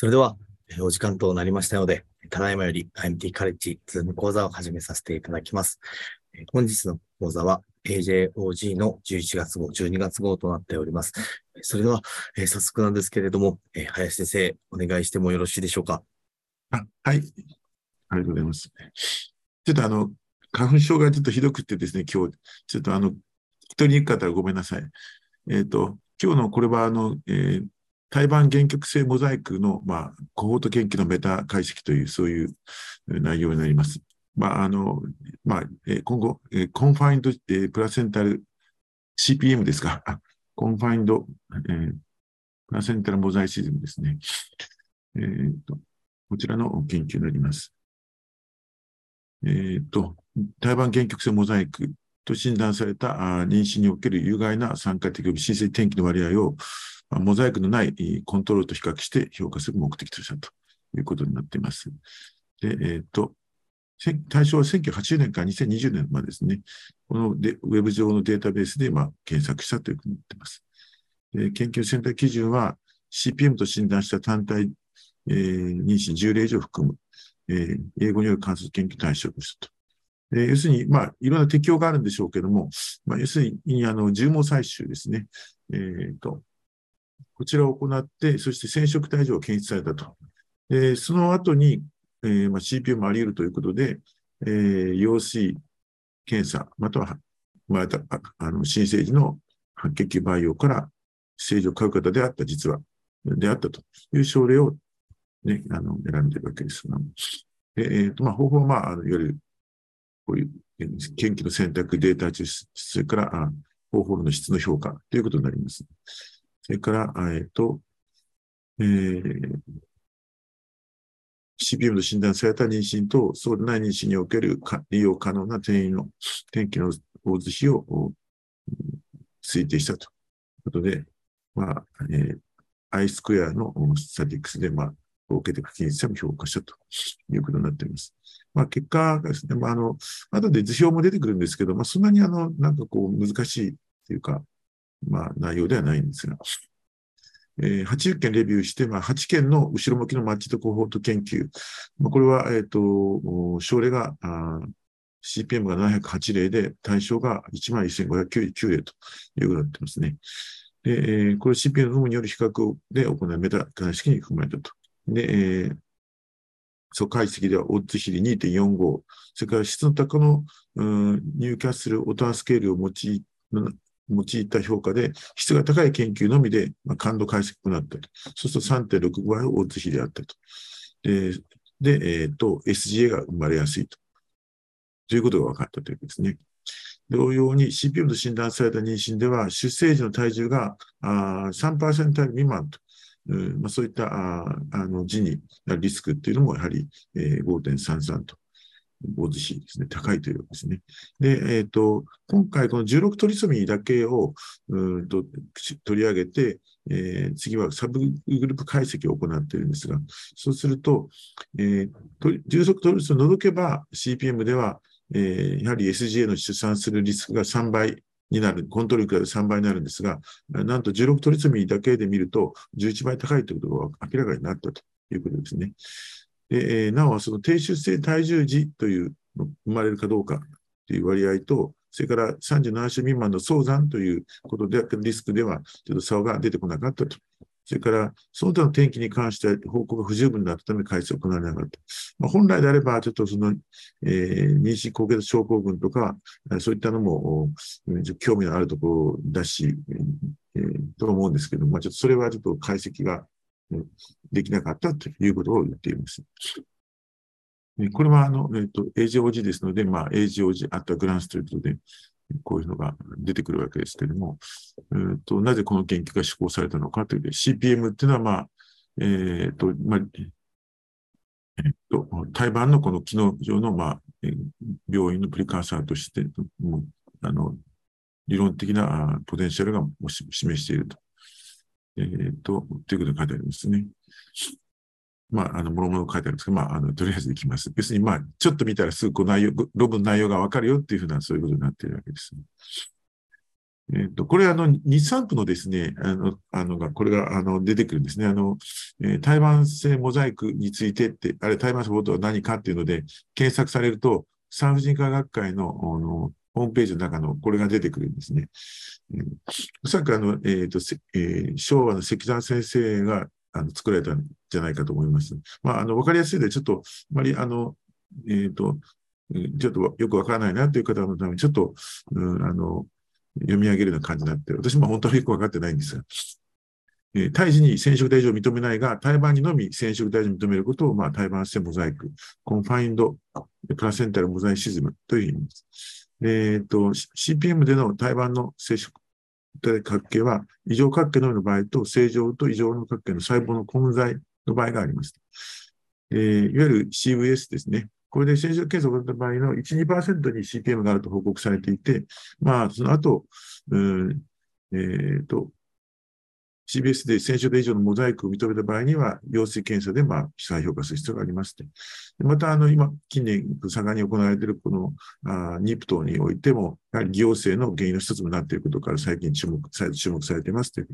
それでは、お時間となりましたので、ただいまより IMT カレッジズーム講座を始めさせていただきます。本日の講座は AJOG の11月号、12月号となっております。それでは、早速なんですけれども、林先生、お願いしてもよろしいでしょうか？あはい。ありがとうございます。ちょっとあの、花粉症がちょっとひどくてですね、今日、ちょっとあの、人に言う方はごめんなさい。えっ、ー、と、今日のこれはあの、えー、胎盤限局性モザイクの、まあ、コホート研究のメタ解析という、そういう内容になります。まあ、あの、まあ、今後、 confined、えー、 placental CPM ですか？ confined、えー、 placental mosaicism ですね。えーと、こちらの研究になります。えっ、ー、と、胎盤原曲性モザイクと診断されたあ妊娠における有害な酸化的及び新生転機の割合をモザイクのないコントロールと比較して評価する目的としたということになっています。で、えっ、ー、と、対象は1980年から2020年までですね、このウェブ上のデータベースで、まあ、検索したというふうになっています。研究選択基準は CPM と診断した単体、えー、妊娠10例以上含む、えー、英語による観察研究対象としたと。え要するに、まあ、いろんな適用があるんでしょうけども、まあ、要するに、あの、重毛採集ですね。えっ、ー、と、こちらを行って、そして染色体上検出されたと。えその後に、えーまあ、CPU もあり得るということで、えー、陽水検査、または、また、あの、新生児の白血球培養から正常を買う方であった、実は、であったという症例を、ね、あの、選んでいるわけですが、えーとまあ、方法は、まあ、あのいわゆるこういう研究の選択、データ抽出、それからあ方法の質の評価ということになります。それから、えっ、ー、と、えー、CPM の診断された妊娠とそうでない妊娠における利用可能な転移の、転機の大図比を推定したということで、まあ、えー、I スクエアのスタティックスで、まあ、受けて不均一性も評価したということになっています。まあ、結果がですね、まあ、あの、後で図表も出てくるんですけど、まあ、そんなにあの、なんかこう、難しいというか、まあ、内容ではないんですが、えー、80件レビューして、まあ、8件の後ろ向きのマッチとコホート研究。まあ、これは、えっ、ー、と、症例が、CPM が708例で、対象が11,599例ということになってますね。で、えー、これ CPM の有無による比較で行うメタ解析に含まれたと。で、えー、素解析ではオッズ比で2.45、それから質の高の、うん、ニューキャッスルオタースケールを用い用いた評価で、質が高い研究のみで、まあ、感度解析を行ったと。そうすると3.6倍オッズ比であったと。で、でえっ、ー、と、SGA が生まれやすいと。ということが分かったということですね。同様に CPM と診断された妊娠では、出生時の体重があ3%未満とうんまあ、そういったああの時にリスクっていうのもやはり、えー、5.33と。ボズ比ですね、高いというわけですね。で、え、ー、と、今回この16トリソミーだけをうんと取り上げて、えー、次はサブグループ解析を行っているんですが、そうすると、えー、16トリソミーを除けば CPM では、えー、やはり SGA の出産するリスクが3倍になる、コントロール比べ3倍になるんですが、なんと16トリソミーだけで見ると11倍高いということが明らかになったということですね。なお、その低出生体重時という生まれるかどうかという割合と、それから37週未満の早産ということで、リスクではちょっと差が出てこなかったとそれから、その他の天気に関しては報告が不十分だったため開始を行われなかった。まあ、本来であれば、ちょっとその、えー、妊娠高血症候群とか、そういったのも、興味のあるところだし、えー、と思うんですけど、まあ、ちょっとそれはちょっと解析ができなかったということを言っています。これは、あの、えっ、ー、と、AGOG ですので、まあ、AGOG あったグランスということで、こういうのが出てくるわけですけれども、えーと、なぜこの研究が施行されたのかというと、CPM っていうのは、まあ、えっ、ー、と、まあ、えっ、ー、と、胎盤のこの機能上の、まあ、病院のプリカーサーとして、もうあの、理論的なポテンシャルが示していると。えっ、ー、と、ということが書いてありますね。まあ、あの、もろもろ書いてあるんですけど、まあ、あの、とりあえずいきます。別に、まあ、ちょっと見たらすぐこう内容、論文の内容がわかるよっていうふうな、そういうことになっているわけです。えっ、と、これあの、日産プのですね、あの、あのが、これがあの出てくるんですね。あの、えー、胎盤性モザイクについてって、あれ、胎盤性ボートは何かっていうので、検索されると、産婦人科学会の、あの、ホームページの中のこれが出てくるんですね。うん、おそらくあの、えっ、ー、と、えー、昭和の関山先生があの作られたんじゃないかと思います。まあ、あの、わかりやすいで、ちょっと、あまり、あの、え、ー、と、ちょっとよくわからないなという方のために、ちょっと、うん、あの、読み上げるような感じになって、私も本当はよくわかってないんですが、えー、胎児に染色体異常を認めないが、胎盤にのみ染色体異常を認めることを、まあ、胎盤性モザイク、コンファインド、プラセンタルモザイシズムという意味です。え、ー、と、CPM での胎盤の接触体角形は、異常角形のみの場合と、正常と異常の角形の細胞の混在の場合があります。えー、いわゆる CVS ですね。これで正常検査を行った場合の1、2%に CPM があると報告されていて、まあ、その後、うん、え、ー、と、CBS で染色体以上のモザイクを認めた場合には、陽性検査で、まあ、再評価する必要がありまして。また、あの、今、近年、盛んに行われている、この、あニプトにおいても、やはり偽陽性の原因の一つになっていることから、最近注目、注目されていますという。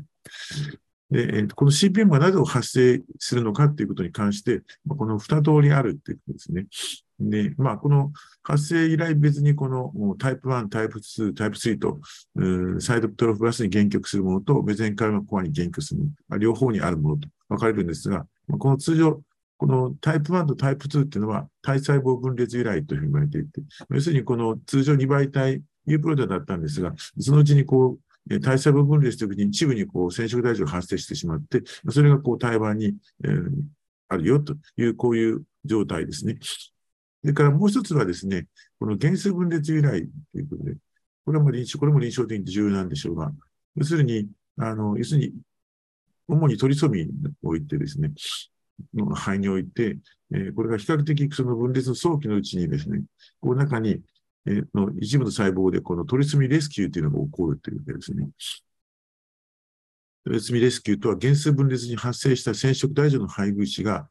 で、この CPM がなぜ発生するのかということに関して、この二通りあるということですね。で、まあ、この発生以来別にこのタイプ1、タイプ2、タイプ3と、サイドプトロフガスに減極するものと、ベゼンカルマコアに減極するもの、両方にあるものと分かれるんですが、この通常、このタイプ1とタイプ2っていうのは体細胞分裂由来というふうに言われていて、要するにこの通常2倍体、U プロテだったんですが、そのうちにこう、体細胞分裂というときに一部にこう染色体重が発生してしまって、それがこう胎盤に、えー、あるよという、こういう状態ですね。それからもう一つはですね、この原数分裂由来ということで、これも臨床、これも臨床的に重要なんでしょうが、要するに、あの、要するに、主にトリソミにおいてですね、の肺において、えー、これが比較的その分裂の早期のうちにですね、この中に、の一部の細胞でこのトリソミレスキューというのが起こるというわけですね。トリソミレスキューとは原数分裂に発生した染色体上の配偶子が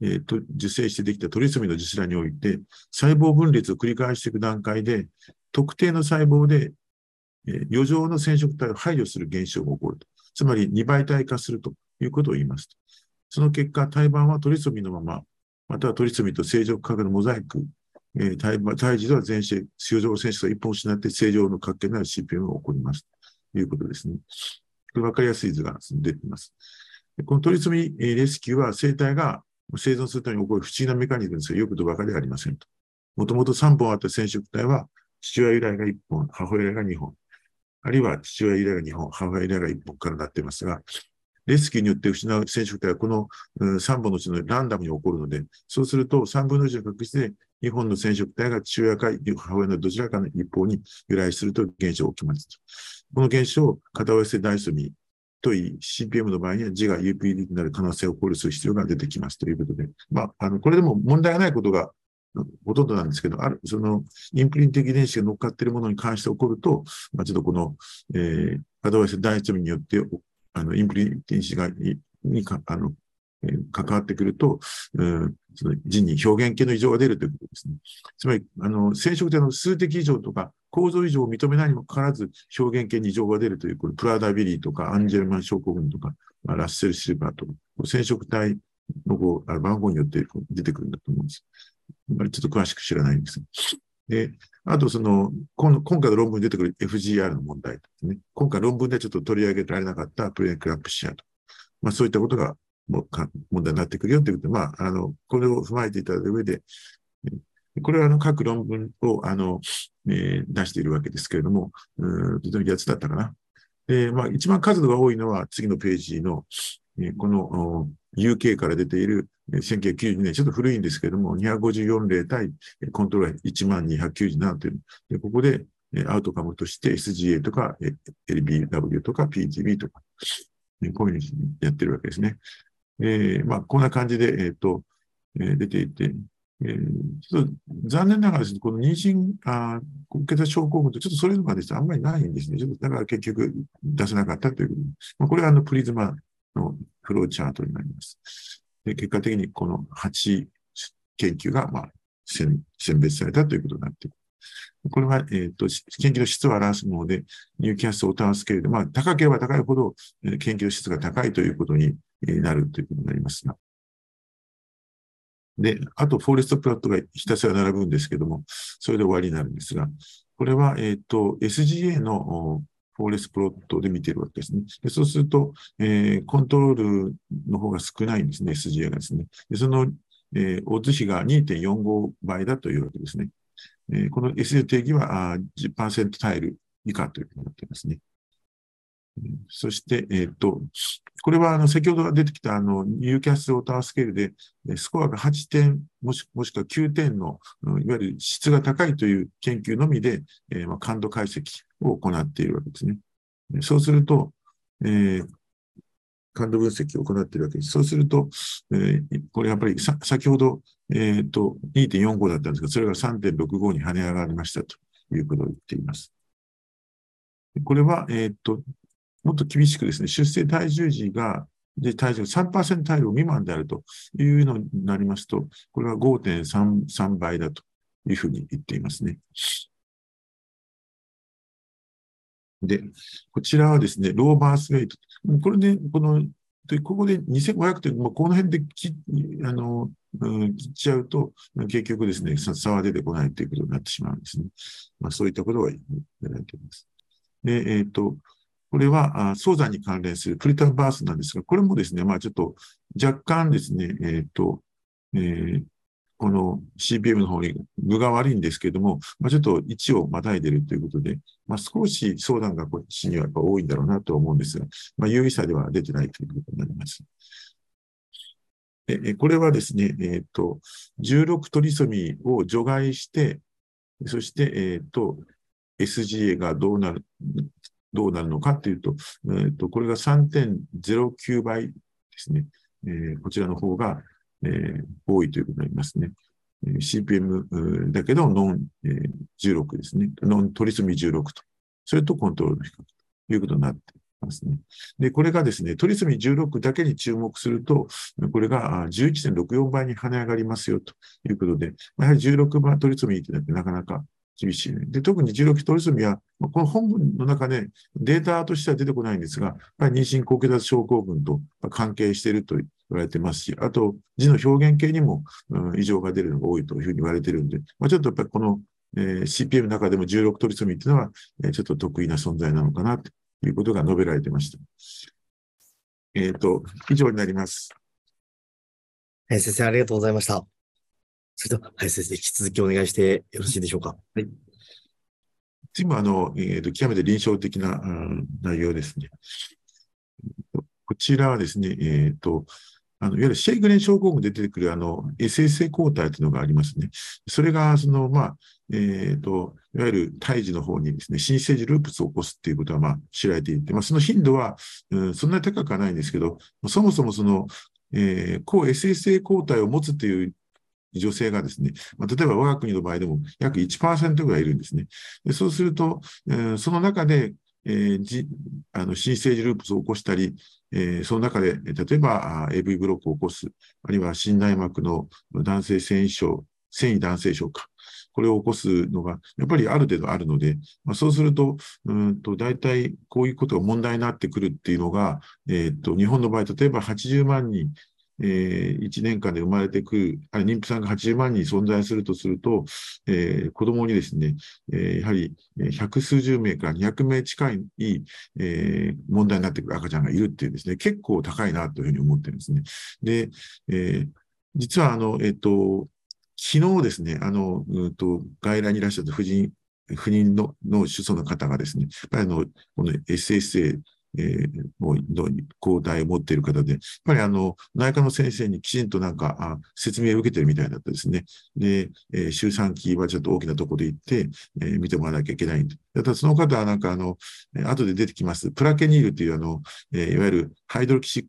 えー、と受精してできたトリソミの受精卵において、細胞分裂を繰り返していく段階で、特定の細胞で、えー、余剰の染色体を排除する現象が起こると。つまり2倍体化するということを言います。その結果、胎盤はトリソミのまま、またはトリソミと正常化学のモザイク、えー、胎胎児では全身、正常染色体を一本失って正常の角形のある CPM が起こりますということですね。これ分かりやすい図が出ています。このトリソミレスキューは生体が生存するために起こる不思議なメカニズムですが、よくとばかりはありませんと。もともと3本あった染色体は、父親由来が1本、母親由来が2本、あるいは父親由来が2本、母親由来が1本からなっていますが、レスキューによって失う染色体はこの3本のうちのランダムに起こるので、そうすると3分の1の確率で2本の染色体が父親か母親のどちらかの一方に由来すると現象が起きます。この現象を片寄せダイソミといい、CPM の場合には字が UPD になる可能性を考慮する必要が出てきますということで、まあ、あの、これでも問題がないことがほとんどなんですけど、ある、その、インプリント遺伝子が乗っかっているものに関して起こると、まあ、ちょっとこの、えー、アドバイス第一味によって、あの、インプリント遺伝子が、にか、あの、関わってくると、その人に表現系の異常が出るということですね。つまり、あの、染色体の数的異常とか、構造異常を認めないにもかかわらず表現系に異常が出るという、これプラダビリーとかアンジェルマン症候群とか、まあ、ラッセルシルバーとか、染色体のこうあ番号によって出てくるんだと思うんです。あまりちょっと詳しく知らないんです。で、あとその、今回の論文に出てくる FGR の問題ですね。今回論文でちょっと取り上げられなかったプレークランプシアと。まあそういったことがも問題になってくるよということで、まあ、あの、これを踏まえていただいた上で、これはあの各論文をあの、えー、出しているわけですけれども、うん、とてもやつだったかな。で、まあ、一番数が多いのは次のページの、えー、この UK から出ている1992年、ちょっと古いんですけれども、254例対コントローラー1297という。で、ここでアウトカムとして SGA とか LBW とか PTB とか、こういうふうにやってるわけですね。えー、まあ、こんな感じで、えっ、ー、と、えー、出ていて、えー、ちょっと残念ながらですね、この妊娠、あ高血圧症候群とちょっとそれまであんまりないんですね。ちょっとだから結局出せなかったということで、まあ、これはあのプリズマのフローチャートになります。で結果的にこの8研究が、まあ、選別されたということになっている。これは、えっ、と、研究の質を表すもので、 Newcastle Ottawa Scale で、まあ、高ければ高いほど、え研究の質が高いということになるということになりますが。で、あと、 forest plot がひたすら並ぶんですけども、それで終わりになるんですが、これは、えっ、と、SGA の forest plot で見てるわけですね。でそうすると、えー、コントロールの方が少ないんですね、SGA がですね。でその、えー、オッズ比が2.45倍だというわけですね。えー、この SGA 定義は10%タイル以下というふうになっていますね。そして、えっ、ー、と、これはあの先ほど出てきたあのニューキャストオタースケールで、スコアが8点もしもしくは9点の、いわゆる質が高いという研究のみで、えー、まあ感度解析を行っているわけですね。そうすると、えー、感度分析を行っているわけです。そうすると、えー、これやっぱりさ先ほど、えーと、2.45だったんですが、それが3.65に跳ね上がりましたということを言っています。これは、えっ、ー、と、もっと厳しくですね、出生体重時が、で、体重3%体力未満であるというのになりますと、これは5.33倍だというふうに言っていますね。で、こちらはですね、ローバースウェイト。これね、この、でここで2500点、まあ、この辺できあの、うん、切っちゃうと、結局ですね、差は出てこないということになってしまうんですね。まあ、そういったことが言われています。で、えっ、ー、と、これは早産に関連するプリターバースなんですが、これもですね、まあちょっと若干ですね、えっ、ー、と、えー、この CPM の方に具が悪いんですけれども、まあ、ちょっと1をまたいでるということで、まあ、少し相談がこっちにはやっぱ多いんだろうなと思うんですが、まあ、有意差では出てないということになります。でこれはですね、えっ、ー、と、16トリソミーを除外して、そして、えっ、ー、と、SGA がどうなる、どうなるのかっていうと、え、ー、と、これが3.09倍ですね。えー、こちらの方が、えー、多いということになりますね。CPM だけど、ノン、16ですね。ノントリスミ16と。それとコントロールの比較ということになっていますね。で、これがですね、トリスミ16だけに注目すると、これが11.64倍に跳ね上がりますよということで、やはり16番トリスミってなかなか厳しい、で、特に16トリソミは、この本文の中でデータとしては出てこないんですが、妊娠高血圧症候群と関係していると言われてますし、あと、字の表現系にも、うん、異常が出るのが多いというふうに言われているんで、まあ、ちょっとやっぱりこの、えー、CPM の中でも16トリソミっていうのは、えー、ちょっと得意な存在なのかなということが述べられてました。えっ、ー、と、以上になります。先生ありがとうございました。それでは、はい、先生、引き続きお願いしてよろしいでしょうか？はい。次も、あの、えーと、極めて臨床的な、うん、内容ですね。こちらはですね、えっ、ー、と、あのいわゆるシェイグレン症候群で出てくるあの SSA 抗体というのがありますね。それが、その、まあ、えっ、ー、と、いわゆる胎児の方にですね、新生児ループスを起こすっていうことは、まあ、知られていて、まあ、その頻度は、うん、そんなに高くはないんですけど、そもそもその、えー、抗 SSA 抗体を持つという女性がですね、まあ、例えば我が国の場合でも約1%ぐらいいるんですね。でそうすると、えー、その中で、えー、じあの新生児ループスを起こしたり、えー、その中で、例えば AV ブロックを起こす、あるいは心内膜の男性繊維症、繊維男性症か、これを起こすのが、やっぱりある程度あるので、まあ、そうすると、うんと大体こういうことが問題になってくるっていうのが、えー、っと日本の場合、例えば80万人えー、1年間で生まれてくる、あ妊婦さんが80万人存在するとすると、えー、子供にですね、えー、やはり百数十名から200名近い、えー、問題になってくる赤ちゃんがいるっていうですね、結構高いなというふうに思ってるんですね。で、えー、実はあの、えっ、ー、と、昨日ですね、あの、うと、外来にいらっしゃった婦人、不妊のの主訴の方がですね、やっぱりあの、この SSA えー、もう抗体を持っている方で、やっぱりあの、内科の先生にきちんとなんか、あ説明を受けてるみたいだったですね。で、えー、周産期はちょっと大きなところで行って、えー、見てもらわなきゃいけないんで。ただその方はなんかあの、後で出てきます、プラケニールというあの、えー、いわゆるハイドロキシ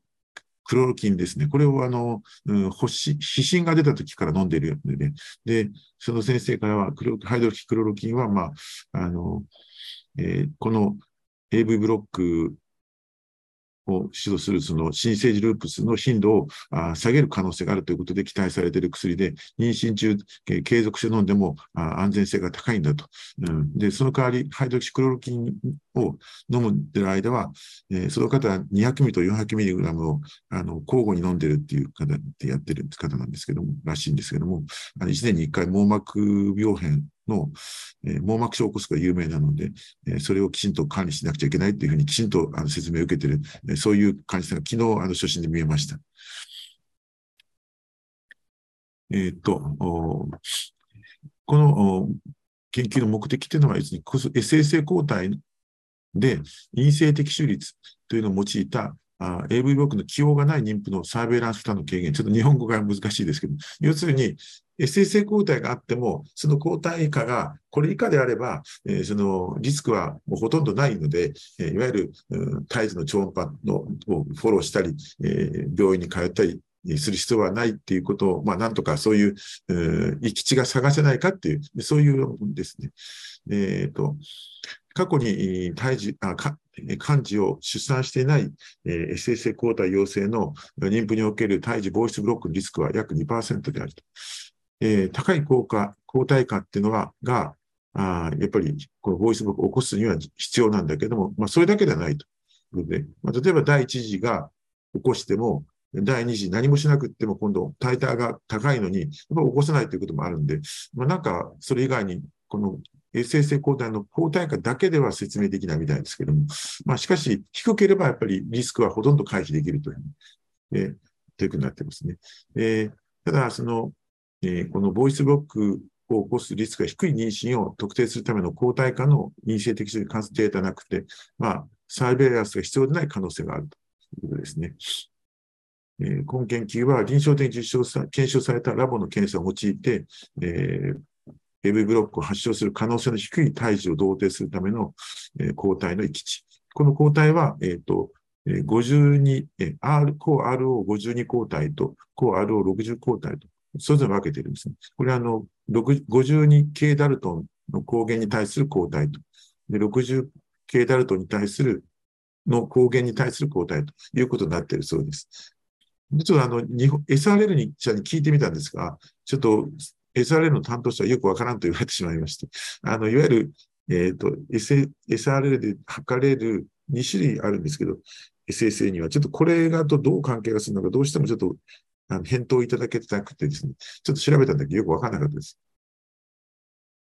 クロロキンですね。これをあの、うん、発疹が出た時から飲んでいるのでね。で、その先生からは、クロハイドロキクロロキンは、まあ、あの、えー、この AV ブロックを指導するその新生児ループスの頻度を下げる可能性があるということで期待されている薬で、妊娠中、継続して飲んでも安全性が高いんだと。うん、で、その代わり、ハイドキシクロロキンを飲むでる間は、えー、その方は200ミリと400ミリグラムをあの交互に飲んでるっていう方でやってる方なんですけども、らしいんですけども、あの1年に1回網膜病変の、えー、網膜症を起こすが有名なので、えー、それをきちんと管理しなくちゃいけないというふうにきちんとあの説明を受けてる、えー、そういう患者さんが昨日あの初診で見えました。えっ、と、この研究の目的というのは、別に SSA 抗体で陰性的手率というのを用いたあ AV ブロックの起用がない妊婦のサーベイランス負担の軽減、ちょっと日本語が難しいですけど、要するに SSA 抗体があっても、その抗体以下がこれ以下であれば、えー、そのリスクはもうほとんどないので、えー、いわゆる、うん、胎児の超音波のをフォローしたり、えー、病院に通ったりする必要はないっていうことを、まあ、なんとかそういう、えー、行き地が探せないかっていう、そういうですね。えっ、ー、と、過去に胎児、あか患児を出産していない、えー、SSA 抗体陽性の妊婦における胎児防止ブロックのリスクは約2%であると。えー、高い効果、抗体価っていうのは、が、あやっぱりこのボイスブロックを起こすには必要なんだけども、まあ、それだけではないとで、まあ、例えば第一次が起こしても、第二次何もしなくっても今度、タイターが高いのに、起こさないということもあるんで、まあ、なんか、それ以外に、この生性抗体の抗体価だけでは説明できないみたいですけども、まあ、しかし、低ければやっぱりリスクはほとんど回避できるという、えー、というふうになってますね。えー、ただ、その、えー、このボイスブロックを起こすリスクが低い妊娠を特定するための抗体価の陰性的観測データなくて、まあ、サーベイランスが必要でない可能性があるということですね。えー、今研究は臨床的に実証さ検証されたラボの検査を用いて、えー、AV ブロックを発症する可能性の低い胎児を同定するための、えー、抗体の域値。この抗体は、えっ、ー、と、52、R、抗 RO52 抗体と抗 RO60 抗体とそれぞれ分けているんですね。これはあの、52系ダルトンの抗原に対する抗体と、で60系ダルトンに対するの抗原に対する抗体ということになっているそうです。ちょっとあの、SRL に聞いてみたんですが、ちょっと SRL の担当者はよくわからんと言われてしまいまして、あの、いわゆる、えっ、ー、と、SRL で測れる2種類あるんですけど、SSA には、ちょっとこれがとどう関係がするのか、どうしてもちょっとあの返答いただけてなくてですね、ちょっと調べたんだけどよくわからなかったです。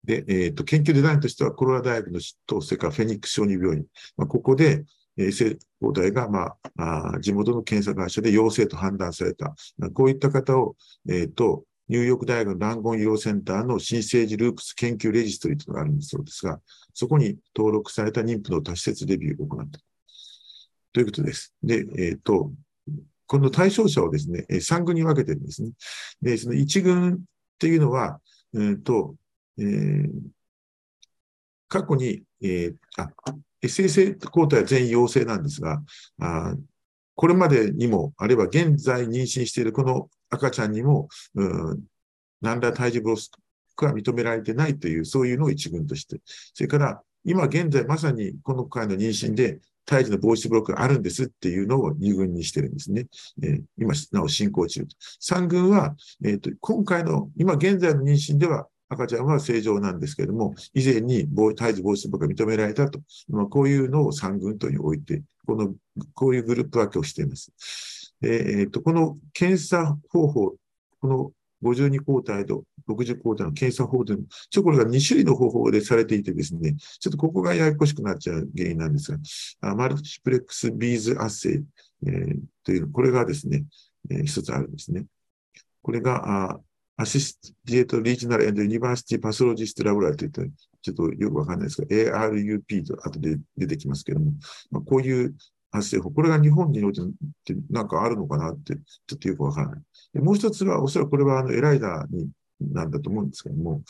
で、えっ、ー、と、研究デザインとしては、コロラ大学のと、それからフェニックス小児病院、まあ、ここで、衛生抗体が、まあ、あ地元の検査会社で陽性と判断された。こういった方を、えっ、ー、と、ニューヨーク大学のランゴン医療センターの新生児ループス研究レジストリーというのがあるんそうですが、そこに登録された妊婦の多施設レビューを行った。ということです？で、えっ、ー、と、この対象者をですね、3軍に分けてるんですね。で、その1軍っていうのは、えー、と、えー、過去に、えー、あ、SSA 抗体は全員陽性なんですが、あこれまでにも、あるいは現在妊娠しているこの赤ちゃんにも、うん、何ら胎児ブロスクは認められてないという、そういうのを一軍として。それから、今現在まさにこの回の妊娠で、胎児の防止ブロックがあるんですっていうのを2軍にしてるんですね。えー、今、なお進行中。3軍は、えーと、今回の、今現在の妊娠では赤ちゃんは正常なんですけれども、以前に胎児防止ブロックが認められたと。まあ、こういうのを3軍とに置いて、この、こういうグループ分けをしています。えーと、この検査方法、この52抗体と60抗体の検査方法というのちょこれが2種類の方法でされていてですね、ちょっとここがややこしくなっちゃう原因なんですが、 multiplex beads assay、えー、という、これがですね、えー、一つあるんですね。これが、 Associated Regional and University Pathologists Laboratory といった、ちょっとよくわかんないですが、ARUP と後で出てきますけども、まあ、こういう発生法、これが日本においてなんかあるのかなって、ちょっとよくわからない。もう一つは、おそらくこれはあのエライダーになんだと思うんですけども、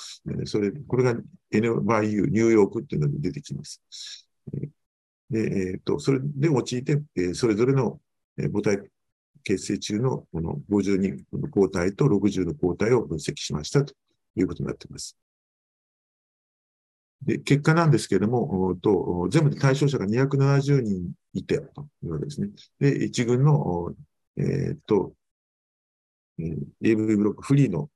それ、これが NYU、ニューヨークっていうので出てきます。で、えっ、と、それで用いて、それぞれの母体結成中のこの52の抗体と60の抗体を分析しましたということになっています。で、結果なんですけれども、と全部で対象者が270人いてというわけですね。で、1軍の、えー、と、AV ブロックフリーの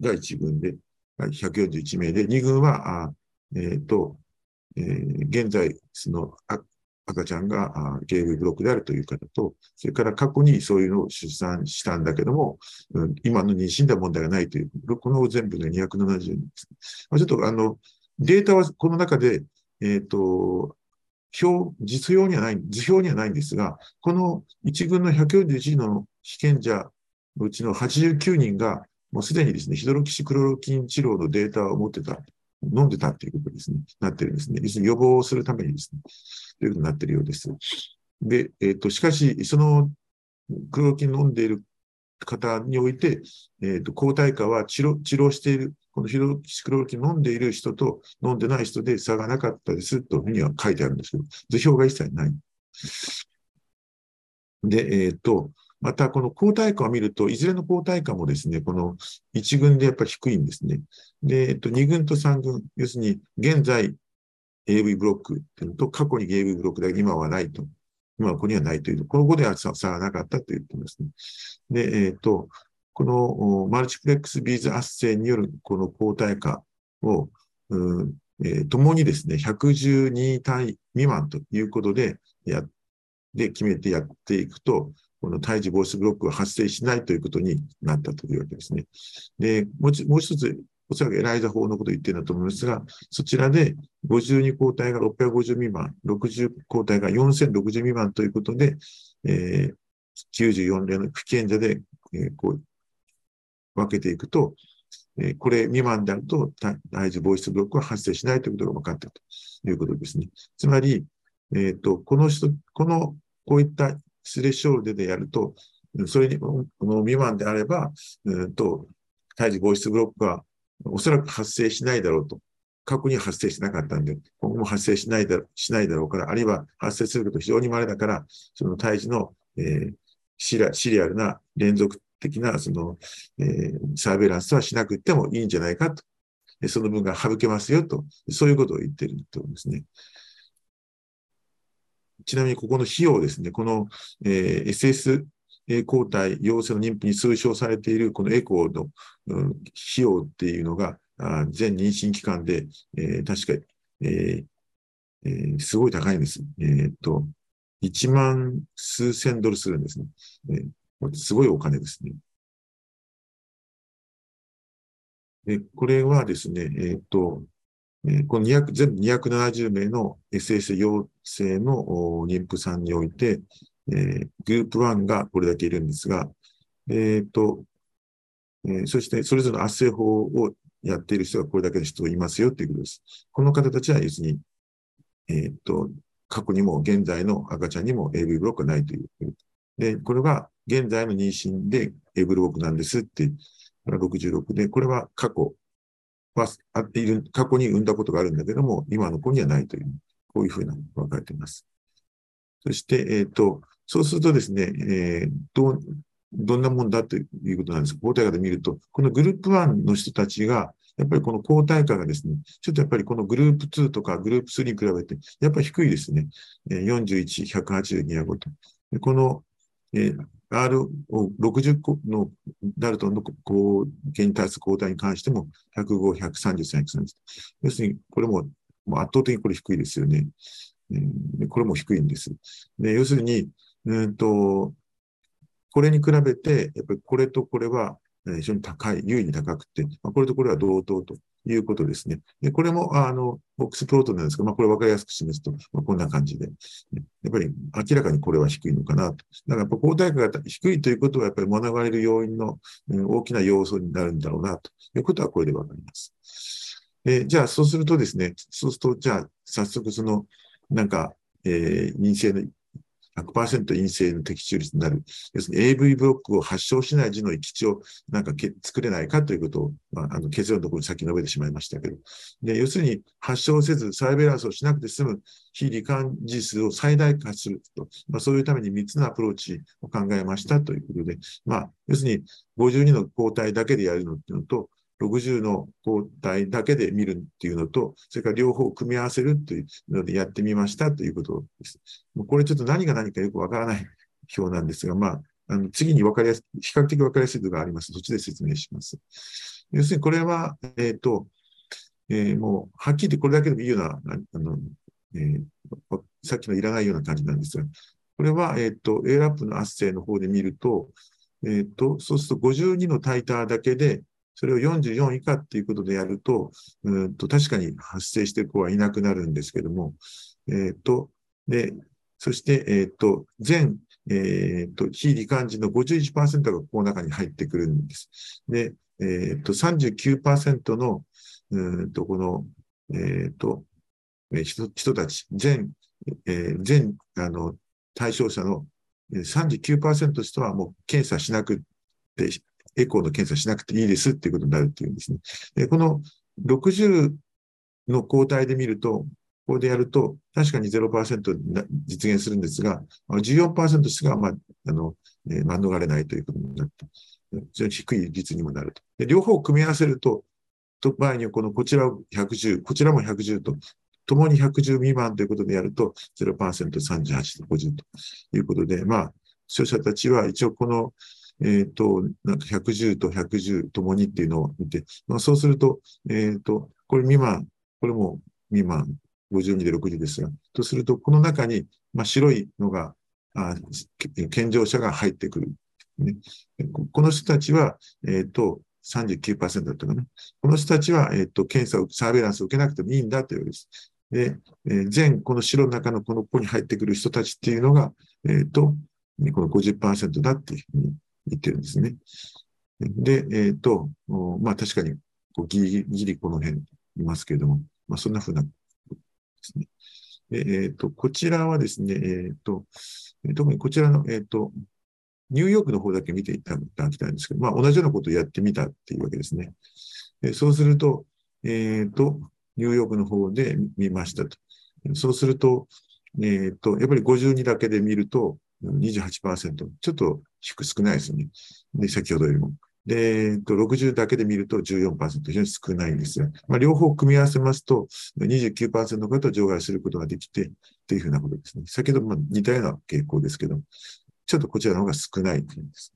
が1軍で、141名で、2軍は、あえっ、と、えー、現在、その赤ちゃんがゲームブロックであるという方と、それから過去にそういうのを出産したんだけども、今の妊娠では問題がないという、この全部で270人です。ちょっとあの、データはこの中で、え、ー、と、表、実表にはない、図表にはないんですが、この1軍の141の被験者のうちの89人が、もうすでにですね、ヒドロキシクロロキン治療のデータを持ってた、飲んでたっていうことですね、なってるんですね。要するに予防するためにですね、ということになってるようです。で、えっ、ー、と、しかし、そのクロロキン飲んでいる方において、えっ、ー、と、抗体価は治療、治療している、このヒドロキシクロロキン飲んでいる人と飲んでない人で差がなかったですというふうには書いてあるんですけど、図表が一切ない。で、えっ、ー、と、また、この抗体価を見ると、いずれの抗体価もですね、この1軍でやっぱり低いんですね。で、えっと、2軍と3軍、要するに、現在 AV ブロックっていうのと、過去に AV ブロックだけ今はないと。今はここにはないという、この後では差がなかったということですね。で、えっと、このマルチプレックスビーズ圧生によるこの抗体価を、うんえー、共にですね、112単位未満ということで、や、で決めてやっていくと、この胎児防止ブロックは発生しないということになったというわけですね。で、もうもう一つ、おそらくエライザ法のことを言っているんだと思いますが、そちらで52抗体が650未満、60抗体が4060未満ということで、えー、94例の不健者で、えー、こう分けていくと、えー、これ未満であると胎児防止ブロックは発生しないということが分かったということですね。つまり、えっ、ー、と、この人、この、こういったスレッショールでやると、それに、この未満であれば、うんと、胎児防止ブロックはおそらく発生しないだろうと。過去に発生しなかったんで、今後も発生しないだろしないだろうから、あるいは発生すること非常に稀だから、その胎児の、えー、シリアルな連続的なその、えー、サーベイランスはしなくてもいいんじゃないかと。その分が省けますよと。そういうことを言っているとですね。ちなみにここの費用ですね、この、えー、SS 抗体陽性の妊婦に推奨されているこのエコーの、うん、費用っていうのが、あ全妊娠期間で、えー、確か、えーえー、すごい高いんです。えー、っと、1万数千ドルするんですね。えー、すごいお金ですね。で、これはですね、えっと、えこの200全部270名の SS 陽性の妊婦さんにおいて、えー、グループ1がこれだけいるんですが、えっ、ー、と、えー、そしてそれぞれの圧政法をやっている人がこれだけの人いますよということです。この方たちは要するに、えっ、と、過去にも現在の赤ちゃんにも AV ブロックがないという。で、これが現在の妊娠で AV ブロックなんですって、66で、これは過去はあいる、過去に産んだことがあるんだけども、今の子にはないという、こういうふうな分かれています。そして、えっ、ー、と、そうするとですね、えー、ど、どんなもんだということなんです抗体価で見ると、このグループ1の人たちが、やっぱりこの抗体価がですね、ちょっとやっぱりこのグループ2とかグループ3に比べて、やっぱり低いですね。41、180、205と。この、えー、R を60個のダルトンの抗原に対する抗体に関しても105、130、130。要するに、これも圧倒的にこれ低いですよね。これも低いんです。で要するに、うんと、これに比べて、やっぱりこれとこれは非常に高い、優位に高くて、まあ、これとこれは同等ということですね。で、これも、あの、ボックスプロートなんですが、まあ、これ分かりやすく示すと、まあ、こんな感じで、やっぱり明らかにこれは低いのかなと。だからやっぱ抗体価が低いということは、やっぱり学ばれる要因の、うん、大きな要素になるんだろうな、ということはこれで分かります。えじゃあ、そうするとですね、そうすると、じゃあ、早速その、なんか、えー、陰性の100%陰性の的中率になる。要するに AV ブロックを発症しない時の基地をなんか作れないかということを、まあ、あの結論のところに先述べてしまいましたけど。で、要するに発症せずサイベランスをしなくて済む非罹患時数を最大化すると。まあ、そういうために3つのアプローチを考えましたということで、まあ、要するに52の抗体だけでやるのっていうのと、60の抗体だけで見るっていうのと、それから両方組み合わせるというのでやってみましたということです。もうこれちょっと何が何かよくわからない表なんですが、まあ、あの次に分かりやす比較的分かりやすいのがあります。そっちで説明します。要するにこれは、えっ、ー、と、えー、もう、はっきり言ってこれだけでもいいような、あの、えー、さっきのいらないような感じなんですが、これは、えっ、ー、と、A ラップの圧生の方で見ると、えっ、と、そうすると52のタイターだけで、それを44以下っていうことでやると、うんと確かに発生している子はいなくなるんですけども、えっ、ー、と、で、そして、えっ、と、全、えっ、と、非罹患人の51%がこの中に入ってくるんです。で、えっ、と、39%の、うんと、この、えっ、と、人人たち、全、えー、全、あの、対象者の39%の人はもう検査しなくて、エコーの検査しなくていいですっていうことになるっていうんですね。でこの60の抗体で見ると、ここでやると、確かに0%実現するんですが、14%しか、まあ、あの、えー、免れないということになって、非常に低い率にもなると。で両方組み合わせると、と場合にはこのこちらを110、こちらも110と、ともに110未満ということでやると0%、38と50ということで、まあ、視聴者たちは一応この、えっ、ー、と、なんか110と110ともにっていうのを見て、まあ、そうすると、え、ー、と、これ未満、これも未満、52で60ですが、とすると、この中に、まあ、白いのが、あ健常者が入ってくる、ね。この人たちは、えっ、ー、と、39%だったかな。この人たちは、えっ、と、検査を、サーベランスを受けなくてもいいんだというわけです。で、えー、全この白の中のこのここに入ってくる人たちっていうのが、えっ、ー、と、この50%だっていうふうに言ってるんですね。で、えっ、ー、と、まあ確かにこうギリギリこの辺いますけれども、まあそんなふうなですね。えっ、と、こちらはですね、えっ、と、特にこちらの、えっ、と、ニューヨークの方だけ見ていただきたいんですけど、まあ同じようなことをやってみたっていうわけですね。えそうすると、えっ、と、ニューヨークの方で見ましたと。そうすると、えっ、と、やっぱり52だけで見ると28%。ちょっと低少ないですよね。で、先ほどよりも。で、えっと、60だけで見ると14%、非常に少ないんですが、まあ、両方組み合わせますと、29%の方を除外することができて、というふうなことですね。先ほども似たような傾向ですけど、ちょっとこちらの方が少ないというんです。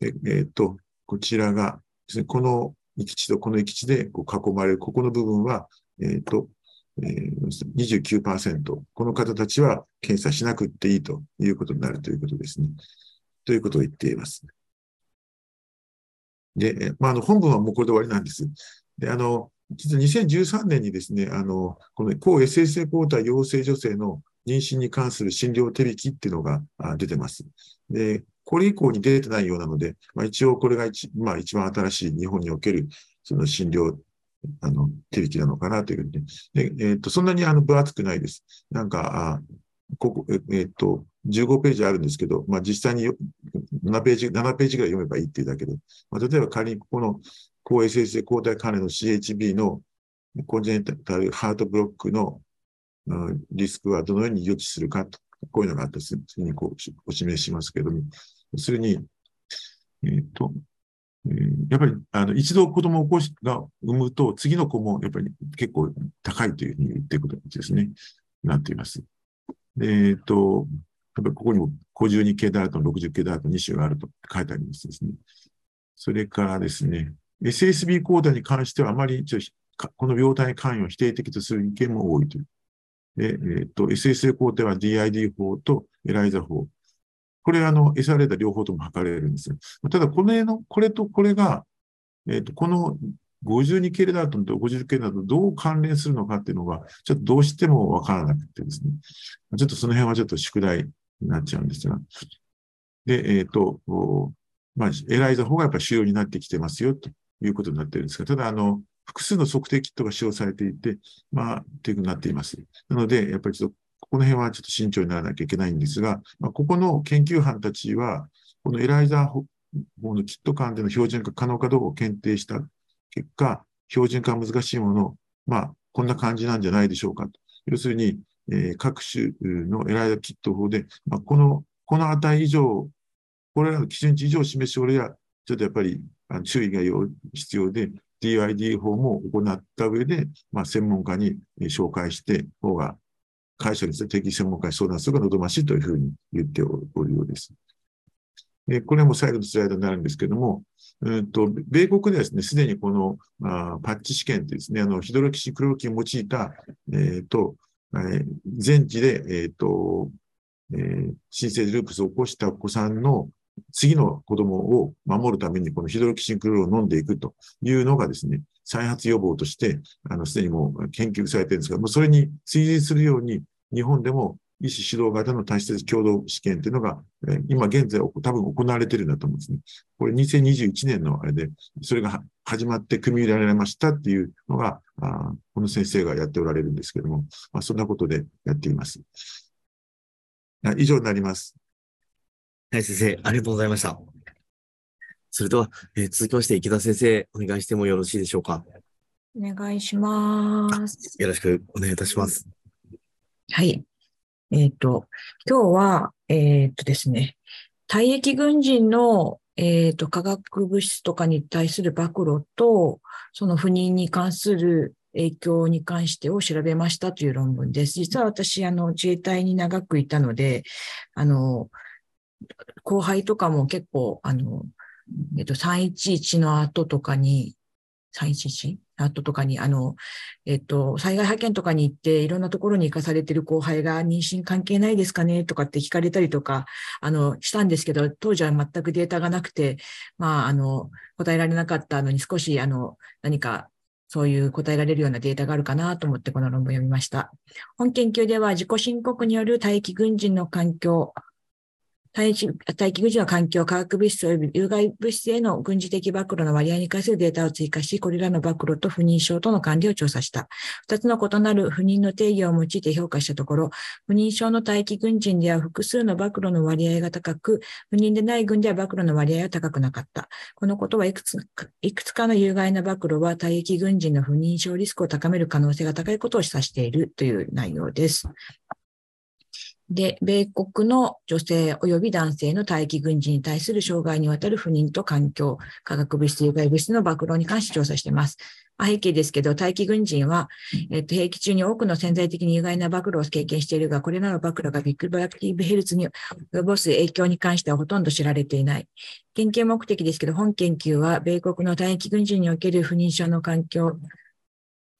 でえっと、こちらが、この域地とこの域地でこう囲まれる、ここの部分は、えっ、ー、と、えー、29%。この方たちは検査しなくていいということになるということですね。ということを言っています。で、まあ、あの、本文はもうこれで終わりなんです。で、あの、実は2013年にですね、あの、この抗 SSA 抗体陽性女性の妊娠に関する診療手引きっていうのが出てます。で、これ以降に出てないようなので、まあ、一応これが一,、まあ、一番新しい日本におけるその診療あの手引きなのかなというふうに。で、えっ、と、そんなにあの分厚くないです。なんか、あここ、えっ、と、15ページあるんですけど、まあ、実際に7ページ、7ページぐらい読めばいいっていうだけで、まあ、例えば仮にここの抗 SSA 抗体関連の CHB のコンジェネタルハートブロックの、うん、リスクはどのように予知するかと、こういうのがあった次にこうお示ししますけども、要するに、えっ、と、え、やっぱり、あの、一度子供を起こしが産むと、次の子もやっぱり結構高いというふうに言っていくことですね。なっています。えっ、ー、と、やっぱここにも52系ダート、60系ダート2種があると書いてありますですね。それからですね、SSB コーダに関してはあまりこの病態関与を否定的とする意見も多いという。で、え、ー、と、SSA 工程は DID 法とエライザ法。これ、あの、餌レーダ両方とも測れるんですよ。ただ、これの、これとこれが、えっ、ー、と、この52系レダートンと50系レダートどう関連するのかっていうのが、ちょっとどうしてもわからなくてですね。ちょっとその辺はちょっと宿題になっちゃうんですが。で、えっ、ー、と、まあ、エライザ法がやっぱり主要になってきてますよ、ということになってるんですが、ただ、あの、複数の測定キットが使用されていて、まあ、というふうになっています。なので、やっぱりちょっと、この辺はちょっと慎重にならなきゃいけないんですが、まあ、ここの研究班たちは、このエライザー法のキット間での標準化可能かどうかを検定した結果、標準化は難しいもの、まあ、こんな感じなんじゃないでしょうかと。要するに、えー、各種のエライザキット法で、まあ、この、この値以上、これらの基準値以上を示し、俺は、ちょっとやっぱりあの注意が必要で、DID 法も行った上で、まあ、専門家に紹介して、方が解消について適専門家に相談するが望ましいというふうに言っておるようです。でこれも最後のスライドになるんですけども、うんと、米国ではですね、すでにこのあパッチ試験ってですね、あの、ヒドロキシクロロキンを用いた、え、ー、と、えー、全治で、え、ー、と、えー、新生ループスを起こしたお子さんの次の子供を守るためにこのヒドロキシンクロールを飲んでいくというのがですね、再発予防として、あの、すでにもう研究されてるんですが、もうそれに追随するように、日本でも医師指導型の多施設共同試験というのが、え今現在多分行われているんだと思うんですね。これ2021年のあれで、それが始まって組み入れられましたっていうのが、あこの先生がやっておられるんですけども、まあ、そんなことでやっています。以上になります。はい、先生、ありがとうございました。それでは、えー、続きまして、池田先生、お願いしてもよろしいでしょうか？お願いします。よろしくお願いいたします。はい。えっ、ー、と、今日は、えっ、ー、とですね、退役軍人の、え、ー、と、化学物質とかに対する暴露と、その不妊に関する影響に関してを調べましたという論文です。実は私、あの、自衛隊に長くいたので、あの、後輩とかも結構、あの、えっと、311の後とかに、311? 後とかに、あの、えっと、災害派遣とかに行って、いろんなところに行かされてる後輩が妊娠関係ないですかね？とかって聞かれたりとか、あの、したんですけど、当時は全くデータがなくて、まあ、あの、答えられなかったのに少し、あの、何かそういう答えられるようなデータがあるかなと思ってこの論文を読みました。本研究では自己申告による待機軍人の環境、大気大気軍事の環境、化学物質及び有害物質への軍事的暴露の割合に関するデータを追加し、これらの暴露と不妊症との関連を調査した。二つの異なる不妊の定義を用いて評価したところ、不妊症の待機軍人では複数の暴露の割合が高く、不妊でない軍では暴露の割合は高くなかった。このことはいくついくつかの有害な暴露は待機軍人の不妊症リスクを高める可能性が高いことを示唆しているという内容です。で、米国の女性及び男性の待機軍人に対する障害にわたる不妊と環境、化学物質、有害物質の暴露に関して調査しています。背景ですけど、待機軍人は、えっと、兵役中に多くの潜在的に有害な暴露を経験しているが、これらの暴露がビッグバラクティブヘルツに及ぼす影響に関してはほとんど知られていない。研究目的ですけど、本研究は、米国の待機軍人における不妊症の環境、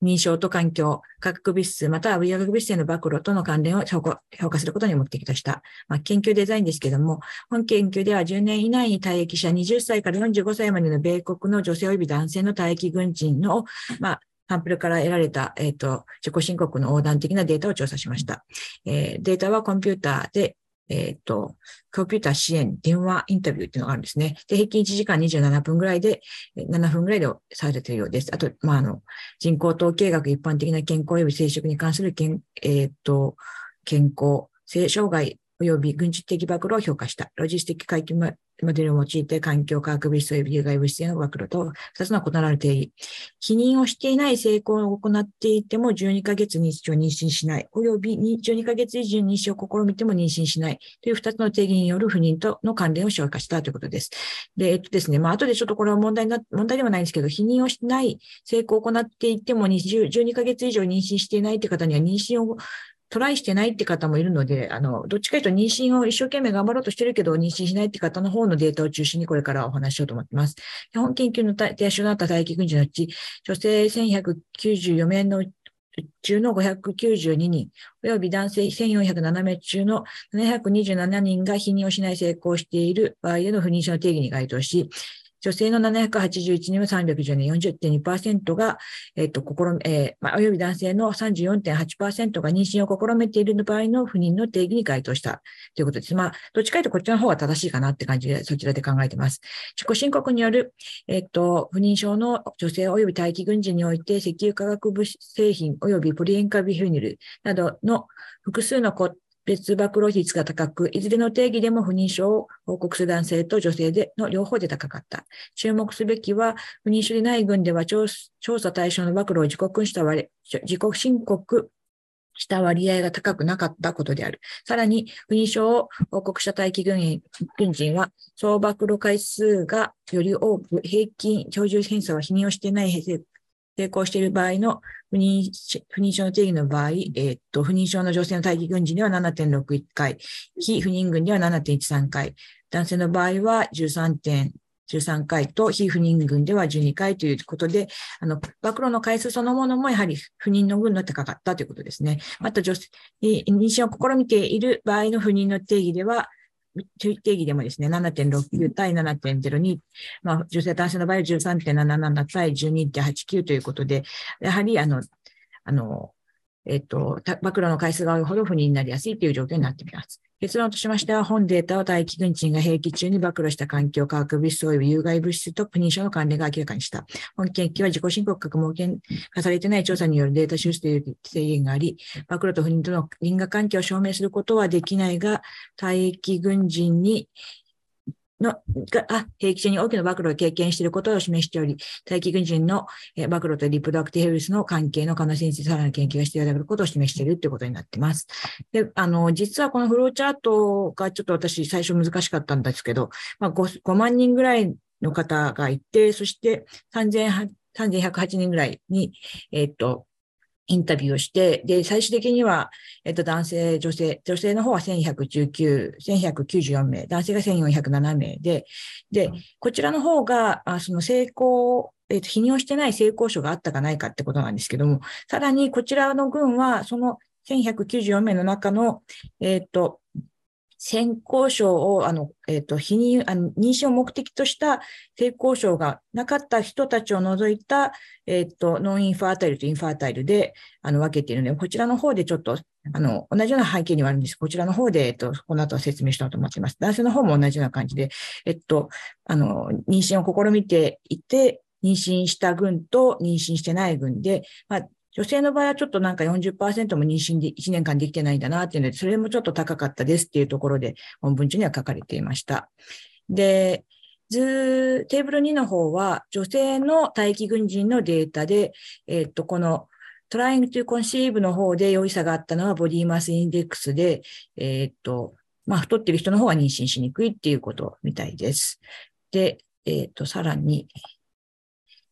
認証と環境、化学物質、または微薬物質への暴露との関連を評価することに目的とした、まあ、研究デザインですけれども、本研究では10年以内に退役者20歳から45歳までの米国の女性及び男性の退役軍人の、まあ、サンプルから得られた、えっ、ー、と、自己申告の横断的なデータを調査しました。えー、データはコンピューターでえっ、ー、と、コンピューター支援、電話インタビューっていうのがあるんですね。で、平均1時間27分ぐらいで、7分ぐらいでされているようです。あと、まあ、あの、人口統計学、一般的な健康及び生殖に関する健、えっ、ー、と、健康、性障害及び軍事的暴露を評価した。ロジスティック回帰モデルを用いて環境科学物質及び有害物質への暴露と2つの異なる定義。否認をしていない成功を行っていても12ヶ月に一度妊娠しない、及び12ヶ月以上妊娠を試みても妊娠しないという2つの定義による不妊との関連を消化したということです。で、えっとですね、まあ後でちょっとこれは問題な、問題ではないんですけど、否認をしない成功を行っていても12ヶ月以上妊娠していないという方には妊娠をトライしてないって方もいるので、あの、どっちかというと妊娠を一生懸命頑張ろうとしてるけど、妊娠しないって方の方のデータを中心にこれからお話ししようと思っています。基本研究の対象となった待機軍人のうち、女性1194名の中の592人、および男性1407名中の727人が否認をしない成功している場合への不妊症の定義に該当し、女性の781人は310年40.2%が、えっ、と、心、えー、まあ、および男性の34.8%が妊娠を試みている場合の不妊の定義に該当したということです。まあ、どっちかというとこっちの方が正しいかなって感じで、そちらで考えています。自己申告による、えっ、と、不妊症の女性及び待機軍人において、石油化学物製品及びプリエンカビフィニルなどの複数の別暴露率が高く、いずれの定義でも不妊症を報告する男性と女性での両方で高かった。注目すべきは、不妊症でない群では調査対象の暴露を自己した割自己申告した割合が高くなかったことである。さらに、不妊症を報告した待機軍軍人は、総暴露回数がより多く、平均、標準偏差は否認をしていない成功している場合の不妊不妊症の定義の場合、えー、っと、不妊症の女性の待機軍人では7.61回、非不妊軍では7.13回、男性の場合は 13. 13回と非不妊群では12回ということで、あの、暴露の回数そのものもやはり不妊の群の高かったということですね。また女性、妊娠を試みている場合の不妊の定義では、定義でもですね、7.69対7.02、まあ、女性男性の場合は13.77対12.89ということで、やはり、あの、あの、えっ、と、暴露の回数が多いほど不妊になりやすいという状況になっています。結論としましては、本データは大気群賃が兵器中に暴露した環境化学物質及び有害物質と不妊症の関連が明らかにした。本研究は自己申告確毛検化されてない調査によるデータ収集という制限があり、暴露と不妊との因果関係を証明することはできないが、大気群人にの、が、あ、兵器中に大きな暴露を経験していることを示しており、大気軍人の、暴露とリプロダクティヘルスの関係の可能性についてさらな研究が必要であることを示しているということになっています。で、あの、実はこのフローチャートがちょっと私最初難しかったんですけど、まあ5、5万人ぐらいの方がいて、そして3108人ぐらいに、えっ、と、インタビューをして、で、最終的には、えっと、男性、女性、女性の方は1119、1194名、男性が1407名で、で、こちらの方が、あその成功、えっと、否認をしてない性交渉があったかないかってことなんですけども、さらにこちらの群は、その1194名の中の、えっと、先行症を、あの、えっ、ー、と、否認、あの、妊娠を目的とした性交渉がなかった人たちを除いた、えっ、ー、と、ノンインファータイルとインファータイルで、あの、分けているので、こちらの方でちょっと、あの、同じような背景にはあるんです。こちらの方で、えっと、この後は説明したいと思っています。男性の方も同じような感じで、えっと、あの、妊娠を試みていて、妊娠した群と妊娠してない群で、まあ、女性の場合はちょっとなんか40%も妊娠で1年間できてないんだなっていうので、それもちょっと高かったですっていうところで本文中には書かれていました。で、図、テーブル2の方は女性の待機軍人のデータで、えっ、と、このトライングというコンシーブの方で良い差があったのはボディマスインデックスで、えっ、と、まあ、太ってる人の方が妊娠しにくいっていうことみたいです。で、えっ、と、さらに、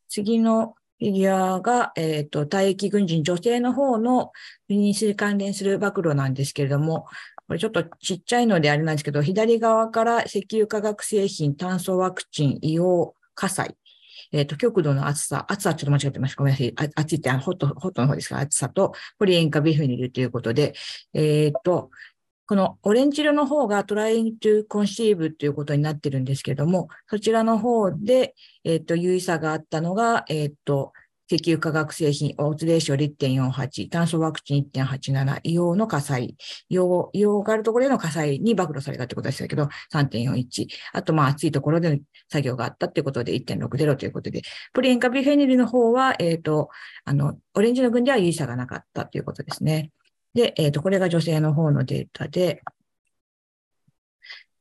次のフィギュアが、えっ、ー、と、退役軍人女性の方の不妊に関連する暴露なんですけれども、これちょっとちっちゃいのであれなんですけど、左側から石油化学製品、炭疽ワクチン、硫黄、火災、えっ、ー、と、極度の暑さ、暑さちょっと間違ってます。ごめんなさい。暑いってあのホット、ホットの方ですか？暑さと、ポリ塩化ビフェニルということで、えっ、ー、と、このオレンジ色の方が trying to conceive ということになってるんですけども、そちらの方で、えっ、ー、と、有意差があったのが、えっ、ー、と、石油化学製品、オーツレーション1.48、炭素ワクチン1.87、硫黄の火災、硫黄、があるところでの火災に暴露されたってことでしたけど、3.41。あと、まあ、暑いところでの作業があったってことで1.60ということで、プリエンカビフェニルの方は、えっ、ー、と、あの、オレンジの群では有意差がなかったということですね。で、えっ、ー、と、これが女性の方のデータで、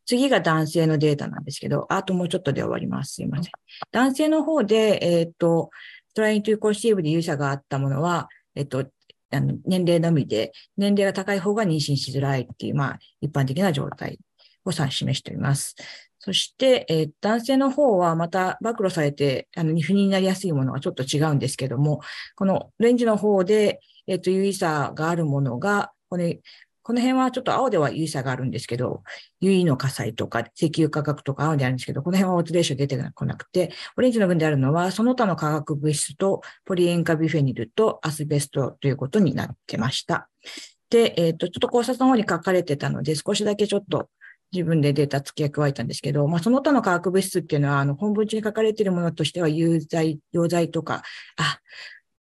次が男性のデータなんですけど、あともうちょっとで終わります。すいません。男性の方で、えっ、ー、と、 trying to conceive で有意差があったものは、えっと、あの年齢のみで、年齢が高い方が妊娠しづらいっていう、まあ、一般的な状態を示しています。そして、え、男性の方はまた暴露されて、あの、不妊になりやすいものはちょっと違うんですけども、このオレンジの方で、えっ、ー、と、有意差があるものが、これ、この辺はちょっと青では有意差があるんですけど、有意の火災とか石油価格とか青であるんですけど、この辺はオーツレーション出てこなくて、オレンジの群であるのは、その他の化学物質とポリ塩化ビフェニルとアスベストということになってました。で、えっ、ー、と、ちょっと考察の方に書かれてたので、少しだけちょっと自分でデータ付け加えたんですけど、まあ、その他の化学物質っていうのは、あの、本文中に書かれているものとしては、有剤、溶剤とか、あ、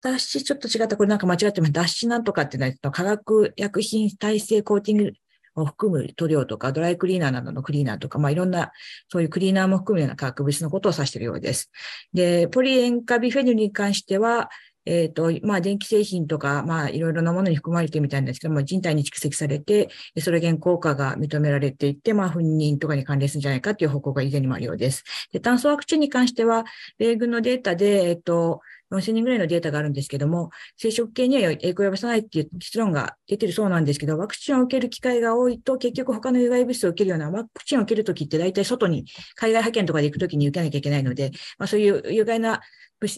脱脂ちょっと違った。これなんか間違ってます。脱脂なんとかってのは、化学薬品耐性コーティングを含む塗料とか、ドライクリーナーなどのクリーナーとか、まあいろんな、そういうクリーナーも含むような化学物質のことを指しているようです。で、ポリ塩化ビフェヌルに関しては、えっ、ー、と、まあ、電気製品とか、まあ、いろいろなものに含まれてみたいんですけども、人体に蓄積されて、それ原効果が認められていて、まあ、不妊とかに関連するんじゃないかという報告が以前にもあるようです。で、炭素ワクチンに関しては、米軍のデータで、えっ、ー、と、4000人ぐらいのデータがあるんですけども、生殖系には影響を及ぼさないっていう結論が出てるそうなんですけど、ワクチンを受ける機会が多いと、結局他の有害物質を受けるような、ワクチンを受けるときって大体外に、海外派遣とかで行くときに受けなきゃいけないので、まあ、そういう有害な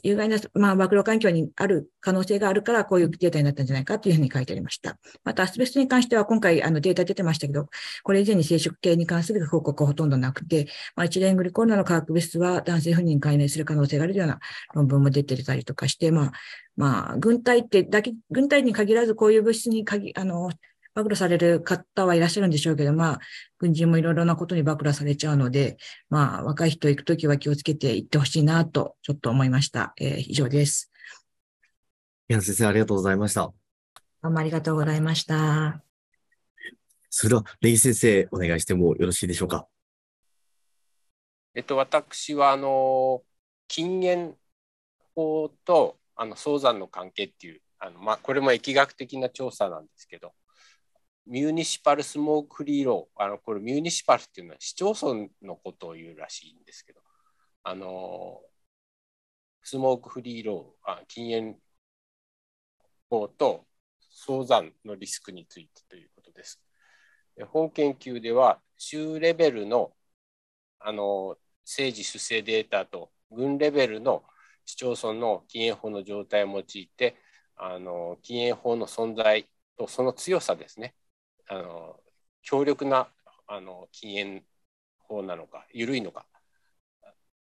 有害な、まあ、暴露環境にある可能性があるから、こういうデータになったんじゃないかというふうに書いてありました。また、アスベストに関しては、今回、あの、データ出てましたけど、これ以前に生殖系に関する報告はほとんどなくて、まあ、一連グリコールの化学物質は男性不妊解明する可能性があるような論文も出てたりとかして、まあ、まあ、軍隊ってだけ、軍隊に限らずこういう物質に限、あの、暴露される方はいらっしゃるんでしょうけど、まあ、軍人もいろいろなことに暴露されちゃうので、まあ、若い人行くときは気をつけて行ってほしいなと、ちょっと思いました。えー、以上です。宮先生、ありがとうございました。どうもありがとうございました。それでは、レイ先生、お願いしてもよろしいでしょうか？えっと、私は、あの、禁煙法と、あの、早産の関係っていう、あの、まあ、これも疫学的な調査なんですけど、ミューニシパルスモークフリーロー、あのこれミューニシパルっていうのは市町村のことを言うらしいんですけど、あのスモークフリーロー、あ禁煙法と早産のリスクについてということです。本研究では、州レベルのあの政治主生データと軍レベルの市町村の禁煙法の状態を用いて、あの禁煙法の存在とその強さですね、あの強力なあの禁煙法なのか緩いのか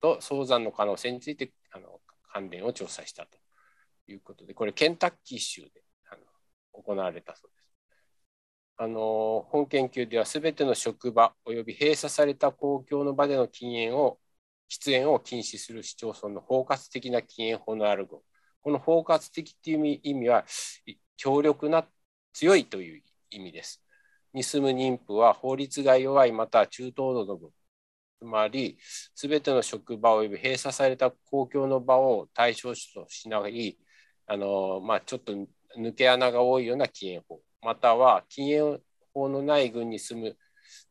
と早産の可能性についてあの関連を調査したということでこれケンタッキー州であの行われたそうです。あの本研究ではすべての職場および閉鎖された公共の場での禁煙を喫煙を禁止する市町村の包括的な禁煙法のアルゴこの包括的っていう意味は強力な強いという意味です。に住む妊婦は法律が弱いまたは中等度の分、つまり、すべての職場及び閉鎖された公共の場を対象としないあの、まあ、ちょっと抜け穴が多いような禁煙法、または禁煙法のない郡に住む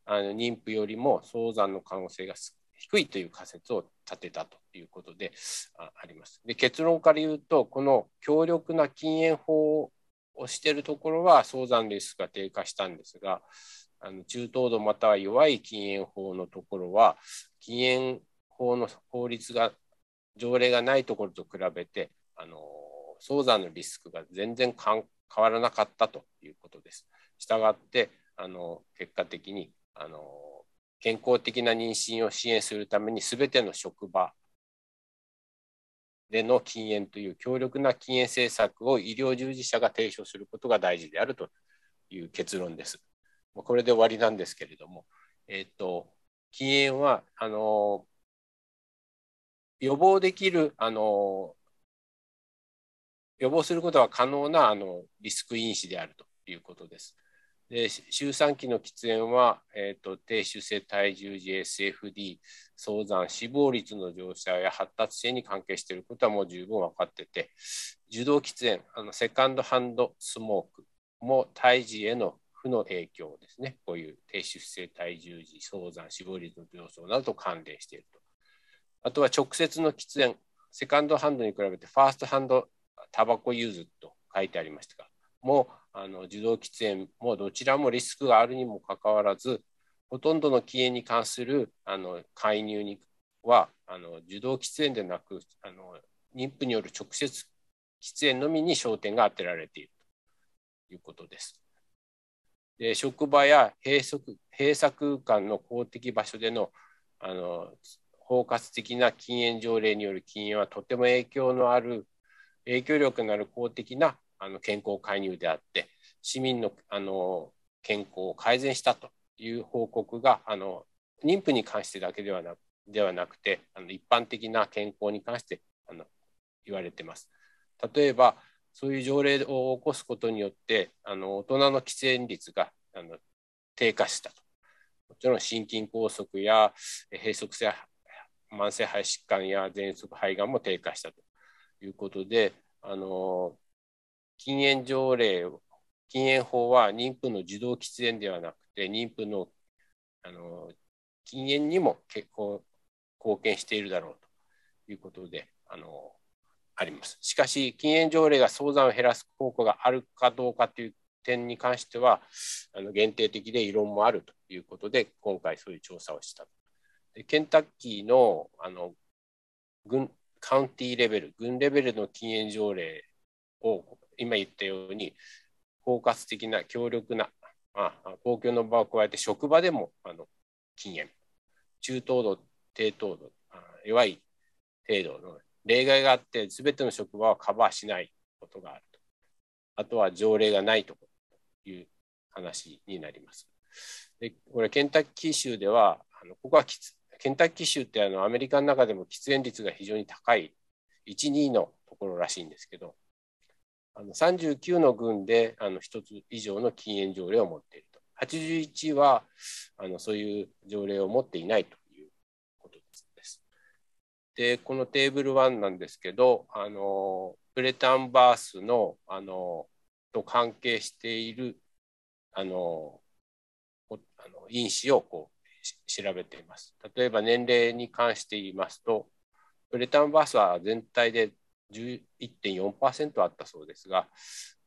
あの妊婦よりも早産の可能性が低いという仮説を立てたということであります。で結論から言うと、この強力な禁煙法をしているところは早産リスクが低下したんですが、あの中等度または弱い禁煙法のところは、禁煙法の法律が、条例がないところと比べて、あの早産のリスクが全然変わらなかったということです。したがって、あの結果的にあの健康的な妊娠を支援するために、すべての職場での禁煙という強力な禁煙政策を医療従事者が提唱することが大事であるという結論です。これで終わりなんですけれども、えっ、と、禁煙は、あの、予防できる、あの、予防することは可能なあのリスク因子であるということです。で周産期の喫煙は、えーと、低出生体重児 SFD、早産、死亡率の上昇や発達性に関係していることはもう十分分かってて、受動喫煙、あのセカンドハンドスモークも胎児への負の影響ですね、こういう低出生体重児、早産、死亡率の上昇などと関連していると。あとは直接の喫煙、セカンドハンドに比べてファーストハンドタバコユーズと書いてありましたが、もあの受動喫煙もどちらもリスクがあるにもかかわらずほとんどの禁煙に関するあの介入にはあの受動喫煙でなくあの妊婦による直接喫煙のみに焦点が当てられているということです。で職場や閉塞閉鎖空間の公的場所でのあの包括的な禁煙条例による禁煙はとても影響のある影響力のある公的なあの健康介入であって、市民のあの健康を改善したという報告があの妊婦に関してだけではなくではなくてあの一般的な健康に関してあの言われてます。例えばそういう条例を起こすことによってあの大人の喫煙率があの低下したと。もちろん心筋梗塞や閉塞性慢性肺疾患や喘息肺がんも低下したということであの禁煙条例、禁煙法は妊婦の受動喫煙ではなくて、妊婦のあの禁煙にも結構貢献しているだろうということで、あのあります。しかし、禁煙条例が早産を減らす効果があるかどうかという点に関しては、あの限定的で異論もあるということで、今回そういう調査をした。でケンタッキーのあの軍カウンティーレベル、軍レベルの禁煙条例を今言ったように、包括的な強力な、まあ、公共の場を加えて職場でもあの禁煙、中等度、低等度、弱い程度の例外があって、すべての職場はカバーしないことがあると。あとは条例がないという話になります。でこれ、ケンタッキー州では、あのここはケンタッキー州ってあのアメリカの中でも喫煙率が非常に高い、1、2のところらしいんですけど、あの39の郡であの1つ以上の禁煙条例を持っていると。81はあのそういう条例を持っていないということです。で、このテーブル1なんですけど、あのプレタンバースのあのと関係しているあのあの因子をこう調べています。例えば年齢に関して言いますと、プレタンバースは全体で11.4%あったそうですが、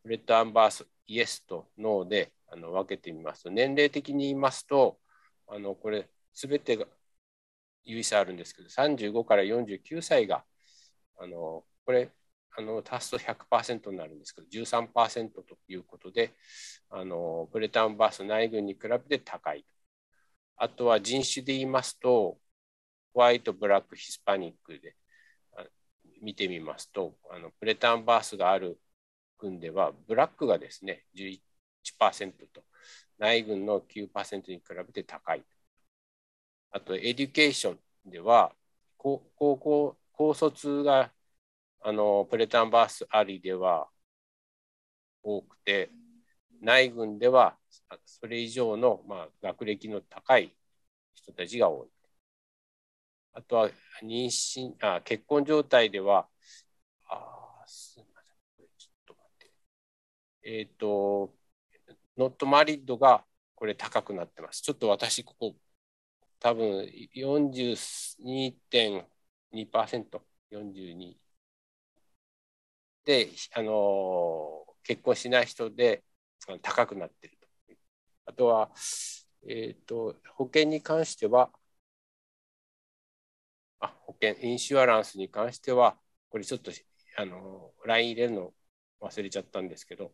プレタンバースイエスとノーであの分けてみますと、年齢的に言いますと、あのこれ、すべてが有意差あるんですけど、35から49歳が、あのこれ、あの足すと100%になるんですけど、13%ということで、あのプレタンバース内軍に比べて高い。あとは人種で言いますと、ホワイト、ブラック、ヒスパニックで見てみますと、あのプレタンバースがある軍では、ブラックがですね、11%と、ない群の9%に比べて高い。あと、 education では、高校、高卒があの preterm birth ありでは多くて、内軍ではそれ以上の、まあ、学歴の高い人たちが多い。あとは妊娠あ結婚状態では、あすみませんこれ、ちょっと待って。えっ、ー、と、ノットマリッドがこれ高くなってます。ちょっと私、ここ、多分42.2%、42。で、あの結婚しない人で高くなっていると。あとは、えっ、ー、と、保険に関しては、あ保険、インシュアランスに関しては、これちょっとあの LINE 入れるの忘れちゃったんですけど、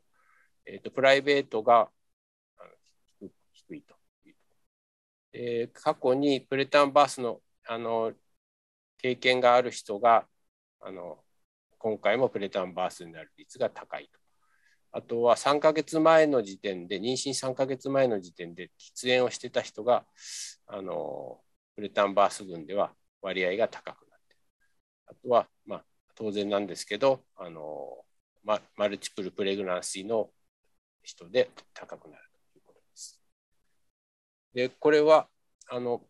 えーと、プライベートが低いと。えー、過去にプレタンバースのあの経験がある人があの今回もプレタンバースになる率が高いと。あとは3ヶ月前の時点で、妊娠3ヶ月前の時点で喫煙をしてた人が、あのプレタンバース群では割合が高くなってあとは、まあ、当然なんですけどあの、ま、マルチプルプレグナンシーの人で高くなるということです。でこれはあの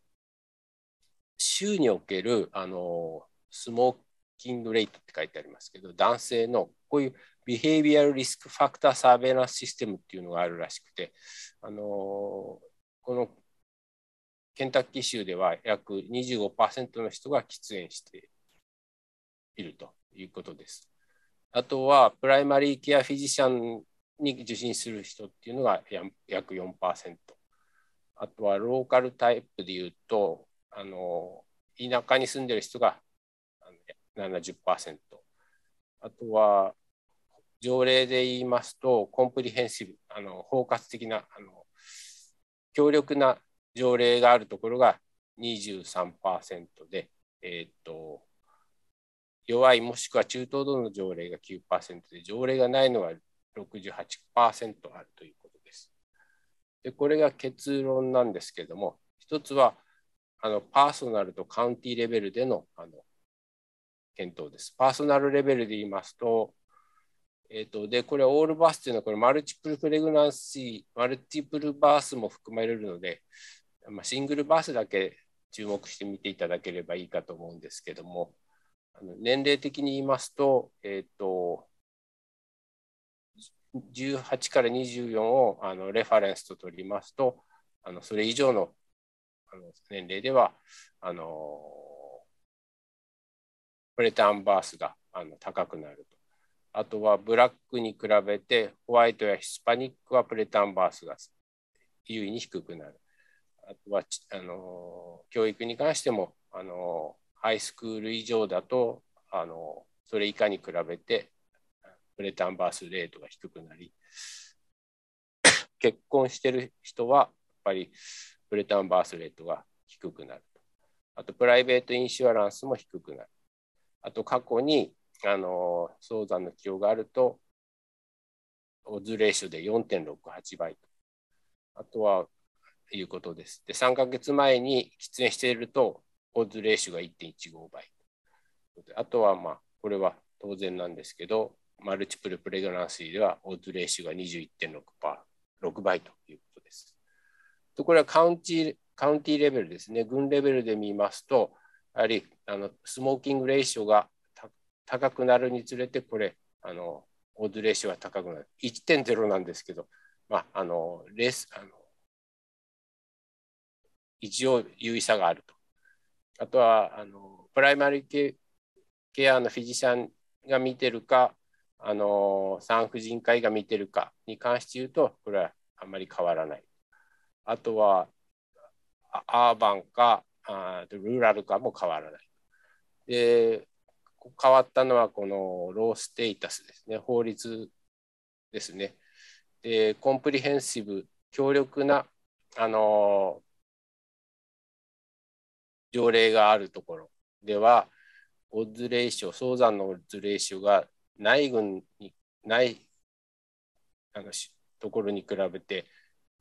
州におけるあのスモーキングレイトって書いてありますけど男性のこういうビヘイビアルリスクファクターサーベイランスシステムっていうのがあるらしくてあのこのケンタッキー州では約25%の人が喫煙しているということです。あとは、プライマリーケアフィジシャンに受診する人っていうのが約4%。あとは、ローカルタイプでいうと、あの田舎に住んでる人が70%。あとは、条例で言いますと、コンプリヘンシブ、あの包括的なあの強力な条例があるところが23%で、えー、っと弱いもしくは中等度の条例が9%で条例がないのは68%あるということです。でこれが結論なんですけども一つはあのパーソナルとカウンティレベルでのあの検討です。パーソナルレベルで言いますとえーと、でこれオールバースというのはこれマルチプルプレグナンシーマルチプルバースも含まれるのでまあ、シングルバースだけ注目してみていただければいいかと思うんですけども、あの年齢的に言いますと、えっ、ー、と、18から24をあのレファレンスと取りますと、あのそれ以上のあの年齢では、あのプレタンバースがあの高くなると。あとはブラックに比べてホワイトやヒスパニックはプレタンバースが優位に低くなる。あとはあの教育に関してもあのハイスクール以上だとあのそれ以下に比べてプレタンバースレートが低くなり 結婚してる人はやっぱりプレタンバースレートが低くなる。あとプライベートインシュアランスも低くなる。あと過去にあの早産の起用があるとオズレーションで4.68倍と。あとはいうことです。で、3ヶ月前に喫煙していると、オッズレーションが1.15倍。あとは、まあ、これは当然なんですけど、マルチプルプレグランシーでは、オッズレーションが21.6%、6倍ということです。とこれはカウンティカウンティレベルですね。軍レベルで見ますと、やはりあのスモーキングレーションが高くなるにつれて、これ、あのオーズレーションは高くなる。1.0なんですけど、まあ、あのレースあの一応優位さがあると。あとはあのプライマリケケアのフィジシャンが見てるかあの産婦人科医が見てるかに関して言うとこれはあんまり変わらない。あとはアーバンかあルーラルかも変わらない。で変わったのはこのローステータスですね法律ですね。でコンプリヘンシブ強力なあの条例があるところでは、オッズレーション、早産のオッズレーションが内軍にないあのところに比べて、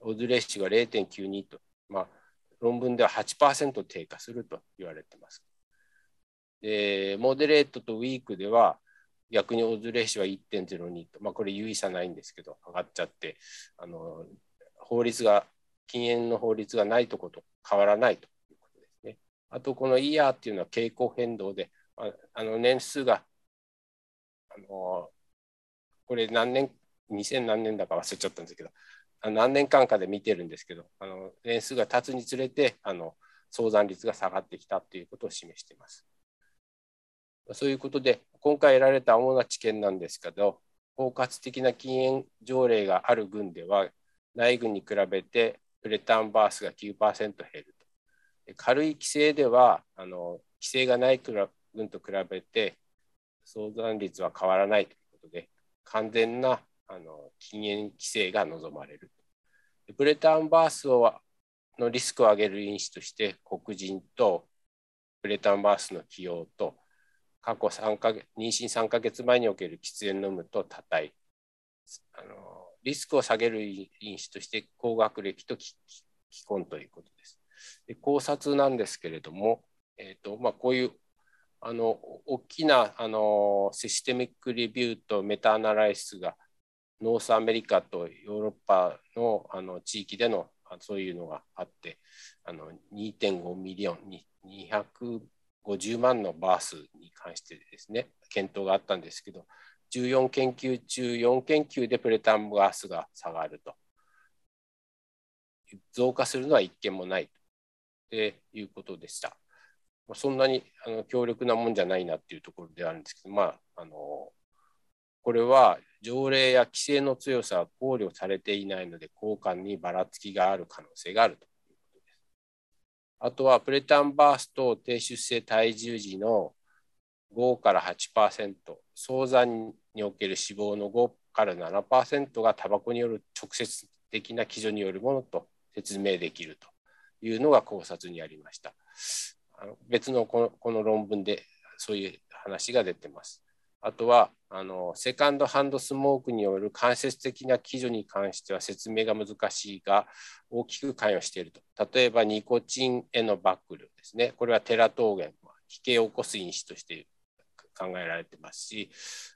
オッズレーションが0.92と、まあ、論文では8%低下すると言われています。で、モデレートとウィークでは、逆にオズレーションは1.02と、まあ、これ有意差ないんですけど、上がっちゃって、あの法律が、禁煙の法律がないとこと変わらないとあとこのイヤーっていうのは傾向変動で、あの年数が、あのこれ何年、2000何年だか忘れちゃったんですけど、何年間かで見てるんですけど、あの年数が経つにつれてあの相談率が下がってきたということを示しています。そういうことで、今回得られた主な知見なんですけど、包括的な禁煙条例がある軍では、内軍に比べてプレタンバースが9%減る軽い規制ではあの規制がない分と比べて相談率は変わらないということで完全なあの禁煙規制が望まれる。ブレタンバースをのリスクを上げる因子として黒人とブレタンバースの起用と過去3か月妊娠3か月前における喫煙のむと多体あのリスクを下げる因子として高学歴と既婚ということです。で考察なんですけれども、えーとまあ、こういうあの大きなあの systematic review と meta-analysis が North America とヨーロッパのあの地域でのそういうのがあってあの2.5 million に250万のバースに関してですね検討があったんですけど14研究中4研究で preterm birth が下がると。増加するのは一件もないっていうことでした。まあ、そんなにあの強力なもんじゃないなっていうところであるんですけど、まあ、あのこれは条例や規制の強さは考慮されていないので、効果にばらつきがある可能性があるということです。あとは、プレタンバースと低出生体重時の5から8%、早産における死亡の5から7%がタバコによる直接的な基準によるものと説明できるというのが考察にありました。あの別のこのこの論文でそういう話が出てます。あとはあのセカンドハンドスモークによる間接的な基準に関しては説明が難しいが大きく関与していると。例えばニコチンへのバックルですね。これはテラトーゲン、危険を起こす因子として考えられてますし、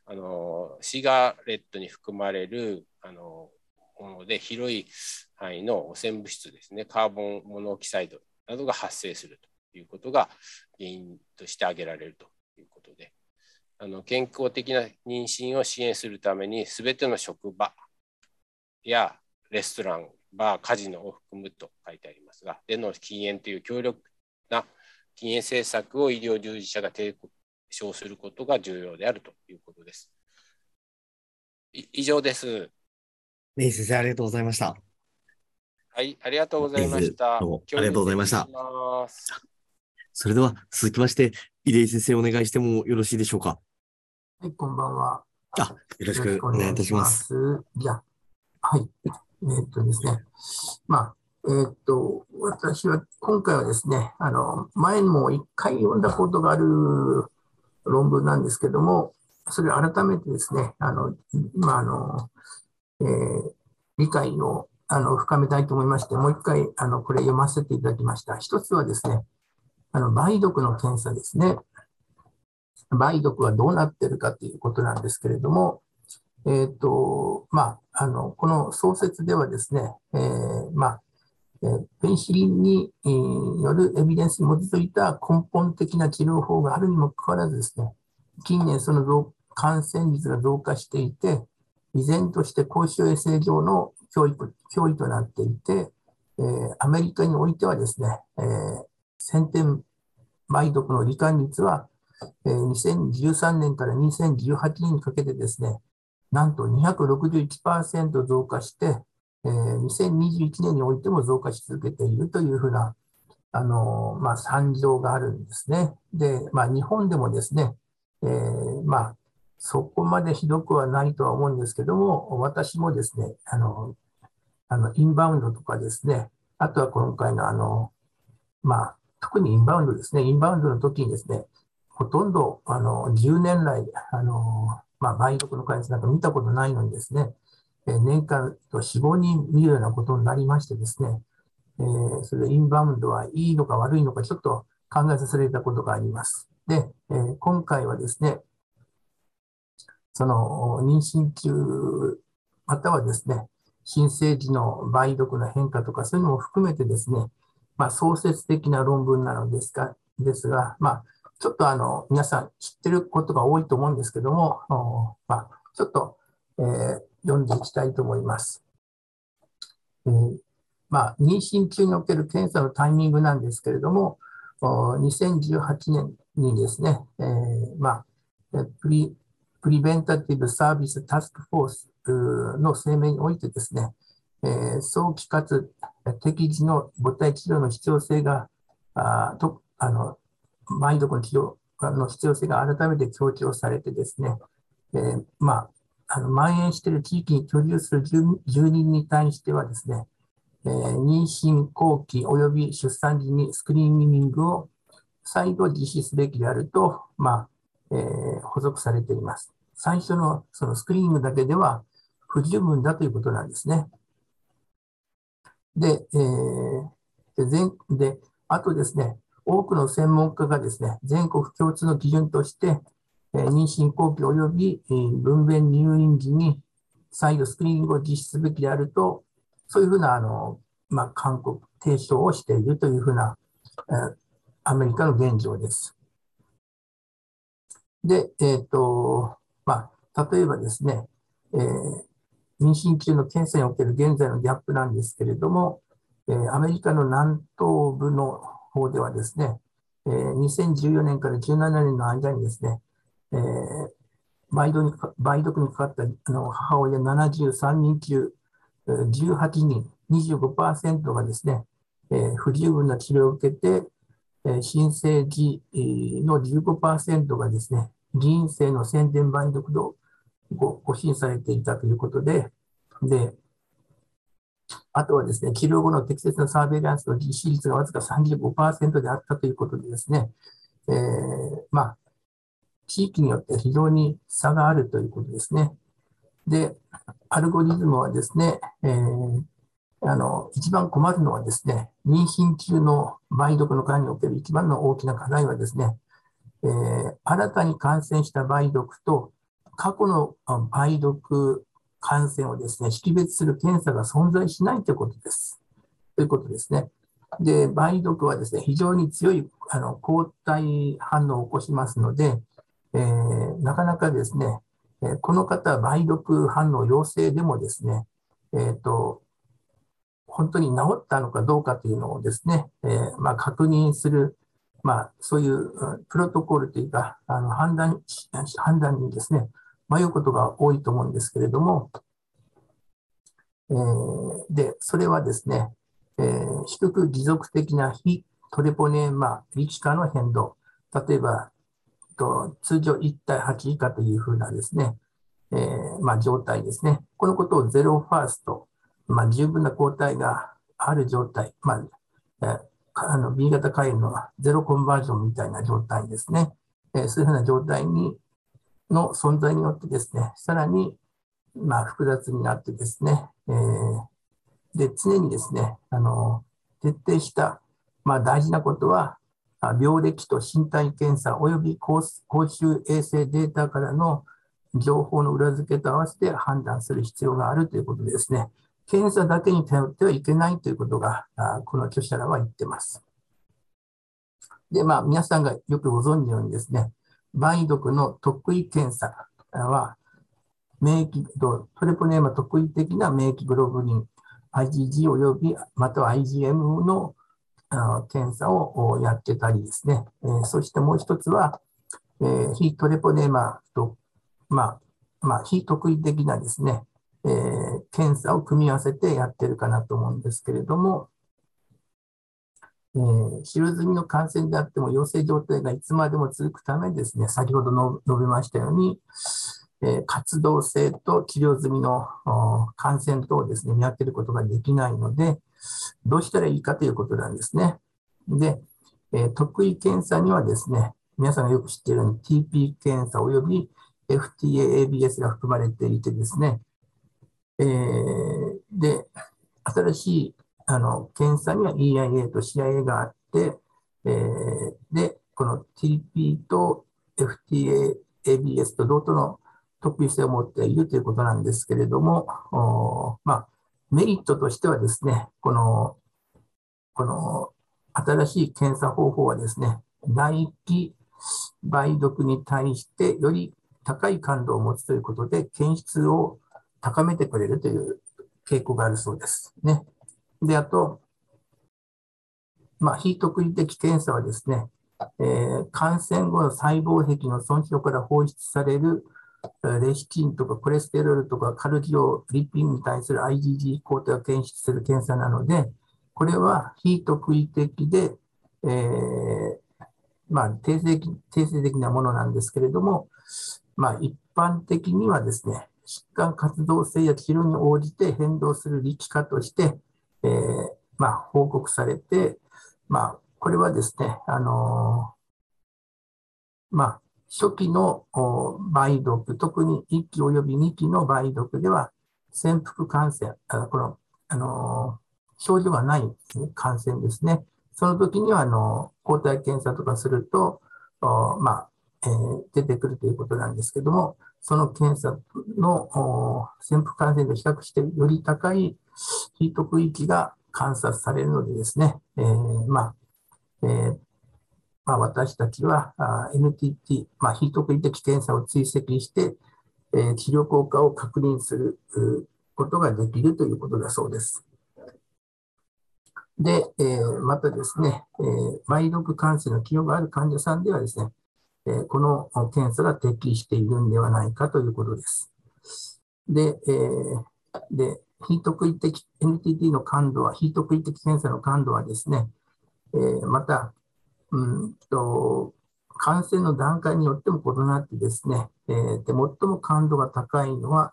あのシガレットに含まれるあのもので広い範囲の汚染物質ですね、カーボンモノキサイドなどが発生するということが原因として挙げられるということで、あの健康的な妊娠を支援するために、すべての職場やレストラン、バー、カジノを含むと書いてありますが、での禁煙という強力な禁煙政策を医療従事者が提称することが重要であるということです。以上です。メイ先生、ありがとうございました。はい、ありがとうございました。どうもありがとうございました。それでは続きまして、入江先生お願いしてもよろしいでしょうか？はい、こんばんは。あ、よろしくお願いいたします。じゃあ、はい。えー、っとですね。まあ、えー、っと、私は今回はですね、あの、前にも一回読んだことがある論文なんですけども、それを改めてですね、あの、まあ、あの、えー、理解をあの深めたいと思いまして、もう一回あのこれ読ませていただきました。一つはですね、あの梅毒の検査ですね。梅毒はどうなってるかということなんですけれども、え、ー、と、まあ、あの、この創設ではですね、えー、まあ、えペニシリンに、よるエビデンスに基づいた根本的な治療法があるにもかかわらずですね、近年その感染率が増加していて、依然として公衆衛生上の脅威脅威となっていて、えー、アメリカにおいてはですね、えー、先天梅毒の罹患率は、えー、2013年から2018年にかけてですね、なんと261%増加して、えー、2021年においても増加し続けているというふうな、あのー、まあ、惨状があるんですね。で、まあ、日本でもですね、えー、まあ、そこまでひどくはないとは思うんですけども、私もですね、あの、あの、インバウンドとかですね、あとは今回のあの、まあ、特にインバウンドですね、インバウンドの時にですね、ほとんど、あの、10年来、あの、まあ、梅毒の開発なんか見たことないのにですね、え年間と4、5人見るようなことになりましてですね、えー、それでインバウンドはいいのか悪いのかちょっと考えさせられたことがあります。で、えー、今回はですね、その妊娠中、またはですね、新生児の梅毒の変化とか、そういうのも含めてですね、まあ、創設的な論文なのですが、ですが、まあ、ちょっとあの、皆さん知ってることが多いと思うんですけども、まあ、ちょっと、えー、読んでいきたいと思います。えー、まあ、妊娠中における検査のタイミングなんですけれども、2018年にですね、えー、まあ、プリプリベンタティブサービスタスクフォースの声明においてですね、え、早期かつ適時の母体治療の必要性が、あとあの梅毒の治療の必要性が改めて強調されてですね、えー、まあ、あの蔓延している地域に居住する住人に対してはですね、えー、妊娠後期及び出産時にスクリーニングを再度実施すべきであると、まあえー、補足されています。最初のそのスクリーニングだけでは不十分だということなんですね。で、えー、で全であとですね、多くの専門家がですね、全国共通の基準として、えー、妊娠後期及び、えー、分娩入院時に再度スクリーニングを実施すべきであると、そういうふうな、あの、まあ、勧告、提唱をしているというふうな、えー、アメリカの現状です。で、えっ、ー、と、まあ、例えばですね、えー、妊娠中の検査における現在のギャップなんですけれども、えー、アメリカの南東部の方ではですね、えー、2014年から17年の間にですね、えー、梅毒に梅毒にかかったの母親73人中18人、25%がですね、えー、不十分な治療を受けて、えー、新生児の15%がですね、議員性の宣伝梅毒度ごご審されていたということで、で、あとはですね、治療後の適切なサーベイランスの実施率がわずか35%であったということでですね、えー、まあ、地域によって非常に差があるということですね。で、アルゴリズムはですね、えー、あの、一番困るのはですね、妊娠中の梅毒の管における一番の大きな課題はですね、えー、新たに感染した梅毒と過去の梅毒感染をですね、識別する検査が存在しないということです。ということですね。で、梅毒はですね、非常に強いあの抗体反応を起こしますので、えー、なかなかですね、え、この方は梅毒反応陽性でもですね、えーと、本当に治ったのかどうかというのをですね、えー、まあ、確認する、まあ、そういうプロトコルというか、あの判断判断にですね、迷うことが多いと思うんですけれども、えー、で、それはですね、えー、低く持続的な非トレポネーマ力化の変動、例えば、と通常1対8以下というふうなですね、えー、まあ、状態ですね。このことをゼロファースト、まあ、十分な抗体がある状態、まあ、えー、あの B 型肝炎のゼロコンバージョンみたいな状態ですね。えー、そういうふうな状態にの存在によってですね、さらに、まあ、複雑になってですね、えー、で、常にですね、あの、徹底した、まあ、大事なことは、病歴と身体検査及び公衆衛生データからの情報の裏付けと合わせて判断する必要があるということですね。検査だけに頼ってはいけないということが、この著者らは言ってます。で、まあ、皆さんがよくご存知のようにですね、梅毒の特異検査は、免疫と、トレポネーマ特異的な免疫グロブリン、IgG 及びまたは IgM の検査をやってたりですね、えそしてもう一つは、え非トレポネーマと、まあ、まあ、非特異的なですね、えー、検査を組み合わせてやってるかなと思うんですけれども、えー、済みの感染であっても陽性状態がいつまでも続くためですね、先ほどの述べましたように、えー、活動性と治療済みの感染等をですね、見分けることができないので、どうしたらいいかということなんですね。で、えー、特異検査にはですね、皆さんがよく知っているように TP 検査及び FTA-ABS が含まれていてですね、えー、で、新しいあの検査には EIA と CIA があって、えー、で、この TP と FTA、ABS と同等の特異性を持っているということなんですけれども、まあ、メリットとしてはですね、この、この新しい検査方法はですね、内気梅毒に対してより高い感度を持つということで、検出を高めてくれるという傾向があるそうですね。で、あと、まあ、非特異的検査はですね、えー、感染後の細胞壁の損傷から放出されるレシキンとかコレステロールとかカルディオリピンに対する IgG 抗体を検出する検査なので、これは非特異的で、えー、まあ、定性的定性的なものなんですけれども、まあ、一般的にはですね、疾患活動性や治療に応じて変動する力化として、えー、まあ、報告されて、まあ、これはですね、あのー、まあ、初期の梅毒、特に1期及び2期の梅毒では、潜伏感染、あこの、あのー、症状がない、感染ですね。その時には、あの、抗体検査とかすると、まあ、え、出てくるということなんですけども、その検査の潜伏感染と比較してより高いヒート区域が観察されるのでですね、えー、まあ、えー、まあ、私たちは NTT、まあ、ヒート区域的検査を追跡して、えー、治療効果を確認することができるということだそうです。で、えー、またですね、えー、梅毒感染の起用がある患者さんではですね、この検査が適しているんではないかということです。で、えー、で、非特異的 NTT の感度は、非特異的検査の感度はですね、えー、また、うんと、感染の段階によっても異なってですね、えー、で最も感度が高いのは、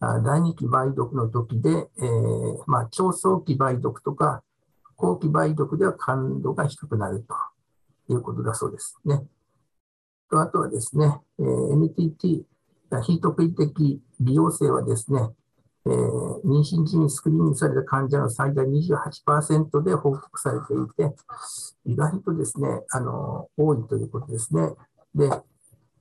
第2期梅毒の時で、えー、まあ、超早期梅毒とか、後期梅毒では感度が低くなるということだそうですね。とあとはですね、えー、NTT、非特異的利用性はですね、えー、妊娠時にスクリーニングされた患者の最大28%で報告されていて、意外とですね、あの、多いということですね。で、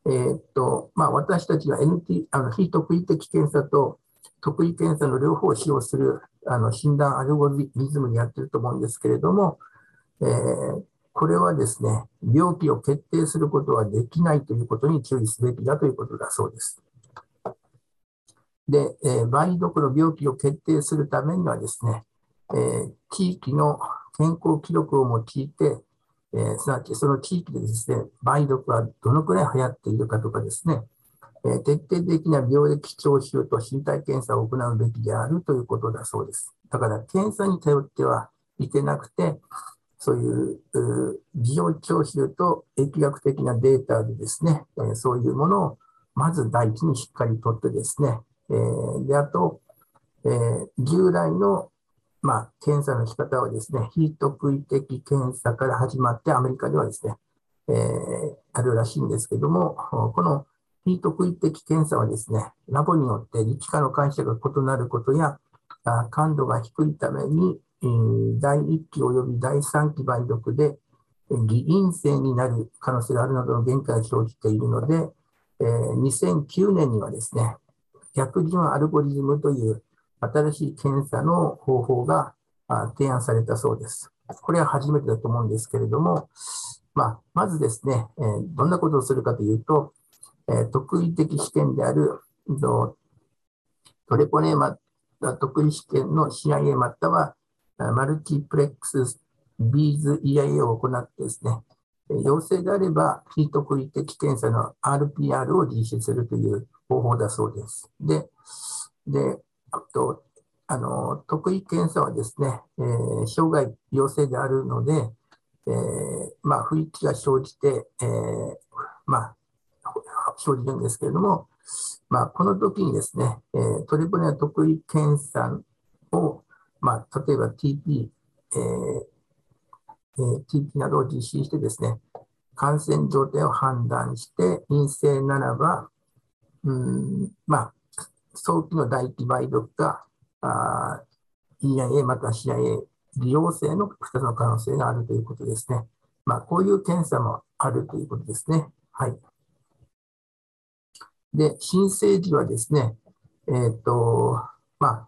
えー、っと、まあ、私たちは NT、あの、非特異的検査と特異検査の両方を使用する、あの、診断アルゴリズムにやってると思うんですけれども、えー、これはですね、病気を決定することはできないということに注意すべきだということだそうです。で、えー、梅毒の病気を決定するためにはですね、えー、地域の健康記録を用いて、えー、すなわちその地域でですね、梅毒がどのくらい流行っているかとかですね、えー、徹底的な病歴徴収と身体検査を行うべきであるということだそうです。だから検査に頼ってはいけなくて、そういう美容徴収と疫学的なデータでですね、え、そういうものをまず第一にしっかりとってですね、えー、であと、えー、従来のまあ、検査の仕方はですね、非特異的検査から始まって、アメリカではですね、えー、あるらしいんですけども、この非特異的検査はですね、ラボによって力化の解釈が異なることや、感度が低いために、第1期及び第3期梅毒で偽陰性になる可能性があるなどの限界が生じているので、2009年にはですね、逆順アルゴリズムという新しい検査の方法が提案されたそうです。これは初めてだと思うんですけれども、まあ、まずですね、え、どんなことをするかというと、えー、特異的試験であるトレポネーマ特異試験の CIA またはマルチプレックスビーズ EIA を行ってですね、陽性であれば非特異的検査の RPR を実施するという方法だそうです。で、であと、あの、特異検査はですね、えー、障害陽性であるので、えー、まあ、不一致が生じて、えー、まあ、生じるんですけれども、まあ、この時にですね、えー、トリプルや特異検査を、まあ、例えば TP、えーえー、TP などを実施してですね、感染状態を判断して陰性ならば、うん、まあ、早期の大気梅毒があ EIA または CIA 利用性の2つの可能性があるということですね。まあ、こういう検査もあるということですね。はい。で、新生児はですね、えっ、ー、と、まあ、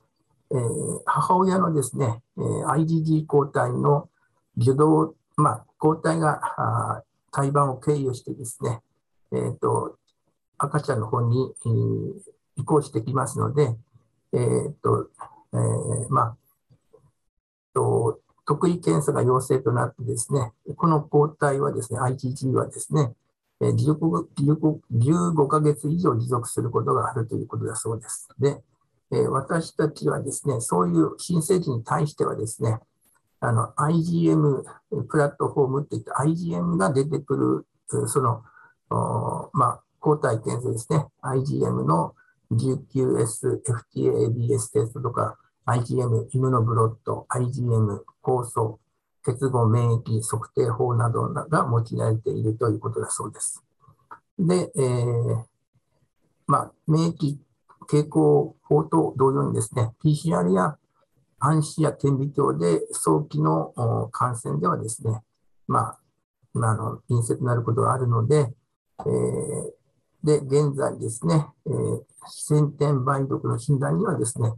えー、母親のですね、えー、IgG 抗体の受動、まあ、抗体が胎盤を経由してですね、え、ー、と、赤ちゃんの方に、えー、移行してきますので、えー、と、えー、まあ、と、特異検査が陽性となってですね、この抗体はですね、IgG はですね、15, 15ヶ月以上持続することがあるということだそうです。で、私たちはですね、そういう新生児に対してはですね、あの IgM プラットフォームって言って IgM が出てくる、その、まあ、抗体検査ですね、IgM の 19S、FTA、ABS テストとか、IgM、イムノブロット、IgM、酵素、結合免疫測定法などが用いられているということだそうです。で、えー、まあ、免疫傾向法と同様にですね、PCR や暗視や顕微鏡で早期の感染ではですね、まあ、今の陰性となることがあるので、えー、で、現在ですね、えー、先天梅毒の診断にはですね、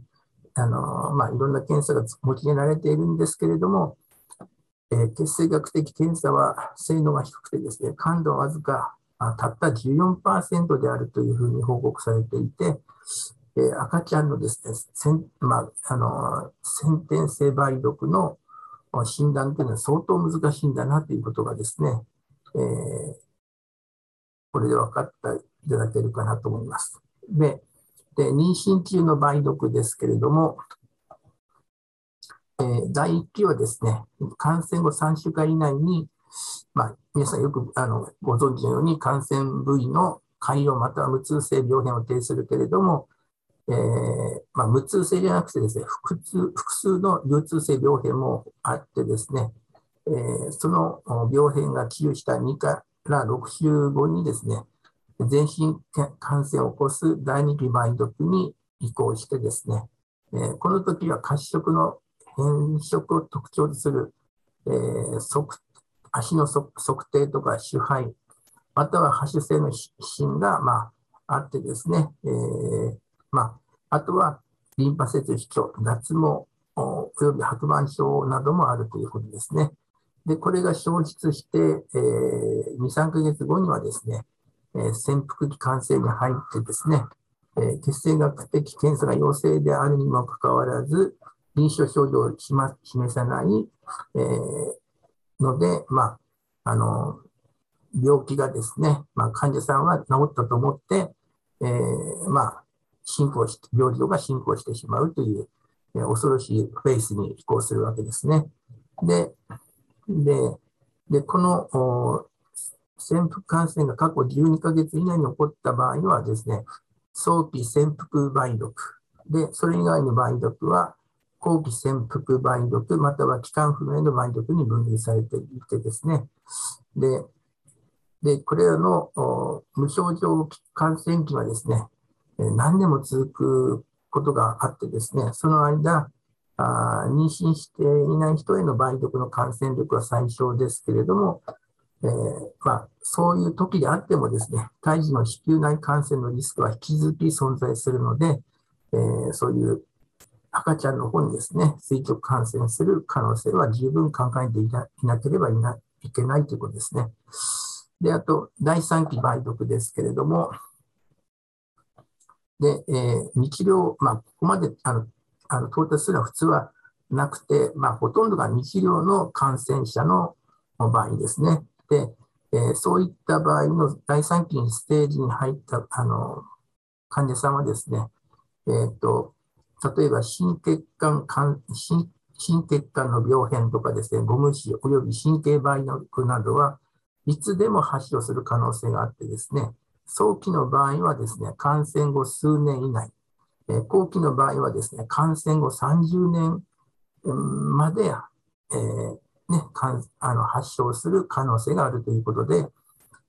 あのまあ、いろんな検査が用いられているんですけれども、えー、血清学的検査は性能が低くてですね、感度はわずかたった14%であるというふうに報告されていて、えー、赤ちゃんのですね、先まあ、あの先天性梅毒の診断というのは相当難しいんだなということがですね、えー、これで分かったいただけるかなと思います。で、で妊娠中の梅毒ですけれども、えー、第1期はですね、感染後3週間以内に、まあ、皆さんよくあのご存知のように感染部位の潰瘍または無痛性病変を呈するけれども、えー、まあ、無痛性じゃなくてですね、複数複数の流通性病変もあってですね、えー、その病変が治癒した2から6週後にですね、全身感染を起こす第二期梅毒に移行してですね、えー、この時は褐色の変色を特徴とする、えー、足の測定とか支配、または播種性の芯が、まあ、あってですね、えーまあ、あとはリンパ節主張、脱毛および白板症などもあるということですね。で、これが消失して、えー、2、3ヶ月後にはですね、えー、潜伏期感染に入ってですね、えー、血清学的検査が陽性であるにもかかわらず、臨床症状を示さない、えー、ので、まああの、病気がですね、まあ、患者さんは治ったと思って、えー、まあ、進行して、病状が進行してしまうという、えー、恐ろしいフェイスに移行するわけですね。で、で、でこの潜伏感染が過去12ヶ月以内に起こった場合はですね、早期潜伏梅毒。で、それ以外の梅毒は、後期潜伏梅毒、または期間不明の梅毒に分類されていてですね。で、でこれらの無症状感染期はですね、何年も続くことがあってですね、その間、あ妊娠していない人への梅毒の感染力は最小ですけれども、えー、まあ、そういう時であってもですね、胎児の子宮内感染のリスクは引き続き存在するので、えー、そういう赤ちゃんの方にですね、垂直感染する可能性は十分考えていなければいけないということですね。で、あと、第3期梅毒ですけれども、で、えー、日量、まあ、ここまであのあの到達するのは普通はなくて、まあ、ほとんどが未治療の感染者の場合ですね。で、えー、そういった場合の第3期にステージに入ったあの患者さんはですね、えーと、例えば心血管心心血管の病変とかですね、ゴム死および神経梅毒などはいつでも発症する可能性があってですね、早期の場合はですね、感染後数年以内、後期の場合はですね、感染後30年まで、えーね、あの発症する可能性があるということで、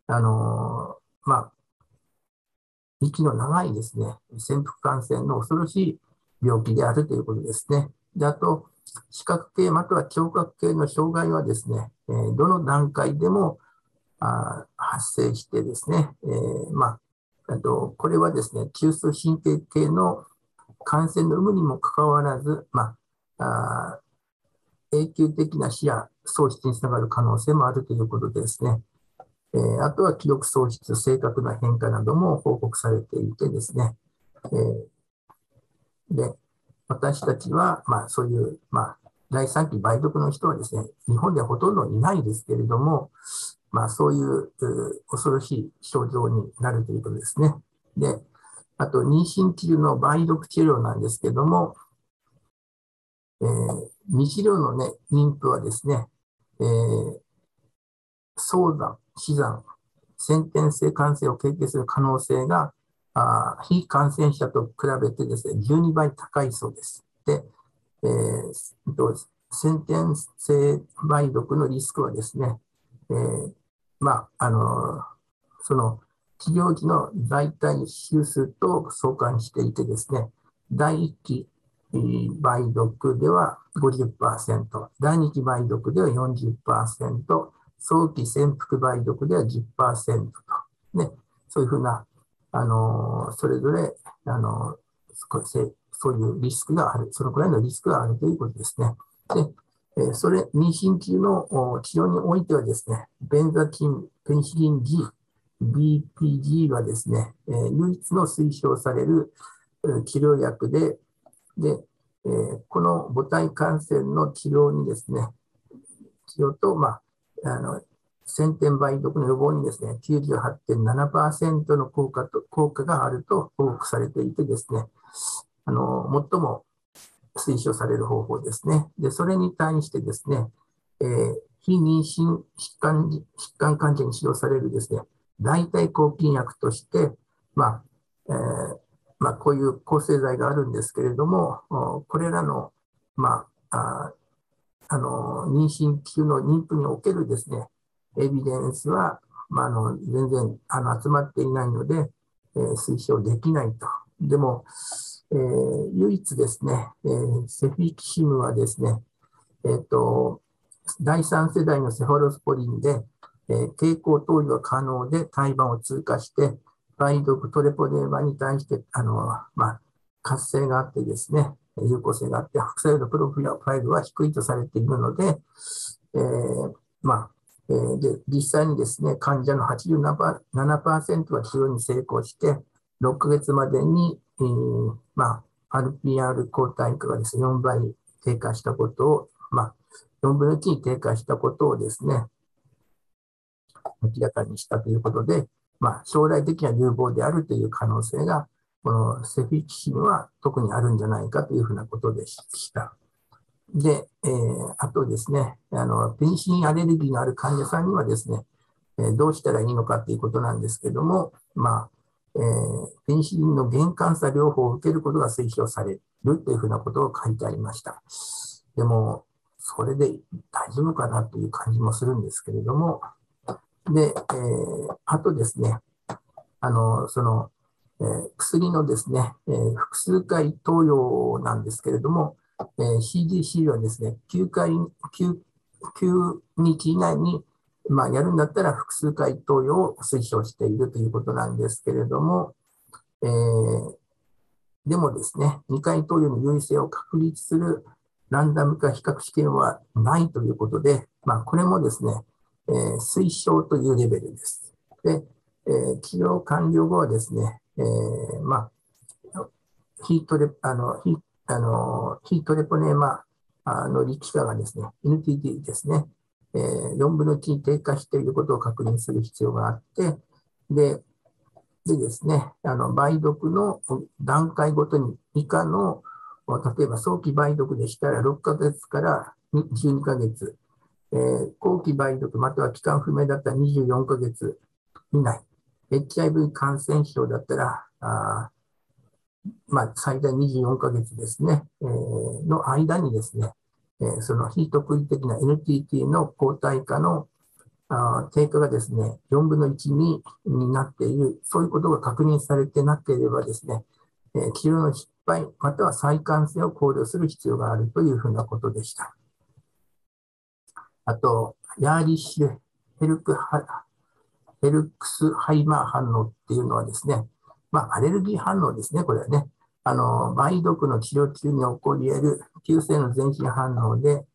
あのー、まあ、息の長いですね、潜伏感染の恐ろしい病気であるということですね。であと、視覚系または聴覚系の障害はですね、え、どの段階でもあ発生してですね、えー、まあ、あとこれはですね、中枢神経系の感染の有無にもかかわらず、まあ、永久的な死や喪失につながる可能性もあるということですね。えー、あとは記憶喪失、正確な変化なども報告されていてですね。えー、で、私たちは、まあ、そういう、まあ、第3期梅毒の人はですね、日本ではほとんどいないですけれども、まあ、そういう恐ろしい症状になるということですね。で、あと、妊娠中の梅毒治療なんですけども、えー、未治療の、ね、妊婦はですね、えー、早産、死産、先天性感染を経験する可能性が、あ非感染者と比べてですね、12倍高いそうです。で、えー、先天性梅毒のリスクはですね、えー、まあ、あの、その治療時の大体周数と相関していてですね、第1期梅毒では50%、第2期梅毒では40%、早期潜伏梅毒では10%と、ね、そういうふうな、あのそれぞれ、あのそういうリスクがある、そのくらいのリスクがあるということですね。でえそれ、妊娠中の治療においてはですね、ベンザチン、ペニシリン G、BPG はですね、え唯一の推奨される治療薬で、で、えこの母体感染の治療にですね、治療と、まあ、あの、先天梅毒の予防にですね、98.7%の効果と、効果があると報告されていてですね、あの、最も推奨される方法ですね。で、それに対してですね、えー、非妊娠疾患疾患患者に使用されるですね、代替抗菌薬として、まあ、えー、まあ、こういう抗生剤があるんですけれども、これらの、まあ、ああの妊娠中の妊婦におけるですね、エビデンスは、まあ、の全然あの集まっていないので、えー、推奨できないと。でも、えー、唯一ですね、えー、セフィキシムはですね、えーと、第3世代のセファロスポリンで、えー、抵抗投与が可能で胎盤を通過して、梅毒トレポデーマに対してあの、まあ、活性があってですね、有効性があって、副作用のプロフィラファイルは低いとされているので、えー、まあ、で実際にですね、患者の87%は治療に成功して、6ヶ月までにえー、まあ、RPR 抗体価がですね、4倍低下したことを、まあ、4分の1に低下したことをですね、明らかにしたということで、まあ、将来的な流亡であるという可能性が、このセフィキシムは特にあるんじゃないかというふうなことでした。で、えー、あとですね、あの、ペニシリンアレルギーのある患者さんにはですね、えー、どうしたらいいのかということなんですけども、まあ、えー、ペニシリンの原幹差療法を受けることが推奨されるというふうなことを書いてありました。でも、それで大丈夫かなという感じもするんですけれども、で、えー、あとですね、あの、その、えー、薬のですね、えー、複数回投与なんですけれども、えー、CDC はですね、9回、9、9日以内に、まあ、やるんだったら複数回投与を推奨しているということなんですけれども、えー、でもですね、2回投与の優位性を確立するランダム化比較試験はないということで、まあ、これもですね、えー、推奨というレベルです。で、えー、治療完了後はですね、えー、まあ、ヒートレあのヒあのヒートレポネーマの力化がですね、NTT ですね、えー、4分の1に低下していることを確認する必要があって、で、でですね、あの梅毒の段階ごとに以下の、例えば早期梅毒でしたら6ヶ月から12ヶ月、えー、後期梅毒または期間不明だったら24ヶ月以内、HIV 感染症だったら、あまあ、最大24ヶ月ですね、えー、の間にですね、えー、その非特異的な NTT の抗体化のあ低下がですね、4分の1にになっている、そういうことが確認されてなければですね、えー、治療の失敗、または再感染を考慮する必要があるというふうなことでした。あと、ヤーリッシュヘルクハヘルクスハイマー反応っていうのはですね、まあ、アレルギー反応ですね、これはね。あの、梅毒の治療中に起こり得る急性の全身反応で、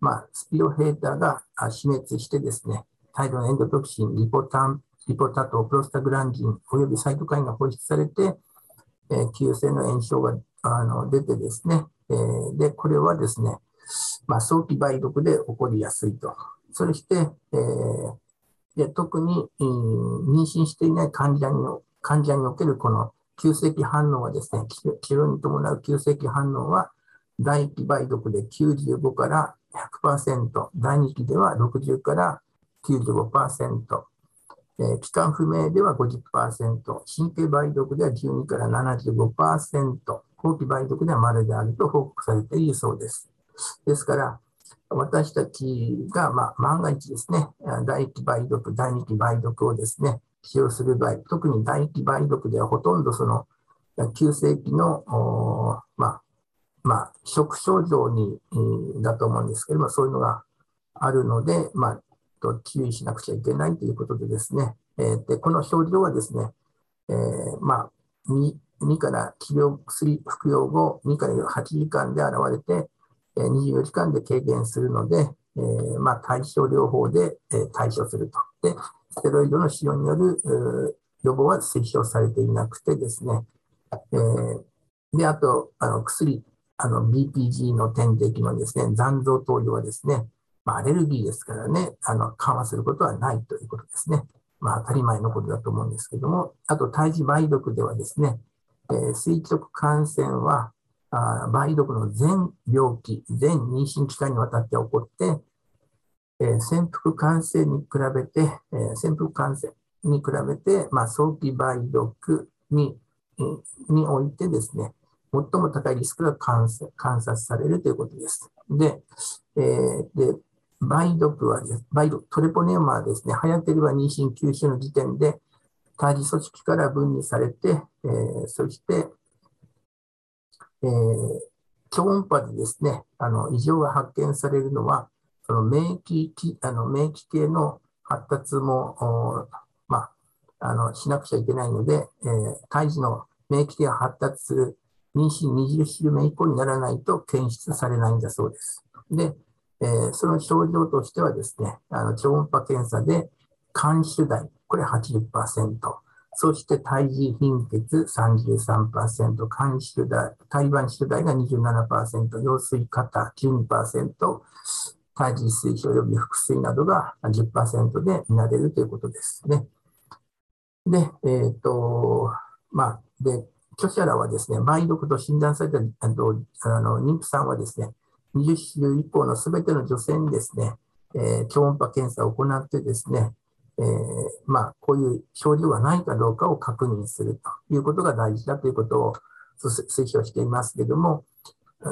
まあ、スピロヘーターが死滅してですね、大量のエンドトキシン、リポタン、リポタンパク、プロスタグランジン、およびサイトカインが放出されて、えー、急性の炎症があの出てですね、えー、で、これはですね、まあ、早期梅毒で起こりやすいと。そして、えー、で特に、えー、妊娠していない患者に患者におけるこの急性期反応はですね、治療に伴う急性期反応は、第1期梅毒で95から100%、第2期では60から95%、えー、期間不明では50%、神経梅毒では12から75%、後期梅毒では丸であると報告されているそうです。ですから、私たちが、まあ、万が一ですね、第1期梅毒、第2期梅毒をですね、使用する場合、特に第1期梅毒ではほとんどその急性期の、まあ、まあ、食症状に、だと思うんですけれども、そういうのがあるので、まあ、と注意しなくちゃいけないということでですね、えー、でこの症状はですね、えー、まあ2、2から治療薬服用後、2から8時間で現れて、24時間で軽減するので、えー、まあ、対症療法で、対処すると。で、ステロイドの使用による予防は推奨されていなくてですね、えー、で、あと、あの薬、あの BPG の点滴のですね、残像投与はですね、まあ、アレルギーですからね、あの緩和することはないということですね。まあ、当たり前のことだと思うんですけども、あと、胎児梅毒ではですね、えー、垂直感染は、あ梅毒の全病気、全妊娠期間にわたって起こって、えー、潜伏感染に比べて、えー、潜伏感染に比べて、まあ、早期梅毒ににおいてですね、最も高いリスクが観察されるということです。で、えー、で梅毒はです、梅毒、トレポネーマはですね、早ければ妊娠休止の時点で、胎児組織から分離されて、えー、そして、えー、超音波でですね、あの異常が発見されるのは、その免疫あの免疫系の発達も、まあ、あのしなくちゃいけないので、えー、胎児の免疫系が発達する妊娠20週目以降にならないと検出されないんだそうです。で、えー、その症状としてはですね、あの超音波検査で肝主題、これ80%、そして胎児貧血33%、肝主題、胎盤主題が27%、羊水型12%、胎児水腫及び腹水などが10%で見られるということですね。で、えっ、と、まあ、で、著者らはですね、梅毒と診断されたあのあの妊婦さんはですね、20週以降のすべての女性にですね、えー、超音波検査を行ってですね、えー、まあ、こういう症状がないかどうかを確認するということが大事だということを推奨していますけれども、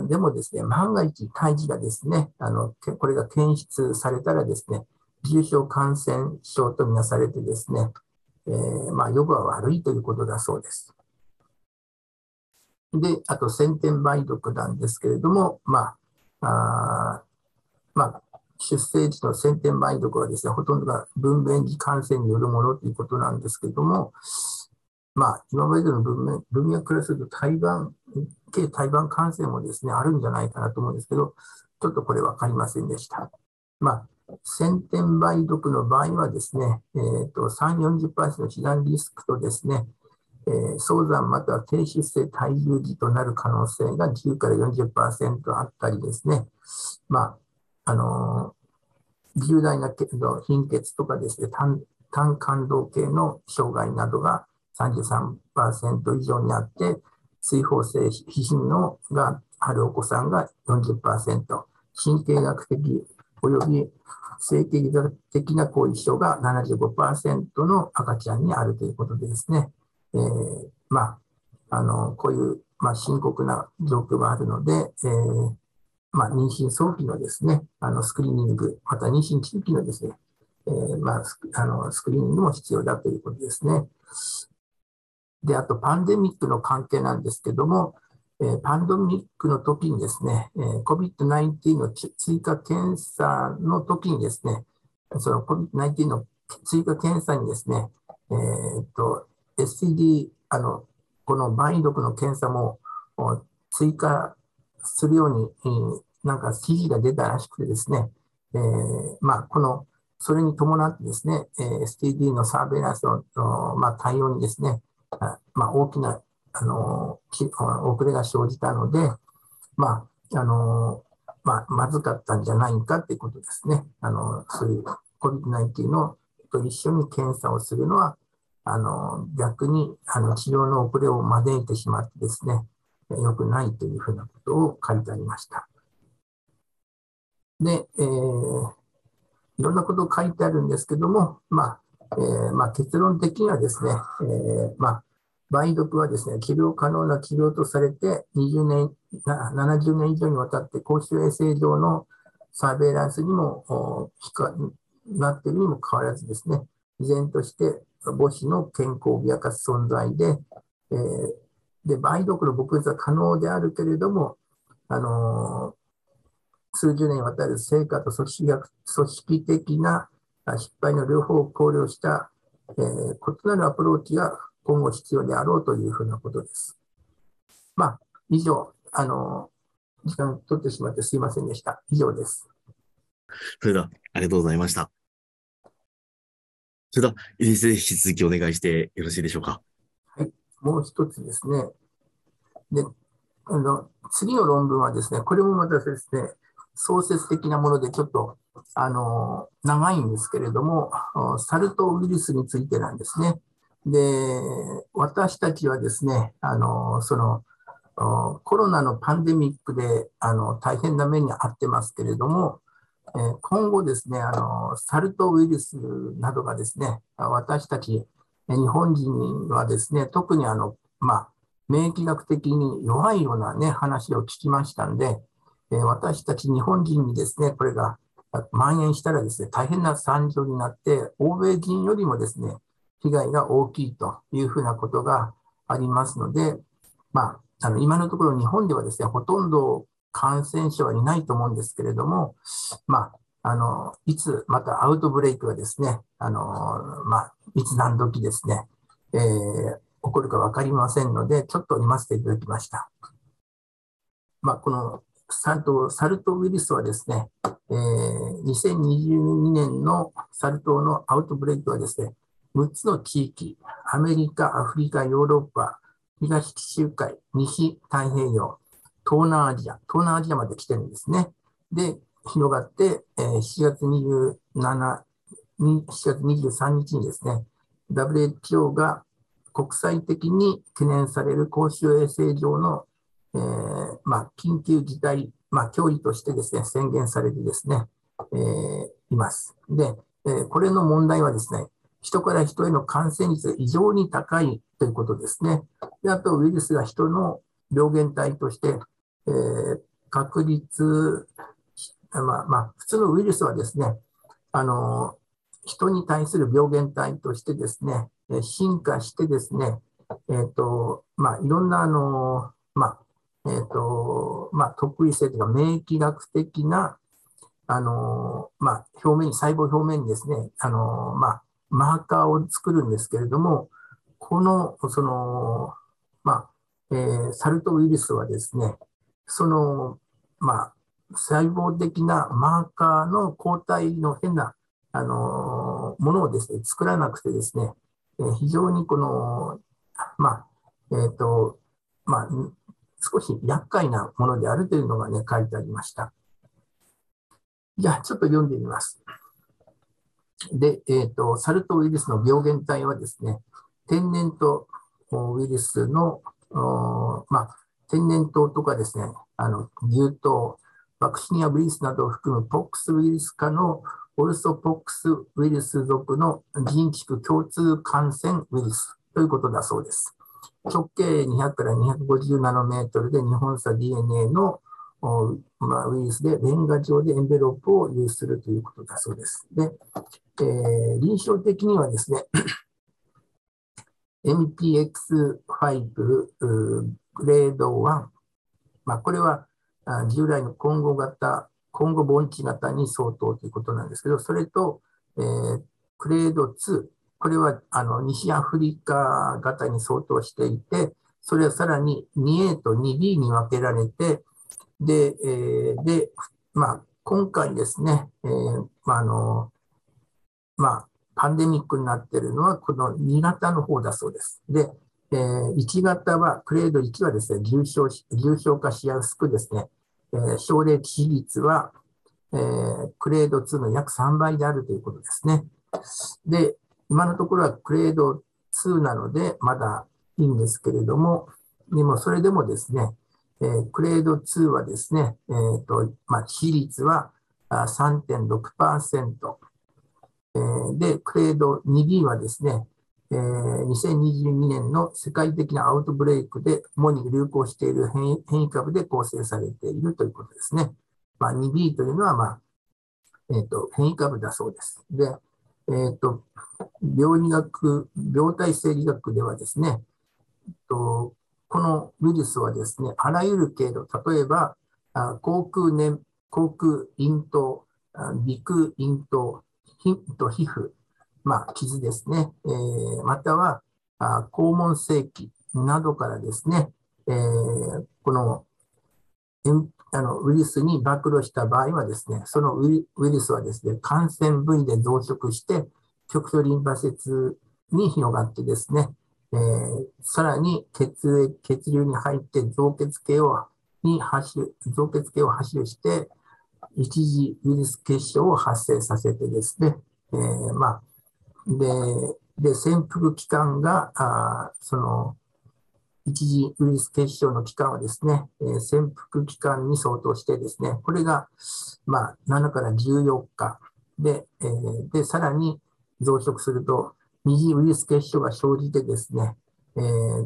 でもですね、万が一胎児がですね、あの、これが検出されたらですね、重症感染症とみなされてですね、えー、まあ、予後は悪いということだそうです。で、あと先天梅毒なんですけれども、まあ、あまあ、出生時の先天梅毒はですね、ほとんどが分娩時感染によるものということなんですけれども、まあ、今までの文明文脈からすると胎盤、軽胎盤感染もですね、あるんじゃないかなと思うんですけど、ちょっとこれ分かりませんでした。まあ、先天梅毒の場合はですね、えーと、3、40%の被弾リスクとですね、えー、早産または低出生体重児となる可能性が10から40%あったりですね、まあ、あのー、重大な貧血とかですね、単単感動系の障害などが33%以上にあって、水疱性皮膚のがあるお子さんが40%、神経学的及び性的な後遺症が75%の赤ちゃんにあるということでですね、えー、まあ、あの、こういう、まあ、深刻な状況があるので、えー、まあ、妊娠早期のですね、あの、スクリーニング、また妊娠中期のですね、えー、まあ、あの、スクリーニングも必要だということですね。で、あと、パンデミックの関係なんですけども、え、パンデミックの時にですね、えー、COVID-19 の追加検査の時にですね、その COVID-19 の追加検査にですね、えー、っと、STD、あの、この梅毒の検査も追加するように、なんか指示が出たらしくてですね、えー、まあ、この、それに伴ってですね、STD のサーベイランスの、まあ、対応にですね、まあ、大きな、あの、遅れが生じたので、まあ、あの、まあ、まずかったんじゃないかっていうことですね。あの、そういう COVID-19 のと一緒に検査をするのは、あの、逆に、あの、治療の遅れを招いてしまってですね、良くないというふうなことを書いてありました。で、えー、いろんなことを書いてあるんですけども、まあ、えー、まあ、結論的にはですね、えー、まあ、梅毒はですね、治療可能な治療とされて、20年、70年以上にわたって公衆衛生上のサーベイランスにも、なっているにもかかわらずですね、依然として母子の健康を脅かす存在で、えー、で、梅毒の撲滅は可能であるけれども、あのー、数十年にわたる成果と組織組織的な失敗の両方を考慮した、えー、異なるアプローチが今後必要であろうというふうなことです。まあ、以上、あのー、時間取ってしまってすいませんでした。以上です。それでは、ありがとうございました。それでは、引き続きお願いしてよろしいでしょうか？はい。もう一つですね。で、あの、次の論文はですね、これもまたですね、創設的なものでちょっと、あの、長いんですけれども、サル痘ウイルスについてなんですね。で、私たちはですね、あの、その、コロナのパンデミックであの大変な目に遭ってますけれども、え今後ですね、あの、サル痘ウイルスなどがですね、私たち日本人はですね、特にあの、まあ、免疫学的に弱いようなね、話を聞きましたんで、え私たち日本人にですね、これが蔓延したらですね、大変な惨状になって、欧米人よりもですね、被害が大きいというふうなことがありますので、まあ、あの今のところ日本ではですね、ほとんど感染者はいないと思うんですけれども、まあ、あの、いつまたアウトブレイクがですね、あの、まあ、いつ何時ですね、えー、起こるか分かりませんので、ちょっと読ませていただきました。まあ、このサル痘サル痘ウイルスはですね、えー、2022年のサル痘のアウトブレイクはですね、6つの地域、アメリカ、アフリカ、ヨーロッパ、東地中海、西太平洋、東南アジア、東南アジアまで来てるんですね。で、広がって、えー7月27 7月23日にですね、WHO が国際的に懸念される公衆衛生上の、えーまあ、緊急事態、まあ、脅威としてですね、宣言されてですね、えーいます。で、えーこれの問題はですね、人から人への感染率が異常に高いということですね。であと、ウイルスが人の病原体として、えー確率、まあ、まあ、普通のウイルスはですね、あの、人に対する病原体としてですね、進化してですね、えっ、と、まあ、いろんな、あの、まあ、えっ、と、まあ、特異性というか、免疫学的な、あの、まあ、表面に、細胞表面にですね、あの、まあ、マーカーを作るんですけれども、この、その、まあ、えーサルトウイルスはですね、その、まあ、細胞的なマーカーの抗体の変な、あのものをですね、作らなくてですね、えー非常にこの、まあ、えっ、と、まあ、少し厄介なものであるというのがね、書いてありました。じゃあ、ちょっと読んでみます。で、えっ、と、サル痘ウイルスの病原体はですね、天然痘ウイルスの、まあ、天然痘とかですね、あの、牛痘、ワクシニアウイルスなどを含むポックスウイルス科のオルソポックスウイルス属の人畜共通感染ウイルスということだそうです。直径200から250ナノメートルで日本差 DNA のまあ、ウイルスでレンガ状でエンベロープを有するということだそうです。で、えー臨床的にはですね、MPX5 グレード1、まあ、これはあ従来の混合型、混合盆地型に相当ということなんですけど、それと、えーグレード2、これはあの西アフリカ型に相当していて、それはさらに 2A と 2B に分けられて、で、えーで、まあ、今回ですね、えーまあ、あの、まあ、パンデミックになっているのは、この2型の方だそうです。で、えー1型は、クレード1はですね、重症重症化しやすくですね、えー症例致死率は、えークレード2の約3倍であるということですね。で、今のところはクレード2なので、まだいいんですけれども、でもそれでもですね、えークレード2はですね、えーとまあ、致死率は3.6%、えーで、クレード 2B はですね、えー2022年の世界的なアウトブレイクで主に流行している変異株で構成されているということですね。まあ、2B というのは、まあえーと変異株だそうです。で、えーと病理学、病態生理学ではですね、えっとこのウイルスはですね、あらゆる経路、例えば、あ口腔粘、口腔咽頭、あ鼻腔咽頭、皮と皮膚、まあ、傷ですね、えーまたはあ肛門性器などからですね、えーこのあのウイルスに暴露した場合はですね、そのウイルスはですね、感染部位で増殖して、局所リンパ節に広がってですね、えーさらに血、血流に入って造血系を、に走る、造血系を走るして、一時ウイルス結晶を発生させてですね、えーまあ、で、で、潜伏期間が、あその、一時ウイルス結晶の期間はですね、え潜伏期間に相当してですね、これが、ま、7から14日で、えで、さらに増殖すると、二次ウイルス結晶が生じてですね、え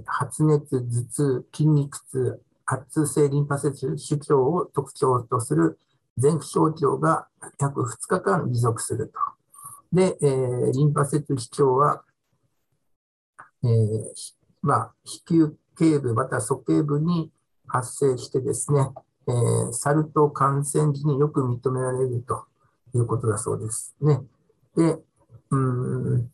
発熱、頭痛、筋肉痛、圧痛性リンパ節腫脹を特徴とする全不症状が約2日間持続すると。で、えーリンパ節腫脹は、えーまあ、子宮頸部または鼠径部に発生してですね、えーサル痘感染時によく認められるということだそうですね。で、うん、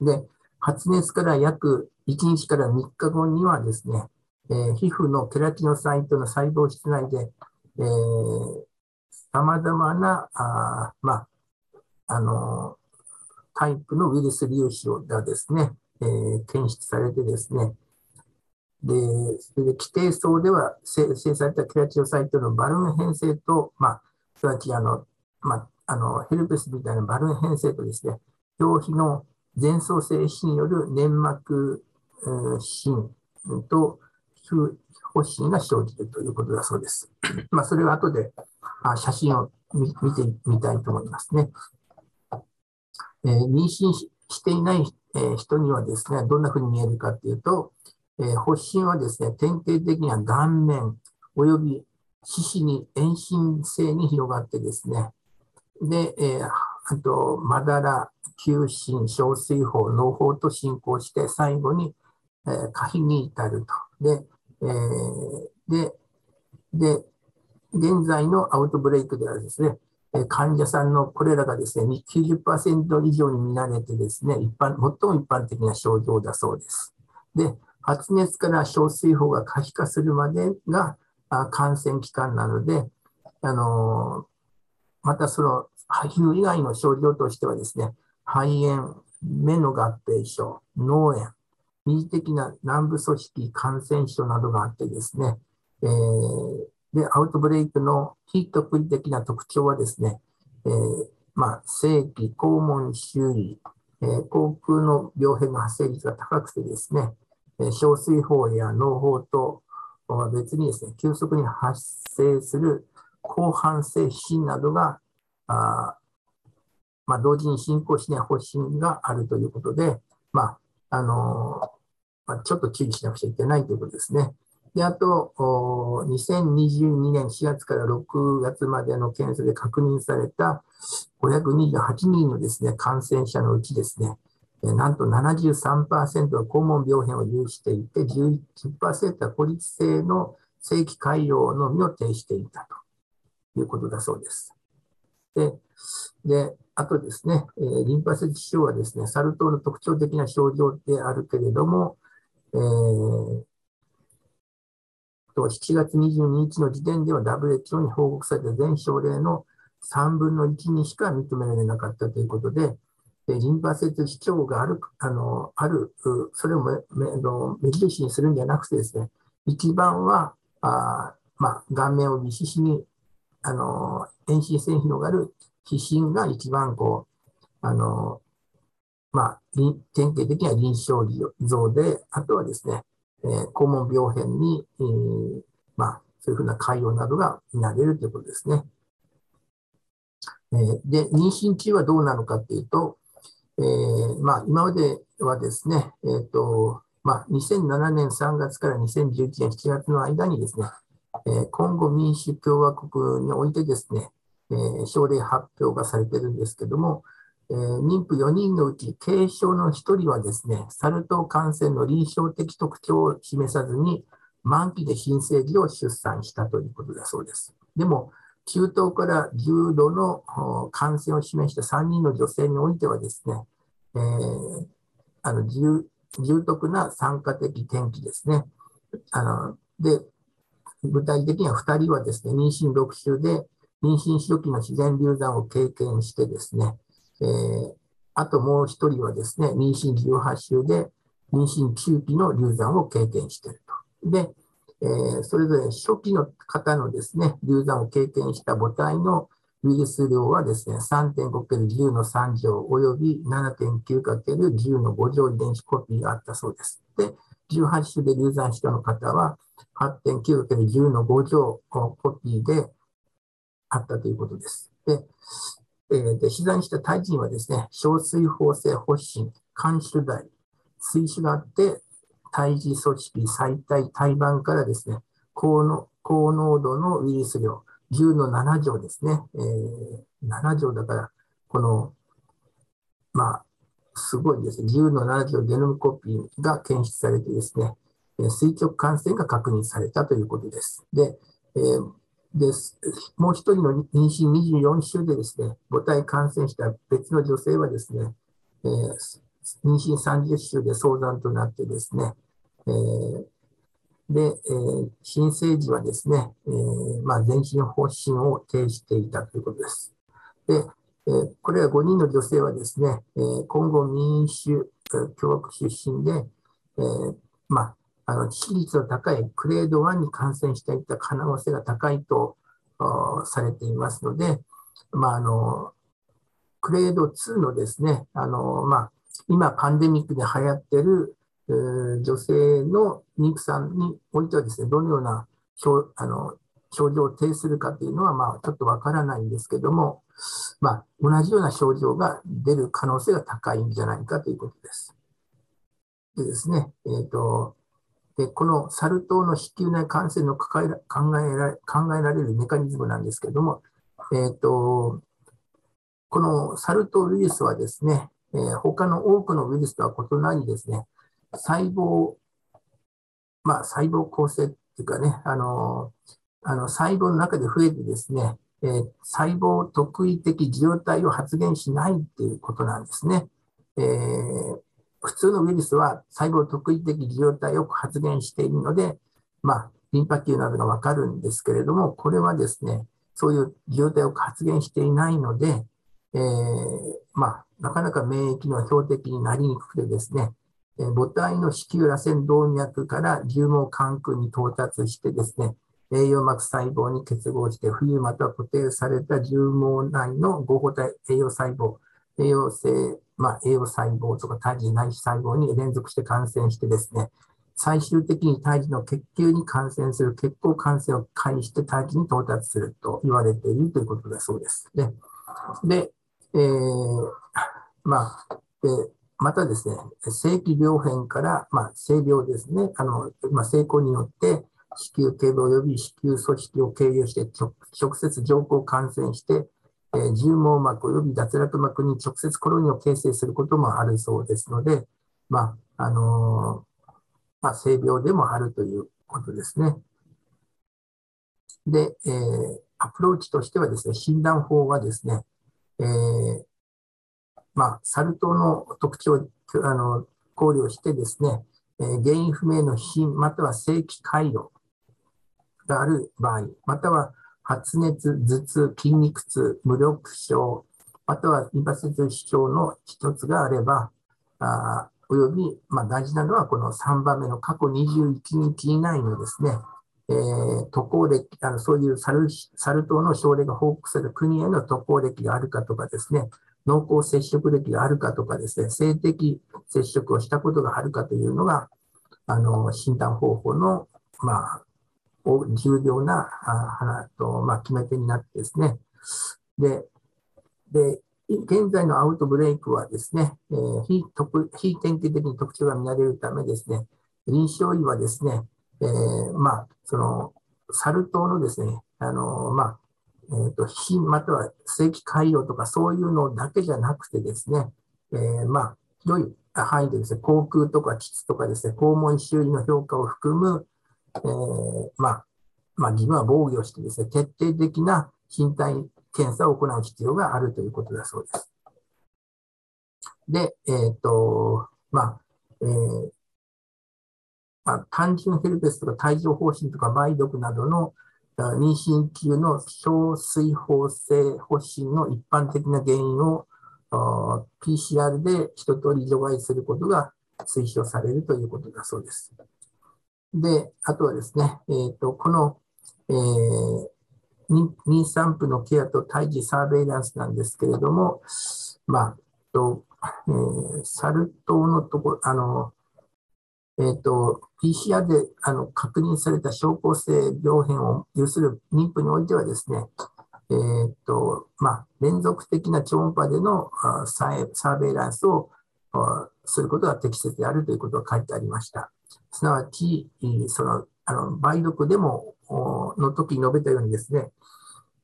で、発熱から約1日から3日後にはですね、えー皮膚のケラティノサイトの細胞質内で、えー、様々な、あまあ、あのータイプのウイルス粒子がですね、えー検出されてですね、で、それで規定層では生成されたケラチノサイトのバルーン変性と、まあ、すなわちあの、まあ、あのヘルペスみたいなバルーン変性とですね、表皮の前奏性皮による粘膜疹と皮発疹が生じるということだそうです。まあ、それは後で写真を見てみたいと思いますね。えー、妊娠していない、人にはですね、どんなふうに見えるかというと、え、発疹はですね、典型的には顔面及び皮脂に遠心性に広がってですね、で、えー、あと、まだら、急進、小水疱、脳胞と進行して、最後に、えー、可否に至ると。で、えー、で、で、現在のアウトブレイクではですね、患者さんのこれらがですね、90%以上に見られてですね、一般、最も一般的な症状だそうです。で、発熱から小水疱が可否化するまでが感染期間なので、あのまたその皮膚以外の症状としてはですね、肺炎、目の合併症、脳炎、二次的な軟部組織感染症などがあってですね、えー、で、アウトブレイクの非特異的な特徴はですね、えー、まあ、正規、肛門周囲、えー、口腔の病変の発生率が高くてですね、小水疱や脳胞とは別にですね、急速に発生する広範性皮疹などが、あまあ、同時に進行しない発疹があるということで、まああのまあ、ちょっと注意しなくちゃいけないということですね。で、あと、2022年4月から6月までの検査で確認された528人のですね、感染者のうちですね、なんと73%は肛門病変を有していて、11%は孤立性の正規潰瘍のみを呈していたということだそうです。で、であとですね、えー、リンパ節症はですね、サル痘の特徴的な症状であるけれども、えー、と7月22日の時点では WHO に報告された全症例の3分の1にしか認められなかったということで、でリンパ節視聴がある、あの、ある、それを目の目印にするんじゃなくてですね、一番は、あまあ、顔面を見ししに、あの、遠心線広がる皮疹が一番こう、あの、まあ、典型的には臨床像で、あとはですね、えー、肛門病変に、えー、まあ、そういうふうな潰瘍などが見られるということですね。え、で、妊娠中はどうなのかというと、えー、まあ、今まではですね、えっ、と、まあ、2007年3月から2011年7月の間にですね、えー、コンゴ民主共和国においてですね、えー、症例発表がされてるんですけども、えー、妊婦4人のうち軽症の1人はですね、サル痘感染の臨床的特徴を示さずに、満期で新生児を出産したということだそうです。でも、中等から重度の感染を示した3人の女性においてはですね、えー、あの重篤な酸化的転機ですね。あので具体的には2人はですね、妊娠6週で妊娠初期の自然流産を経験してですね、えー、あともう一人はですね、妊娠18週で妊娠中期の流産を経験していると。で、え、それぞれ初期の方のですね、流産を経験した母体のウイルス量はですね、3.5×10 の3乗及び 7.9×10 の5乗遺伝子コピーがあったそうです。で、18週で流産したの方は 8.9×10 の5乗コピーであったということです。で、えー、で被弾した胎児にはですね、小水疱性発疹、肝種大、水腫があって、胎児組織、最大、胎盤からですね、高の高濃度のウイルス量、10の7乗ですね、えー、7乗だから、この、まあ、すごいですね、10の7乗ゲノムコピーが検出されてですね、垂直感染が確認されたということです。で、えーです。もう一人の妊娠24週でですね、母体感染した別の女性はですね、えー、妊娠30週で早産となってですね、えー、で、えー、新生児はですね、えーまあ、全身方針を呈していたということです。で、えー、これは5人の女性はですね、えー、今後民主共和国出身で、えーまあ、あの致死率の高いグレード1に感染していた可能性が高いとされていますので、まあ、あの、グレード2のですね、あの、まあ、今パンデミックで流行ってる、えー、女性の妊婦さんにおいてはですね、どのような症あの症状を呈するかというのは、まあ、ちょっとわからないんですけども、まあ、同じような症状が出る可能性が高いんじゃないかということです。でですね、え、ー、と、でこのサル痘の子宮内感染の考えら考えられるメカニズムなんですけども、えっ、ー、と、このサル痘ウイルスはですね、えー、他の多くのウイルスとは異なりですね、細胞、まあ、細胞構成っていうかね、あの、あの細胞の中で増えてですね、えー、細胞特異的受容体を発現しないっていうことなんですね。えー、普通のウイルスは細胞特異的受容体を発現しているので、まあ、リンパ球などがわかるんですけれども、これはですね、そういう受容体を発現していないので、えー、まあ、なかなか免疫の標的になりにくくてですね、え母体の子宮螺旋動脈から牛毛管腔に到達してですね、栄養膜細胞に結合して、冬または固定された重毛内の合法体栄養細胞、栄養性、まあ、栄養細胞とか胎児内細胞に連続して感染してですね、最終的に胎児の血球に感染する血行感染を介して胎児に到達すると言われているということだそうです。で、でえー、まあ、でまたですね、正規病変から、まあ、性病ですね、あのまあ、成功によって子宮頸部及び子宮組織を経由して直接上行感染して、えー、重毛膜及び脱落膜に直接コロニーを形成することもあるそうですので、まあ、あのー、まあ、性病でもあるということですね。で、えー、アプローチとしてはですね、診断法はですね、えー、まあ、サル痘の特徴をあの考慮してですね、えー、原因不明の貧または正規回路がある場合、または発熱、頭痛、筋肉痛、無力症、またはリンパ節主張の一つがあれば、あおよび、まあ、大事なのはこの3番目の過去21日以内のですね、えー、渡航歴あの、そういうサルサル痘の症例が報告される国への渡航歴があるかとかですね、濃厚接触歴があるかとかですね、性的接触をしたことがあるかというのが、あの診断方法の、まあ、重要なあと、まあ、決め手になってですね、で、で現在のアウトブレイクはですね、えー、非非典型的に特徴が見られるためですね、臨床医はですね、えー、まあ、その、サル痘のですね、あの、まあ、えーと、非または正規海洋とかそういうのだけじゃなくてですね、えー、まあ、広い範囲でですね、航空とか基地とかですね、肛門周囲の評価を含む、えー、まあ、まあ、自分は防御してですね、徹底的な身体検査を行う必要があるということだそうです。で、えっ、ー、と、まあ、えー、まあ、単純ヘルペスとか帯状疱疹とか梅毒などの妊娠中の小水疱性発疹の一般的な原因を PCR で一通り除外することが推奨されるということだそうです。で、あとはですね、えーと、この、えー、妊産婦のケアと胎児サーベイランスなんですけれども、まあ、とえー、サル痘のとこあの、え、ー、と、PCR であの確認された症候性病変を有する妊婦においてはですね、えっ、と、まあ、連続的な超音波でのサーベイランスをすることが適切であるということが書いてありました。すなわち、その、あの、梅毒でも、の時に述べたようにですね、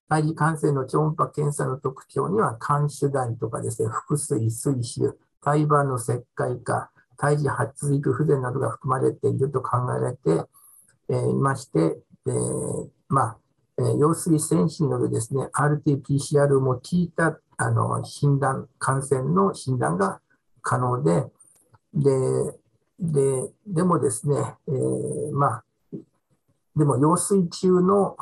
胎児感染の超音波検査の特徴には、肝主題とかですね、腹水、水腫、胎盤の石灰化、胎児発育不全などが含まれていると考えられて、えー、いまして、えー、まあ、えー、羊水選手によるですね、RT-PCR を用いたあの診断、感染の診断が可能で、で、ででもですね、えー、まあ、でも羊水中の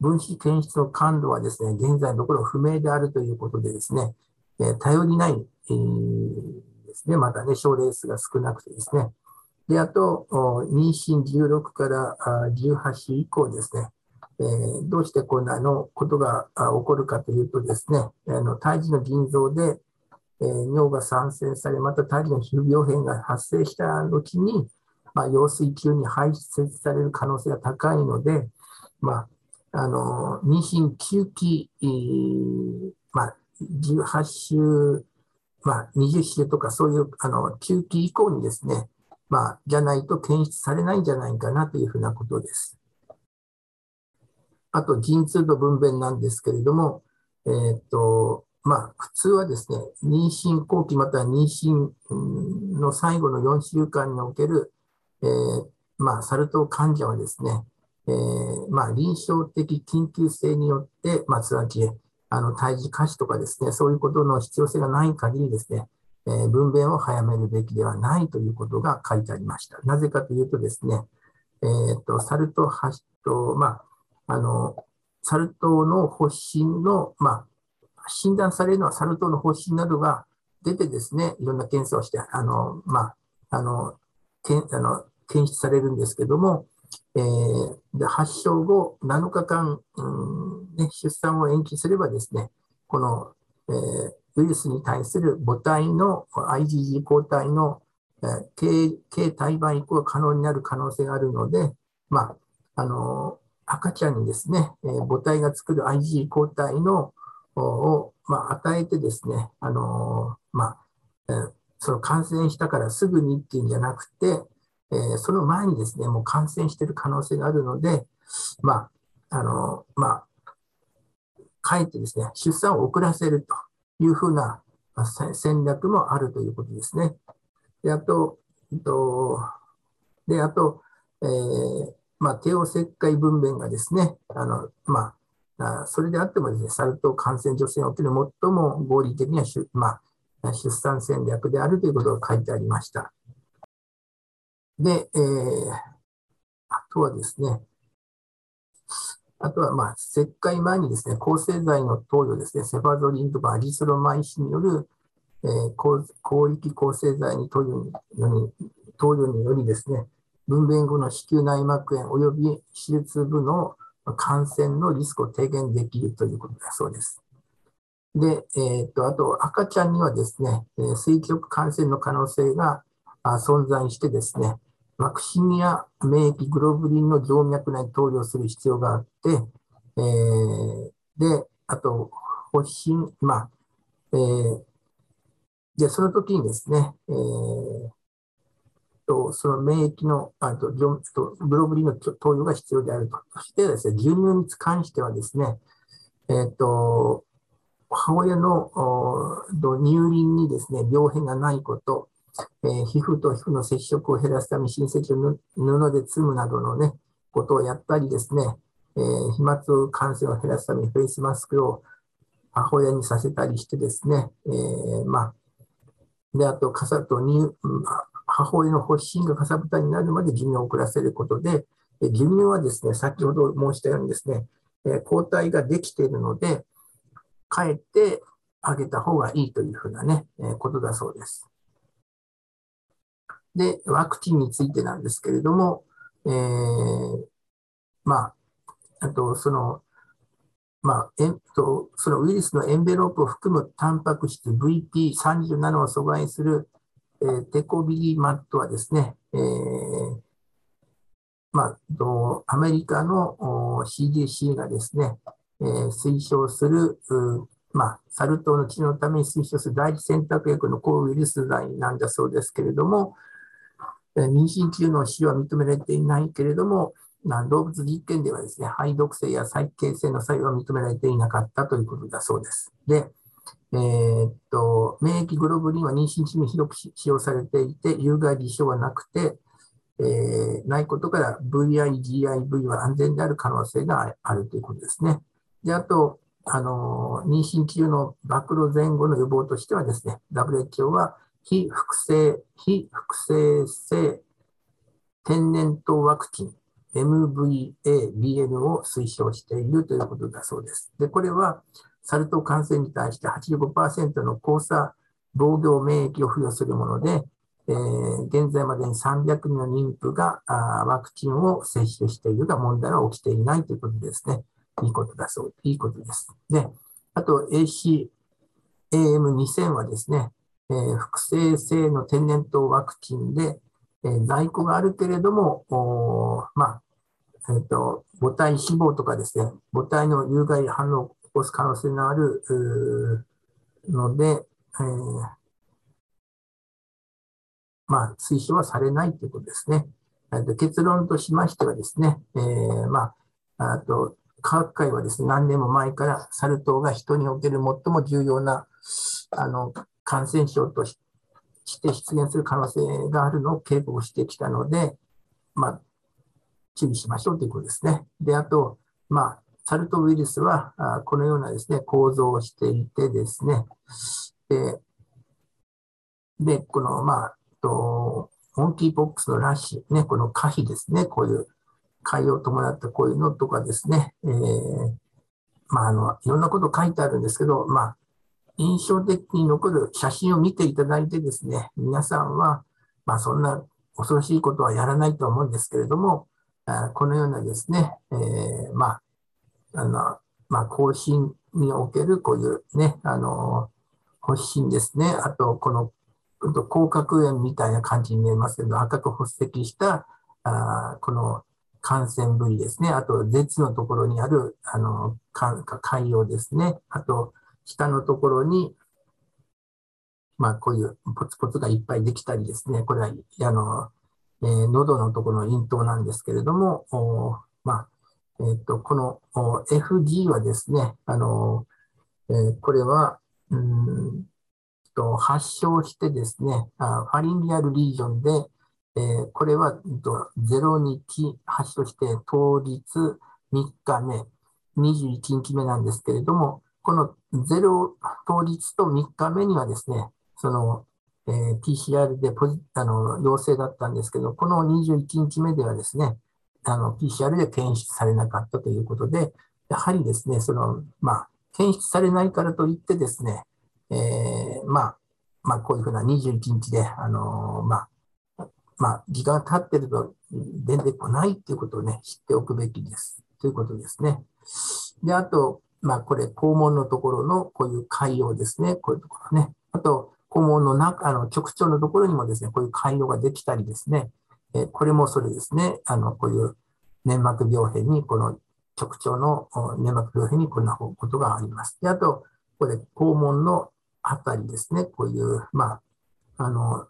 分子検出の感度はですね、現在のところ不明であるということでですね、えー、頼りない、えーですね。まだね、症例数が少なくてですね。で、あと、妊娠16から18週以降ですね、えーどうしてこんなのことが起こるかというとですね、あの胎児の腎臓で、えー尿が産生され、また胎児の皮膚病変が発生した後に、まあ、羊水中に排泄される可能性が高いので、まあ、あの妊娠9期、えーまあ、18週、まあ、20週とかそういうあの9期以降にですね、まあ、じゃないと検出されないんじゃないかなというふうなことです。あと、陣痛と分娩なんですけれども、えーっと、まあ、普通はですね、妊娠後期または妊娠の最後の4週間における、えーまあ、サル痘患者はですね、えーまあ、臨床的緊急性によって、まあ、つまり、あの、胎児下死とかですね、そういうことの必要性がない限りですね、えー分娩を早めるべきではないということが書いてありました。なぜかというとですね、えーっと、サル痘発症、まあ、あの、サル痘の発疹の、まあ、診断されるのはサル痘の発疹などが出てですね、いろんな検査をして、あの、まあ、あの、けあの検出されるんですけども、えーで発症後7日間、うんね、出産を延期すればですね、この、えーウイルスに対する母体の IgG 抗体の、えー体盤移行が可能になる可能性があるので、まあ、あの赤ちゃんにですね、え母体が作る IgG 抗体のを、まあ、与えてですね、あのまあ、えその感染したからすぐにっていうんじゃなくて、えーその前にですね、もう感染している可能性があるので、まあ、あの、まあ、かえってですね、出産を遅らせるというふうな戦略もあるということですね。で、あと、えっと、で、あと、えーまあ、帝王切開分娩がですね、あの、まあ、それであってもですね、サル痘感染女性における最も合理的な出,、まあ、出産戦略であるということが書いてありました。で、えーあとはですね、あとは、まあ、切開前にですね、抗生剤の投与ですね、セファゾリンとかアリスロマイシンによる、えー広域抗生剤に投与に投与によりですね、分娩後の子宮内膜炎及び手術部の感染のリスクを低減できるということだそうです。で、えーっと、あと赤ちゃんにはですね、え垂直感染の可能性が存在してですね、ワクチンや免疫グロブリンの静脈内投与する必要があって、えーで、あと、発疹、まあ、えーで、その時にですね、えーとその免疫のあととグロブリンの投与が必要であると。そしてですね、牛乳に関してはですね、えっ、と、母親のおと乳輪にですね、病変がないこと、えー皮膚と皮膚の接触を減らすために親戚を布で包むなどのね、ことをやったりですね、えー飛沫感染を減らすためにフェイスマスクを母親にさせたりしてですね、えーまあ、で、あと、かさと乳、うん母親の発疹がかさぶたになるまで授乳を遅らせることで、え牛乳はですね、先ほど申したようにですね、え抗体ができているので、かえってあげた方がいいというふうなね、えことだそうです。で、ワクチンについてなんですけれども、えーまあ、あと、その、まあ、えんと、そのウイルスのエンベロープを含むタンパク質 VP37 を阻害する、えーテコビリマットはですね、えーまあ、とアメリカの CDC がですね、えー推奨する、まあ、サル痘の治療のために推奨する第一選択薬の抗ウイルス剤なんだそうですけれども、妊娠中の使用は認められていないけれども、まあ、動物実験ではですね、肺毒性や再形成の作用は認められていなかったということだそうです。で、えーっと、免疫グロブリンは妊娠中に広く使用されていて、有害事象はなくて、えーないことから VI、GIV は安全である可能性があるということですね。で、あと、あの、妊娠中の暴露前後の予防としてはですね、WHO は非複製、非複製性天然痘ワクチン MVA、BN を推奨しているということだそうです。で、これはサル痘感染に対して85%の交差防御免疫を付与するもので、えー、現在までに300人の妊婦があワクチンを接種しているが問題は起きていないということですね。いいことだそう、いいことです。で、あと ACAM2000 はですね、えー、複製性の天然痘ワクチンで、えー、在庫があるけれども、まあ、え、ー、と、母体死亡とかですね、母体の有害反応を起こす可能性のあるので、えー、まあ、推奨はされないということですね。結論としましてはですね、えー、まあ、あと、科学会はですね、何年も前からサル痘が人における最も重要な、あの、感染症として出現する可能性があるのを警告してきたので、まあ、注意しましょうということですね。で、あと、まあ、サル痘ウイルスは、あこのようなですね、構造をしていてですね、で、でこの、まあ、と、モンキーポックスのラッシュ、ね、この可否ですね、こういう海洋を伴ったこういうのとかですね、えー、まあ、あの、いろんなこと書いてあるんですけど、まあ、印象的に残る写真を見ていただいてですね、皆さんは、まあ、そんな恐ろしいことはやらないと思うんですけれども、あこのようなですね、えー、まあ、あの、まあ、更新におけるこういうね、あの、発疹ですね、あと、この甲殻炎みたいな感じに見えますけど、赤く発石したあこの感染部位ですね。あと、舌のところにある、あの、海洋ですね。あと、下のところに、まあ、こういうポツポツがいっぱいできたりですね。これは、あの、えー、喉のところの咽頭なんですけれども、おまあ、えっ、と、この FG はですね、あの、えー、これは、うんと、発症してですね、あファリンギアルリージョンで、えー、これは0日発症して当日3日目、21日目なんですけれども、この0当日と3日目にはですね、その、えー、PCR でポジあの陽性だったんですけど、この21日目ではですね、PCR で検出されなかったということで、やはりですね、その、まあ、検出されないからといってですね、えー、まあ、まあ、こういうふうな21日で、あのー、まあ、まあ、時間が経ってると出てこないっていうことをね、知っておくべきです。ということですね。で、あと、まあ、これ、肛門のところのこういう海洋ですね。こういうところね。あと、肛門の中、あの、直腸のところにもですね、こういう海洋ができたりですね。えこれもそれですね。あの、こういう粘膜病変に、この直腸の粘膜病変にこんなことがあります。で、あと、これ、肛門のあたりですね、こういう、まあ、あの、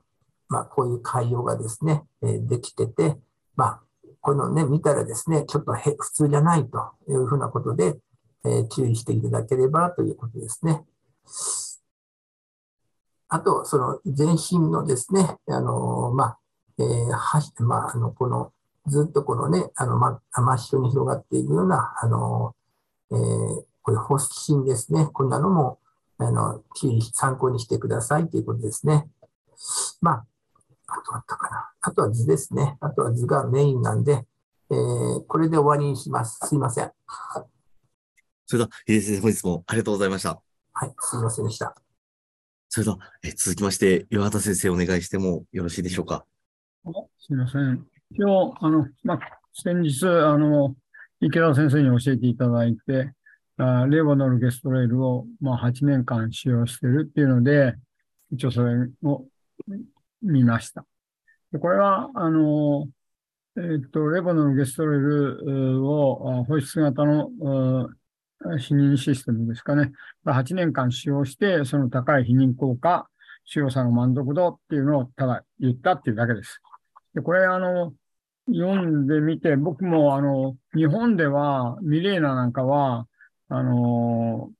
まあ、こういう海洋がですね、え、できてて、まあ、このね、見たらですね、ちょっと普通じゃないというふうなことで、え、注意していただければということですね。あと、その全身のですね、あの、まあ、えー、はまあ、あの、この、ずっとこのね、あの、ま、真っ白に広がっているような、あの、えー、これ、発疹ですね。こんなのも、あの、注意参考にしてくださいということですね。まあ、あとあったかな。あとは図ですね。あとは図がメインなんで、えー、これで終わりにします。すいません。それでは、秀先生、本日もありがとうございました。はい、すいませんでした。それでは、え続きまして、岩畑先生お願いしてもよろしいでしょうか？すみません。今日、あの、まあ、先日、あの、池田先生に教えていただいて、あレボノルゲストレールを、まあ、8年間使用しているっていうので、一応それを見ました。でこれは、あの、えっ、ー、と、レボノルゲストレールを保湿型の避妊システムですかね。8年間使用して、その高い避妊効果、使用者の満足度っていうのをただ言ったっていうだけです。で、これ、あの、読んでみて、僕も、あの、日本では、ミレーナなんかは、あの、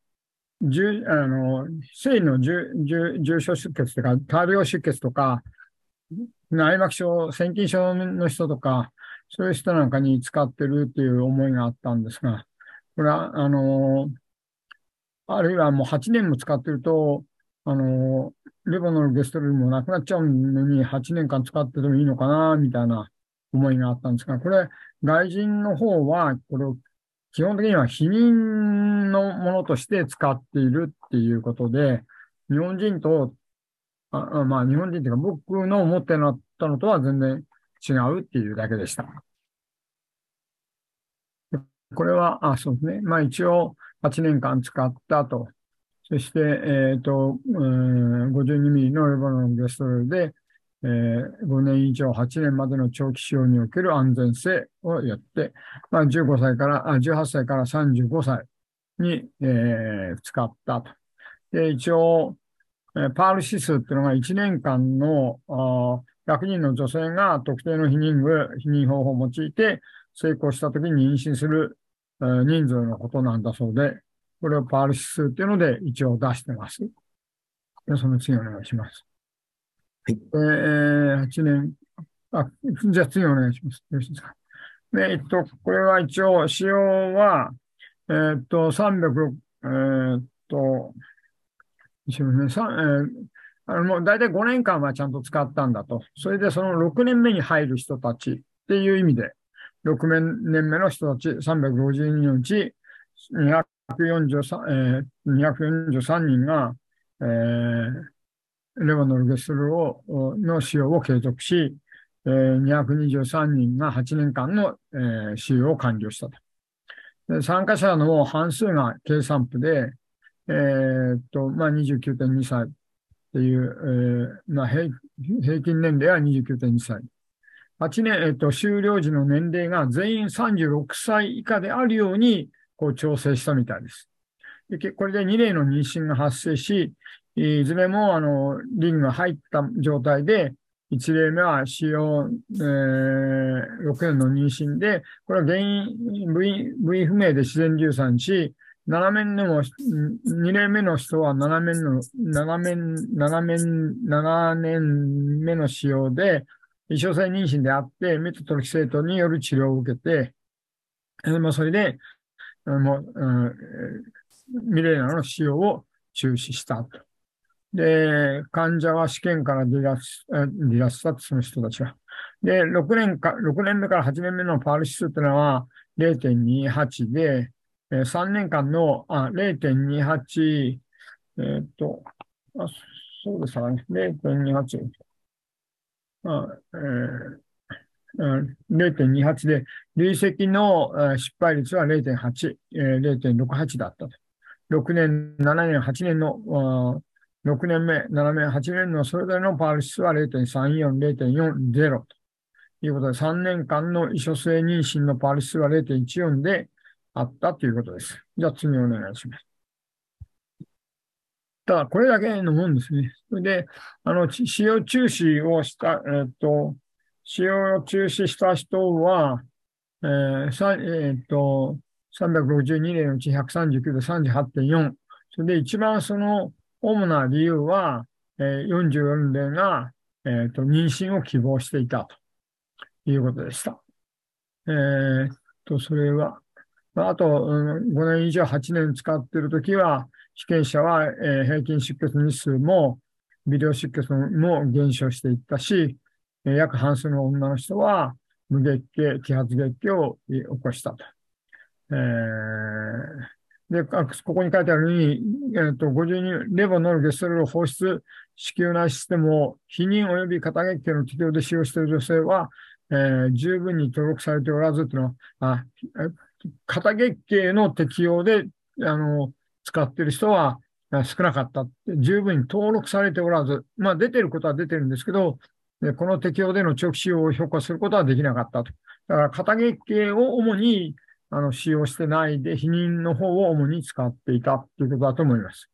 重あの性の重重重症出血とか、大量出血とか、内膜症、腺筋症の人とか、そういう人なんかに使ってるっていう思いがあったんですが、これは、あの、あるいはもう8年も使ってると、あの、レボノルゲストルームもなくなっちゃうのに8年間使っててもいいのかな、みたいな思いがあったんですが、これ、外人の方は、これ基本的には否認のものとして使っているっていうことで、日本人とあまあ、日本人っていうか、僕の思ってなったのとは全然違うっていうだけでした。これは、あ、そうですね。まあ一応8年間使ったと。そして、えっ、ー、と、えー、52ミリのレバノンゲストルで、えー、5年以上8年までの長期使用における安全性をやって、まあ、15歳から、あ18歳から35歳に、えー、使ったと。で、一応、えー、パール指数っていうのが1年間のあ100人の女性が特定の避妊具、避妊方法を用いて成功したときに妊娠する、人数のことなんだそうで、これをパール指数っていうので一応出してます。でその次お願いします。はい。えー、8年、あ、じゃあ次お願いします。よろしいですか。で、えっと、これは一応、使用は、えー、っと、300、えー、っと、一応ね、さえー、あのもう大体5年間はちゃんと使ったんだと。それでその6年目に入る人たちっていう意味で、6年目の人たち352人のうち243、えー、243人が、えー、レバノルゲスルをの使用を継続し、えー、223人が8年間の、えー、使用を完了したと。参加者の半数が計算部で、えー、っと、まあ、29.2歳っていう、えーまあ平、平均年齢は29.2歳。8年、えっと、終了時の年齢が全員36歳以下であるように、こう調整したみたいです。でこれで2例の妊娠が発生し、いずれも、あの、リングが入った状態で、1例目は使用、えー、6年の妊娠で、これは原因、部位、不明で自然流産し、7面でも、2例目の人は7面の、7面、7面、7年目の使用で、異常性妊娠であって、メトトロキセートによる治療を受けて、まあ、それで、もう、うん、ミレーナの使用を中止したと。で、患者は試験から離脱、離脱したその人たちは。で、6年か、6年目から8年目のパール指数というのは0.28で、3年間の、あ、0.28、えー、っと、あ、そうですかね、0.28。あえー、0.28で、累積の失敗率は0.8、0.68だったと。6年、7年、8年の6年目、7年、8年のそれぞれのパール数は0.34、0.40ということで、3年間の異所性妊娠のパール数は0.14であったということです。じゃあ次お願いします。ただ、これだけのもんですね。それで、あの、使用中止をした、えっ、と、使用を中止した人は、えー、えっ、と、362例のうち139で38.4。それで一番その主な理由は、えー、44例が、えーと、妊娠を希望していたということでした。えー、と、それは、あと、うん、5年以上8年使っているときは、被験者は、え、平均出血日数も、微量出血も減少していったし、え、約半数の女の人は無月経、揮発月経を起こしたと。えーで、ここに書いてあるように、えー、と52レボノルゲストロール放出子宮内システムを避妊及び肩月経の適用で使用している女性は、えー、十分に登録されておらずというのは、肩月経の適用であの使っている人は少なかった。十分に登録されておらず、まあ出てることは出てるんですけど、この適用での長期使用を評価することはできなかったと。だから肩月経を主にあの、使用してないで、否認の方を主に使っていたということだと思います。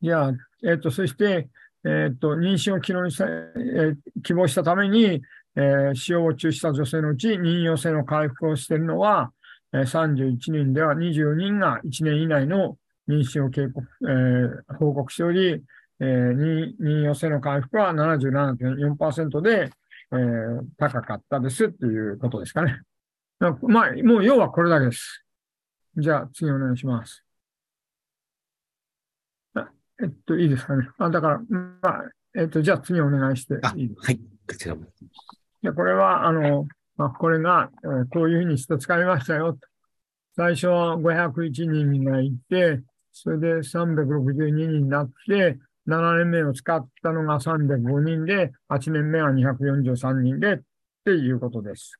じゃあ、えっ、ー、と、そして、えっ、ー、と、妊娠を希望した、えー、希望したために、えー、使用を中止した女性のうち、妊用性の回復をしているのは、31人では24人が1年以内の妊娠を警告、えー、報告しており、えー、妊用性の回復は77.4%で、えー、高かったですということですかね。まあ、もう要はこれだけです。じゃあ次お願いします。えっと、いいですかね。あだから、まあ、えっと、じゃあ次お願いしていいですか？はい、こちらも。でこれは、あの、まあ、これが、こういうふうにして使いましたよ。最初は501人がいて、それで362人になって、7年目を使ったのが305人で、8年目は243人でっていうことです。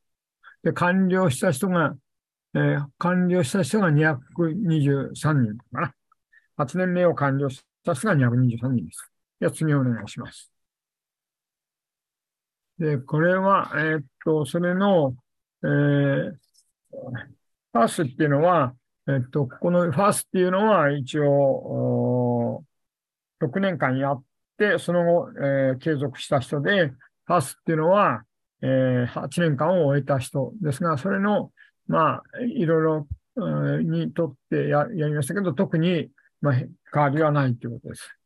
で、完了した人が、えー完了した人が223人かな。8年目を完了した人が223人です。では次お願いします。で、これは、えーっと、それの、えーファースっていうのは、えっと、このファースっていうのは一応、6年間やって、その後、えー継続した人で、ファースっていうのは、えー8年間を終えた人ですが、それの、まあ、いろいろ、にとってややりましたけど、特に、まあ、変わりはないということです。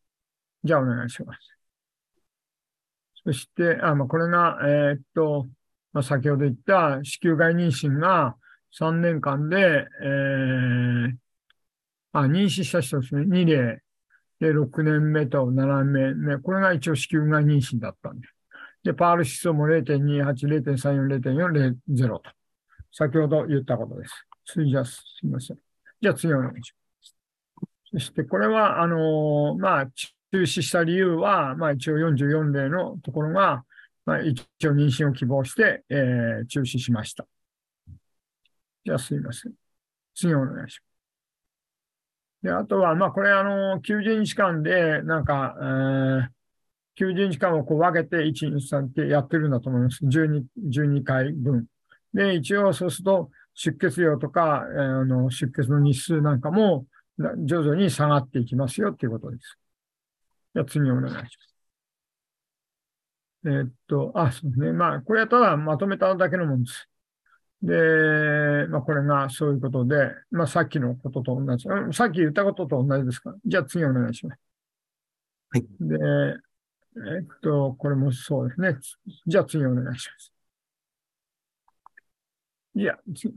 じゃあ、お願いします。そして、あまあ、これが、えーっと、まあ、先ほど言った子宮外妊娠が3年間で、えーあ、妊娠した人ですね。2例。で、6年目と7年目。これが一応子宮外妊娠だったんで。で、パール指数も0.28、0.34、0.4、0.0と。先ほど言ったことです。次じゃ、すみません。じゃあ次お願いします。そして、これは、あのーまあ、中止した理由は、まあ、一応44例のところが、まあ、一応妊娠を希望して、えー中止しました。じゃあ、すみません。次お願いします。で、あとは、まあ、これ、あの、90日間で、なんか、えー90日間をこう分けて、1、2、3ってやってるんだと思います。12、12回分。で、一応そうすると、出血量とか、えーあの、出血の日数なんかも、徐々に下がっていきますよっていうことです。じゃあ次お願いします。えーっと、あ、そうですね。まあ、これはただまとめただけのもんです。で、まあ、これがそういうことで、まあ、さっきのことと同じ。うんさっき言ったことと同じですから。じゃあ次お願いします。はい。で、えーっと、これもそうですね。じゃあ次お願いします。いや、次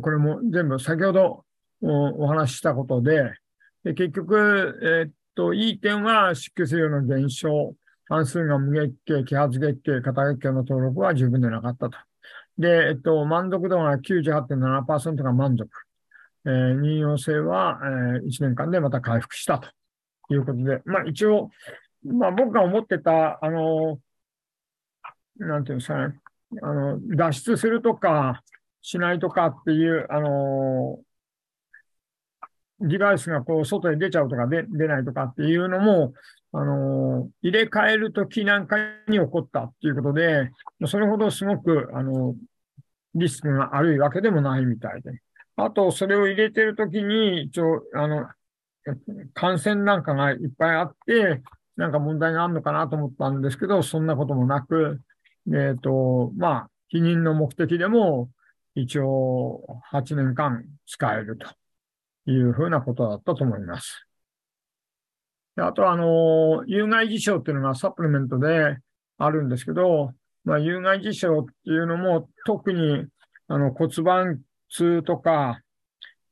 これも全部先ほどおお話ししたことで、で結局、えーっと、いい点は出血量の減少、半数が無月経、揮発月経、肩月経の登録は十分でなかったと。で、えっと、満足度が98.7%が満足。えー妊用性は、えー1年間でまた回復したということで、まあ一応、まあ僕が思ってた、あの、なんていうんですかね、あの、脱出するとか、しないとかっていう、あの、デバイスがこう外へ出ちゃうとか出出ないとかっていうのも、あの、入れ替えるときなんかに起こったっていうことで、それほどすごく、あの、リスクがあるわけでもないみたいで。あと、それを入れてるときに、一応、あの、感染なんかがいっぱいあって、なんか問題があるのかなと思ったんですけど、そんなこともなく、えっと、まあ、避妊の目的でも、一応、8年間使えるというふうなことだったと思います。あとは、あの、有害事象っていうのがサプリメントであるんですけど、まあ、有害事象っていうのも特に、あの、骨盤痛とか、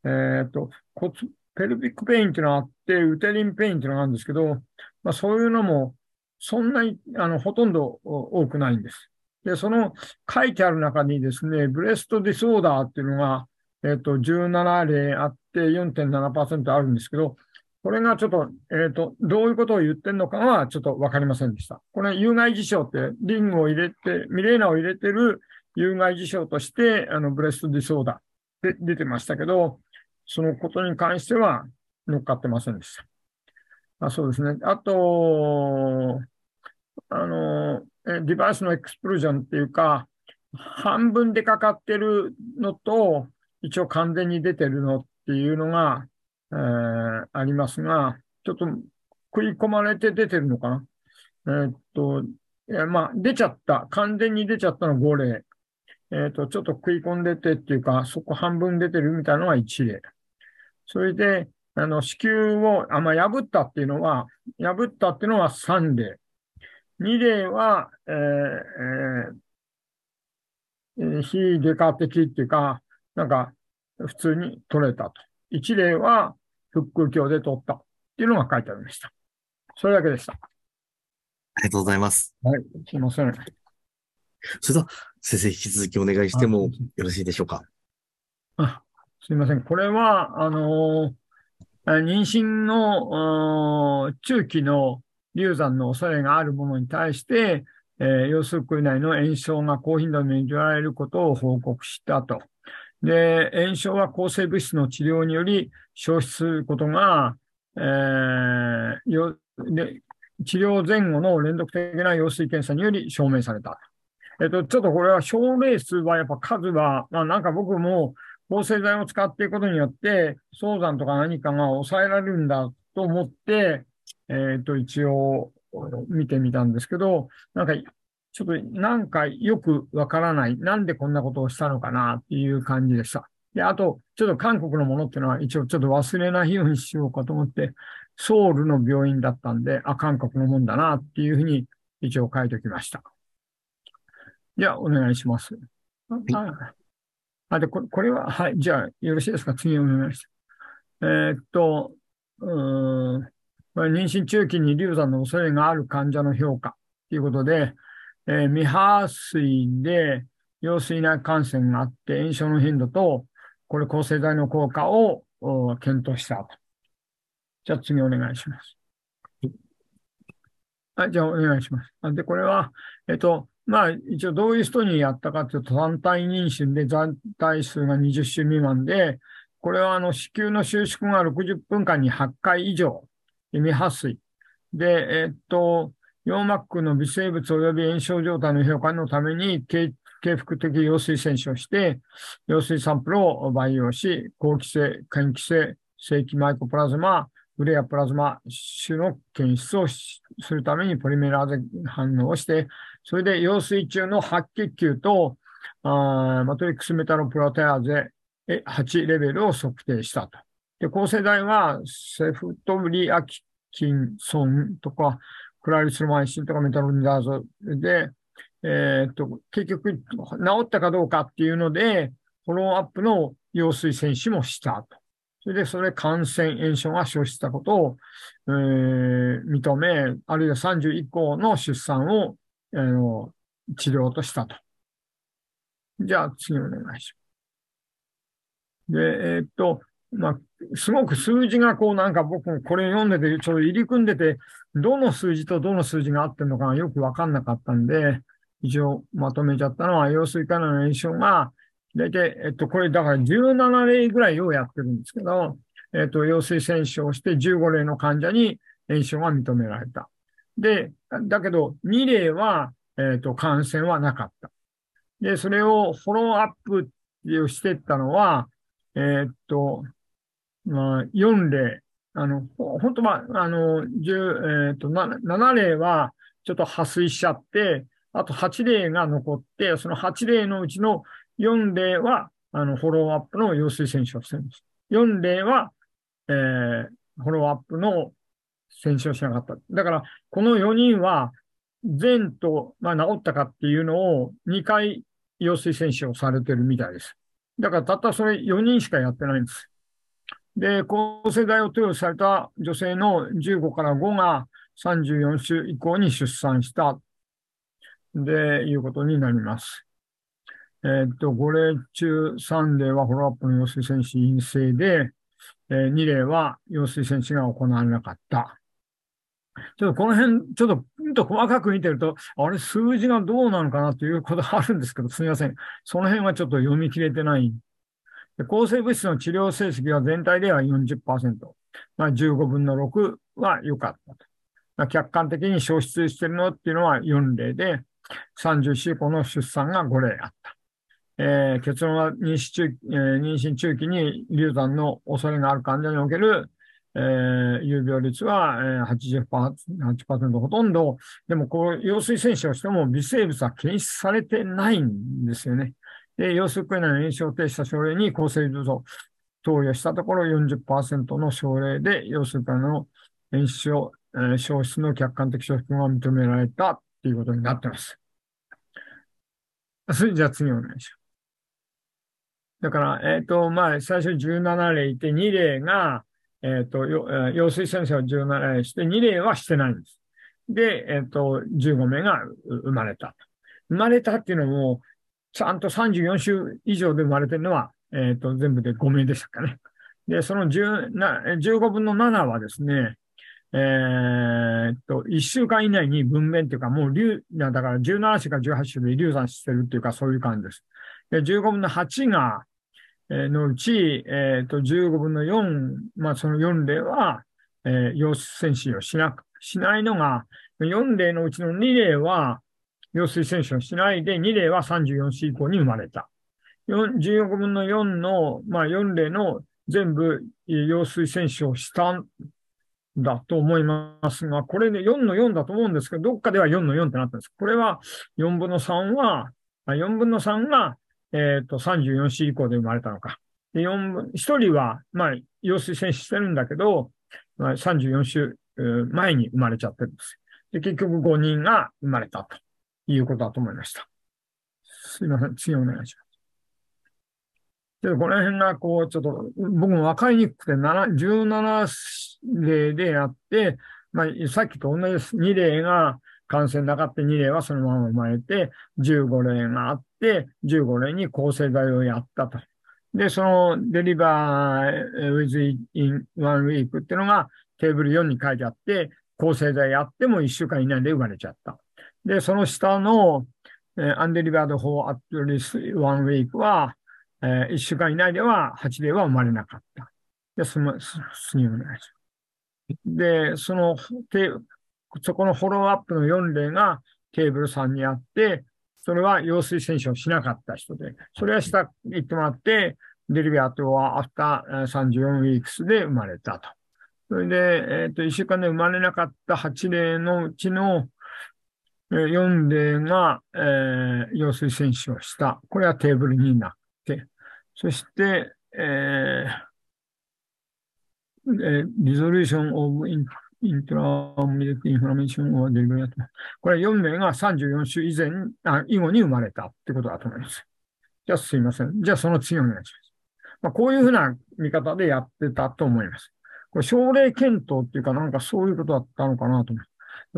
えっと、骨、 pelvic pain っていうのがあって、 uterine pain っていうのがあるんですけど、まあ、そういうのも、そんなに、あの、ほとんど多くないんです。で、その書いてある中にですね、 breast disorder っていうのが、えっと、17例あって4.7%あるんですけど、これがちょっと、えっと、どういうことを言ってるのかはちょっとわかりませんでした。これ、有害事象って、リングを入れて、ミレーナを入れてる有害事象として、あの、 breast disorder で出てましたけど、そのことに関しては乗っかってませんでした。あそうですね。あと、あの、デバイスの expulsion っていうか、半分出かかってるのと、一応完全に出てるのっていうのが、えーありますが、ちょっと食い込まれて出てるのかな？えーっと、いやまあ、出ちゃった。完全に出ちゃったの5例。えーっと、ちょっと食い込んでてっていうか、そこ半分出てるみたいなのが1例。それで、あの、子宮を、あ、まあ、破ったっていうのは、破ったっていうのは3例。2例は、えーえー非外科的っていうか、なんか、普通に取れたと。1例は、腹腔鏡で取ったっていうのが書いてありました。それだけでした。ありがとうございます。はい。すいません。それでは、先生、引き続きお願いしてもよろしいでしょうか？あ、すいません。これは、あのー、あ妊娠の、中期の流産の恐れがあるものに対して、えー、用水区内の炎症が高頻度に見られることを報告したと。で、炎症は抗生物質の治療により消失することが、えー、よで治療前後の連続的な羊水検査により証明された。えっと、ちょっとこれは症例数はやっぱ数は、まあなんか僕も抗生剤を使っていくことによって、早産とか何かが抑えられるんだと思って、えっと、一応見てみたんですけど、なんか、ちょっとなんかよくわからない。なんでこんなことをしたのかなっていう感じでした。で、あと、ちょっと韓国のものっていうのは一応ちょっと忘れないようにしようかと思って、ソウルの病院だったんで、あ、韓国のもんだなっていうふうに一応書いておきました。じゃあ、お願いします。はい、あ、で、これこれは、はい、じゃあ、よろしいですか？次お願いします。えー、っと、うん、妊娠中期に流産の恐れがある患者の評価ということで、えー、未破水で羊水内感染があって炎症の頻度と、これ抗生剤の効果を検討したと。じゃあ次お願いします。はい、じゃあお願いします。で、これは、えっと、まあ、一応どういう人にやったかというと、単体妊娠で残体数が20週未満で、これはあの子宮の収縮が60分間に8回以上、未破水。で、えっと、羊膜の微生物及び炎症状態の評価のために、経腹的羊水選手をして、羊水サンプルを培養し、後期性、間期性、正規マイコプラズマ、ウレアプラズマ種の検出をするためにポリメラーゼ反応をして、それで羊水中の白血球とあマトリックスメタロプロテアーゼ8レベルを測定したと。で、抗生剤はセフトブリアキキンソンとか、クラリスマイシンとかメタロニダーゾで、えー、っと、結局治ったかどうかっていうので、フォローアップの羊水選手もしたと。それで、それ感染炎症が生じたことを、えー、認め、あるいは30以降の出産を、えー、治療としたと。じゃあ、次お願いします。で、えー、っと、まあ、すごく数字がこうなんか僕もこれ読んでて、ちょっと入り組んでて、どの数字とどの数字が合ってるのかがよくわかんなかったんで、一応まとめちゃったのは、羊水からの炎症が大体、えっと、これだから17例ぐらいをやってるんですけど、えっと、陽水洗傷をして15例の患者に炎症が認められた。で、だけど2例は、えっと、感染はなかった。で、それをフォローアップをしてったのは、えっと、まあ、4例、あの、本当は、あの、えっと、7例はちょっと破水しちゃって、あと8例が残って、その8例のうちの4例は、あの、フォローアップの陽水選手をしてるんです。4例は、えー、フォローアップの選手をしなかった。だから、この4人は、前と、まあ、治ったかっていうのを2回陽水選手をされてるみたいです。だから、たったそれ4人しかやってないんです。で、抗生剤を投与された女性の15から5が34週以降に出産した、で、いうことになります。えっと、5例中3例はフォローアップの陽水選手陰性で、えー、2例は陽水選手が行われなかった。ちょっとこの辺、ちょっと、うんと細かく見てると、あれ、数字がどうなのかなということがあるんですけど、すみません。その辺はちょっと読み切れてない。抗生物質の治療成績は全体では40%。まあ、15分の6は良かったと。まあ、客観的に消失しているのっていうのは4例で、30週以降の出産が5例あった。えー、結論は妊娠中,、えー、妊娠中期に流産の恐れがある患者における、えー、有病率は、えー、80%、ほとんど、でもこう、羊水選手をしても微生物は検出されてないんですよね。で、羊水クエナの炎症を停止した症例に抗生物を投与したところ40%の症例で羊水クエナの炎症、えー、消失の客観的消失が認められたということになっています。それじゃあ次お願いします。だから、えっ、ー、と、まあ、最初17例いて、2例が、えっ、ー、と、陽水先生は17例して、2例はしてないんです。で、えっ、ー、と、15名が生まれた。生まれたっていうのも、ちゃんと34週以上で生まれてるのは、えっ、と、全部で5名でしたかね。で、その10な15分の7はですね、えーっと、1週間以内に分娩っていうか、もう流、だから17種か18種で流産してるっていうか、そういう感じです。で、15分の8が、えのうち、えーっと、15分の4、まあその4例は、えー、陽水選手をしなく、しないのが、4例のうちの2例は、陽水選手をしないで、2例は34歳以降に生まれた。14分の4の、まあ4例の全部、陽水選手をしたんだと思いますが、これね、4の4だと思うんですけど、どっかでは4の4ってなったんです。これは4分の3は、4分の3が、えっ、ー、と、34歳以降で生まれたのか。で、4分、1人は、まあ、陽水選手してるんだけど、まあ、34週前に生まれちゃってるんですで、結局5人が生まれたということだと思いました。すいません。次お願いします。で、この辺が、こう、ちょっと、僕も分かりにくくて、17例でやって、まあ、さっきと同じです。2例が感染なかった、2例はそのまま生まれて、15例があって、15例に抗生剤をやったと。で、そのデリバー with in one week っていうのがテーブル4に書いてあって、抗生剤やっても1週間以内で生まれちゃった。で、その下の、えー、undelivered for at least one week は、えー、1週間以内では8例は生まれなかった。で、その、次お願いします。で、その、そこのフォローアップの4例がテーブル3にあって、それは陽水選手をしなかった人で、それは下行ってもらって、デリビアートはアフター34ウィークスで生まれたと。それで、えっ、ー、と、1週間で生まれなかった8例のうちの4例が、えー、陽水選手をした。これはテーブルになって、そして、えー、えー、 resolution of in intra-amniotic inflammation をデリバリーやってます。これ4名が34週以前、あ以後に生まれたってことだと思います。じゃあすいません。じゃあその次お願いします。まあ、こういうふうな見方でやってたと思います。これ症例検討っていうかなんかそういうことだったのかなと思います。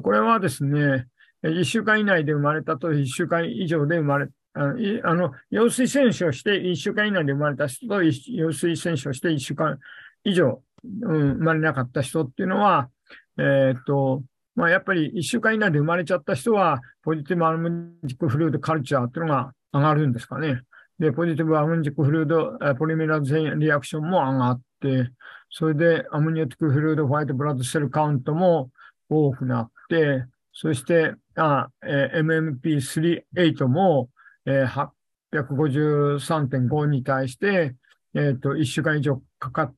これはですね、1週間以内で生まれたと1週間以上で生まれあの、あの陽水選手をして1週間以内で生まれた人と陽水選手をして1週間以上、うん、生まれなかった人っていうのは、えっ、と、まあ、やっぱり1週間以内で生まれちゃった人は、ポジティブアルモニックフルードカルチャーっていうのが上がるんですかね。で、ポジティブアルモニックフルードポリメラーゼリアクションも上がって、それでアモニオティックフルードホワイトブラッドセルカウントも多くなって、そして、あえー、MMP38 も、えー、853.5に対して、えっ、ー、と、1週間以上かか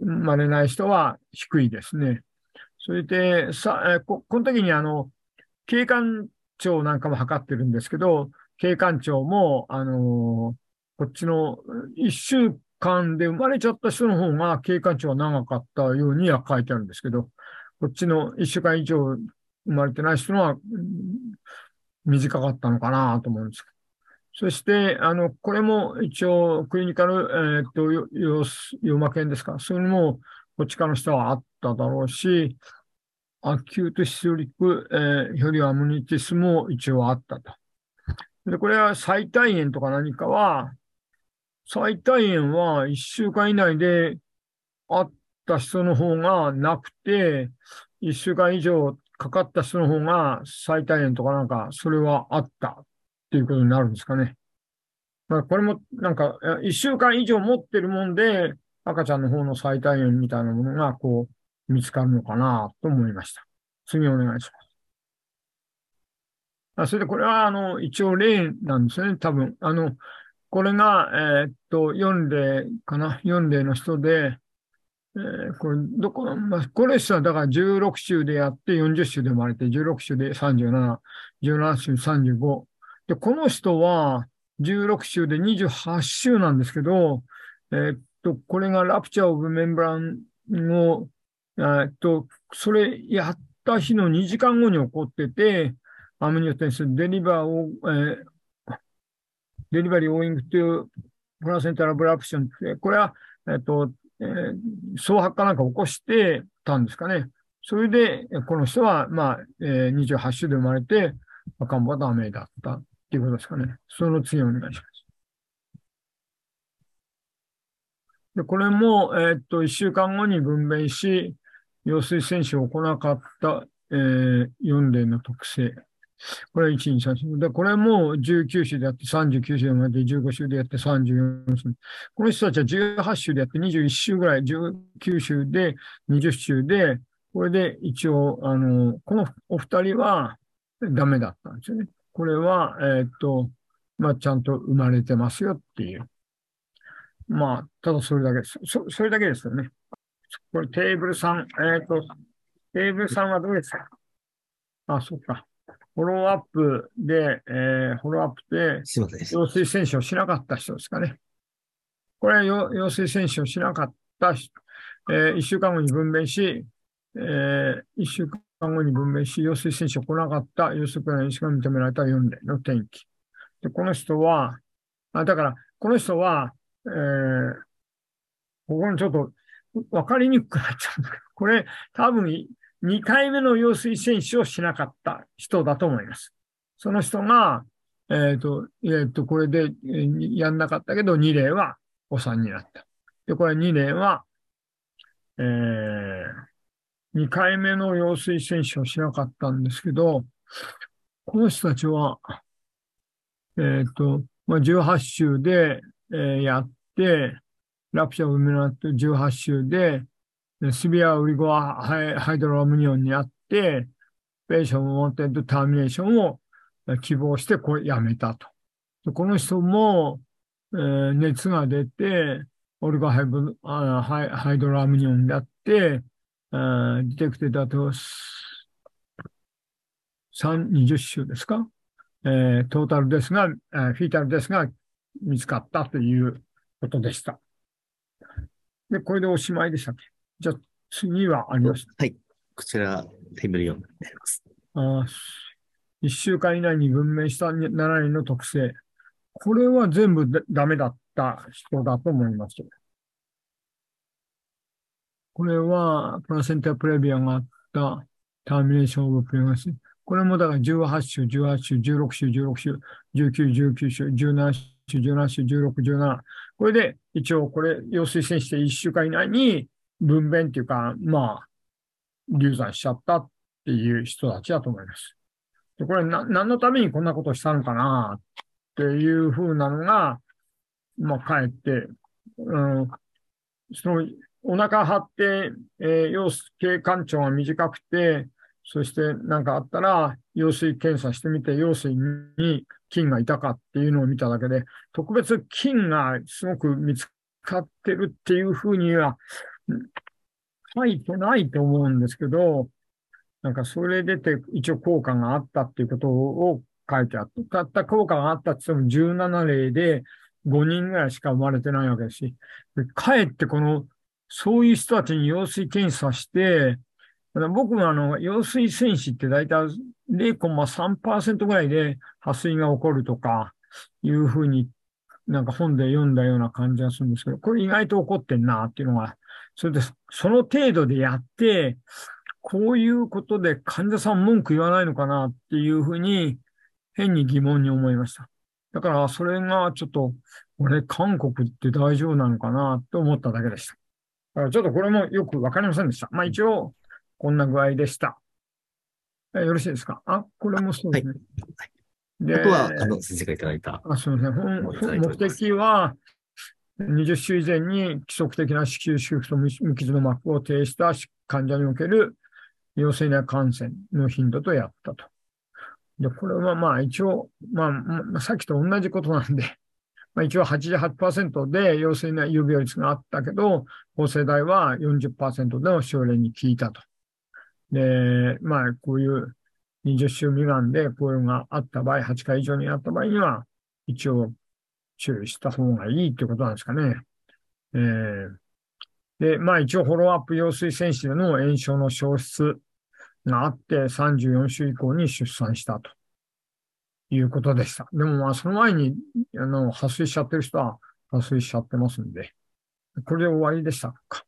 まれない人は低いですね。それで、さ、えこ、この時にあの、警官庁なんかも測ってるんですけど、警官庁も、あのこっちの1週間で生まれちゃった人の方が警官庁は長かったようには書いてあるんですけど、こっちの1週間以上生まれてない人のは短かったのかなと思うんですけど。そして、あの、これも一応クリニカル、えー、っと、ヨーマ犬ですか。それもこっちからの人はあっただろうし、アキュートシスリック、えー、ヒョリアムニティスも一応あったと。で、これは最大炎とか何かは、最大炎は1週間以内であった人の方がなくて、1週間以上かかった人の方が最大炎とかなんか、それはあったっていうことになるんですかね。まあ、これもなんか、1週間以上持ってるもんで、赤ちゃんの方の最大限みたいなものが、こう、見つかるのかなと思いました。次お願いします。あそれで、これは、あの、一応例なんですね、多分。あの、これが、えー、っと、4例かな ?4 例の人で、えー、これ、どこ、まあ、これ人はだから16週でやって40週で生まれて、16週で37、17週35。で、この人は16週で28週なんですけど、えー、と、これがラプチャーオブメンブランを、えっと、それやった日の2時間後に起こってて、アムニオテンス、デリバーを、えー、デリバリーオーイングというプラセンタラブラプションって、これは、えっと、えー、総発かなんか起こしてたんですかね。それで、この人は、まあ、えー、28週で生まれて、赤ん坊はダメだったっていうことですかね。その次お願いします。で、これも、えー、っと、一週間後に分娩し、陽水選手を来なかった、えー4例の特性。これは1、2、3、4。で、これも19週でやって39週まで15週でやって34週。この人たちは18週でやって21週ぐらい、19週で20週で、これで一応、あの、このお二人はダメだったんですよね。これは、えーっと、まあ、ちゃんと生まれてますよっていう。まあ、ただそれだけです。そそれだけですよね。これテーブル3、えーっと、テーブル3はどうですか？あ、そっか。フォローアップで、えーフォローアップで、すいません。陽水選手をしなかった人ですかね。これ、よ陽水選手をしなかった人、え1週間後に分娩し、え1週間後に分娩し、陽水選手を来なかった、陽水から医師が認められた4例の転機。で、この人は、あだから、この人は、えーここにちょっと分かりにくくなっちゃうんだけど、これ、多分2回目の陽水選手をしなかった人だと思います。その人が、えっ、と、えっ、と、これで、やんなかったけど、2例はお産になった。で、これ2例は、えー、2回目の陽水選手をしなかったんですけど、この人たちは、えっ、と、まあ、18週で、えやって、ラプチャーを埋めなって18週で、でスビアウリゴアハイドロアムニオンにやって、ペーションモンテッドターミネーションを希望してこれやめたと。この人も、えー熱が出て、オルガハイブあハイハイドロアムニオンであって、ディテクテだと3、20週ですか、えートータルですが、えーフィータルですが見つかったということでした。で、これでおしまいでしたっけじゃあ次はあります？はい。こちら、テーブル4になります。あ1週間以内に分娩した7人の特性。これは全部だダメだった人だと思います。これは、プラセンタプレビアがあったターミネーションオブプレガス。これもだから18週、18週、16週、16週、19、19週、17週、17週、16、17。これで一応これ、陽水選手して1週間以内に分娩っていうか、まあ、流産しちゃったっていう人たちだと思います。でこれな、何のためにこんなことをしたのかなっていうふうなのが、まあ、かえって、うん、その、お腹張って、えー、陽経管長が短くて、そして何かあったら、羊水検査してみて、羊水に菌がいたかっていうのを見ただけで、特別菌がすごく見つかってるっていうふうには、書いてないと思うんですけど、なんかそれ出て一応効果があったっていうことを書いてあって、たった効果があったって言っても17例で5人ぐらいしか生まれてないわけですし、かえってこの、そういう人たちに羊水検査して、僕もあの、羊水戦士って大体0.3%ぐらいで破水が起こるとかいうふうになんか本で読んだような感じがするんですけど、これ意外と起こってんなっていうのが、それで、その程度でやって、こういうことで患者さん文句言わないのかなっていうふうに変に疑問に思いました。だからそれがちょっと、俺韓国って大丈夫なのかなと思っただけでした。だからちょっとこれもよくわかりませんでした。まあ一応、こんな具合でした。えよろしいですか？あ、これもそうですね。であとは、あの、先生がいただいた。あすみません。本目的は、20週以前に規則的な子宮修復と無傷の膜を呈した患者における陽性な感染の頻度とやったと。で、これはまあ一応、まあ、さっきと同じことなんで、まあ、一応88%で陽性な有病率があったけど、法政大は40%での症例に効いたと。で、まあ、こういう20週未満でこういうのがあった場合、8回以上にあった場合には、一応注意した方がいいってことなんですかね。えー、で、まあ一応フォローアップ羊水選手での炎症の消失があって34週以降に出産したということでした。でもまあその前にあの破水しちゃってる人は破水しちゃってますんで、これで終わりでしたか。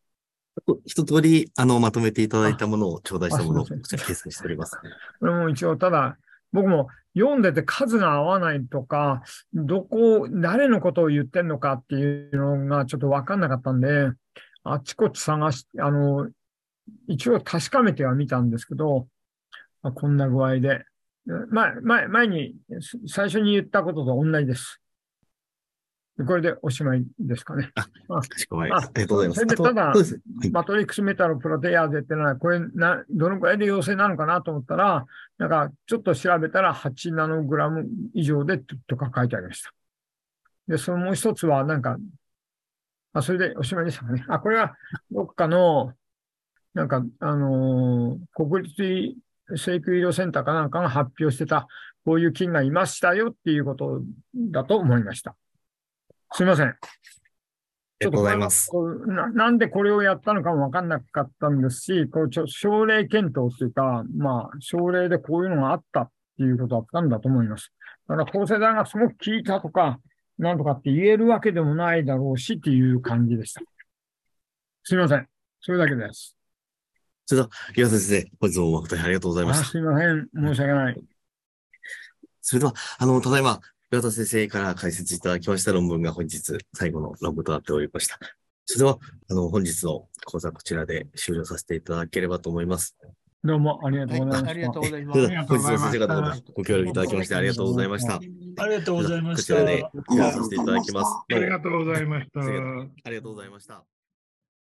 一通り、あの、まとめていただいたものを、頂戴したものを、こちら掲載しております。これも一応、ただ、僕も読んでて数が合わないとか、どこ、誰のことを言ってんのかっていうのがちょっとわかんなかったんで、あちこち探し、あの、一応確かめてはみたんですけど、まあ、こんな具合で、前、前、前に最初に言ったことと同じです。これでおしまいですかね。かしこまりました。あありがとうございます。ただマトリックスメタルプロテイアーゼってのは、これな、どのくらいで陽性なのかなと思ったら、なんかちょっと調べたら8ナノグラム以上でととか書いてありました。で、そのもう一つは、なんか、あ、それでおしまいでしたかね。あ、これはどっかの、なんか、あのー国立生育医療センターかなんかが発表してた、こういう菌がいましたよっていうことだと思いました。すいません。ありがとうございます。ななんでこれをやったのかも分かんなかったんですし、こうちょ症例検討というか、まあ、症例でこういうのがあったっていうことだったんだと思います。だから、抗生剤がすごく効いたとか、なんとかって言えるわけでもないだろうしっていう感じでした。すいません。それだけです。岩田先生、本日も誠にありがとうございました。あすいません。申し訳ない。それでは、あの、ただいま、岩田先生から解説いただきました論文が本日最後の論文となっておりました。それでは、あの、本日の講座こちらで終了させていただければと思います。どうもありがとうございました。ありがとうございます本日の先生方もご協力いただきましてありがとうございました。ありがとうございました。こちらで終了させていただきます。ありがとうございました。ありがとうございました。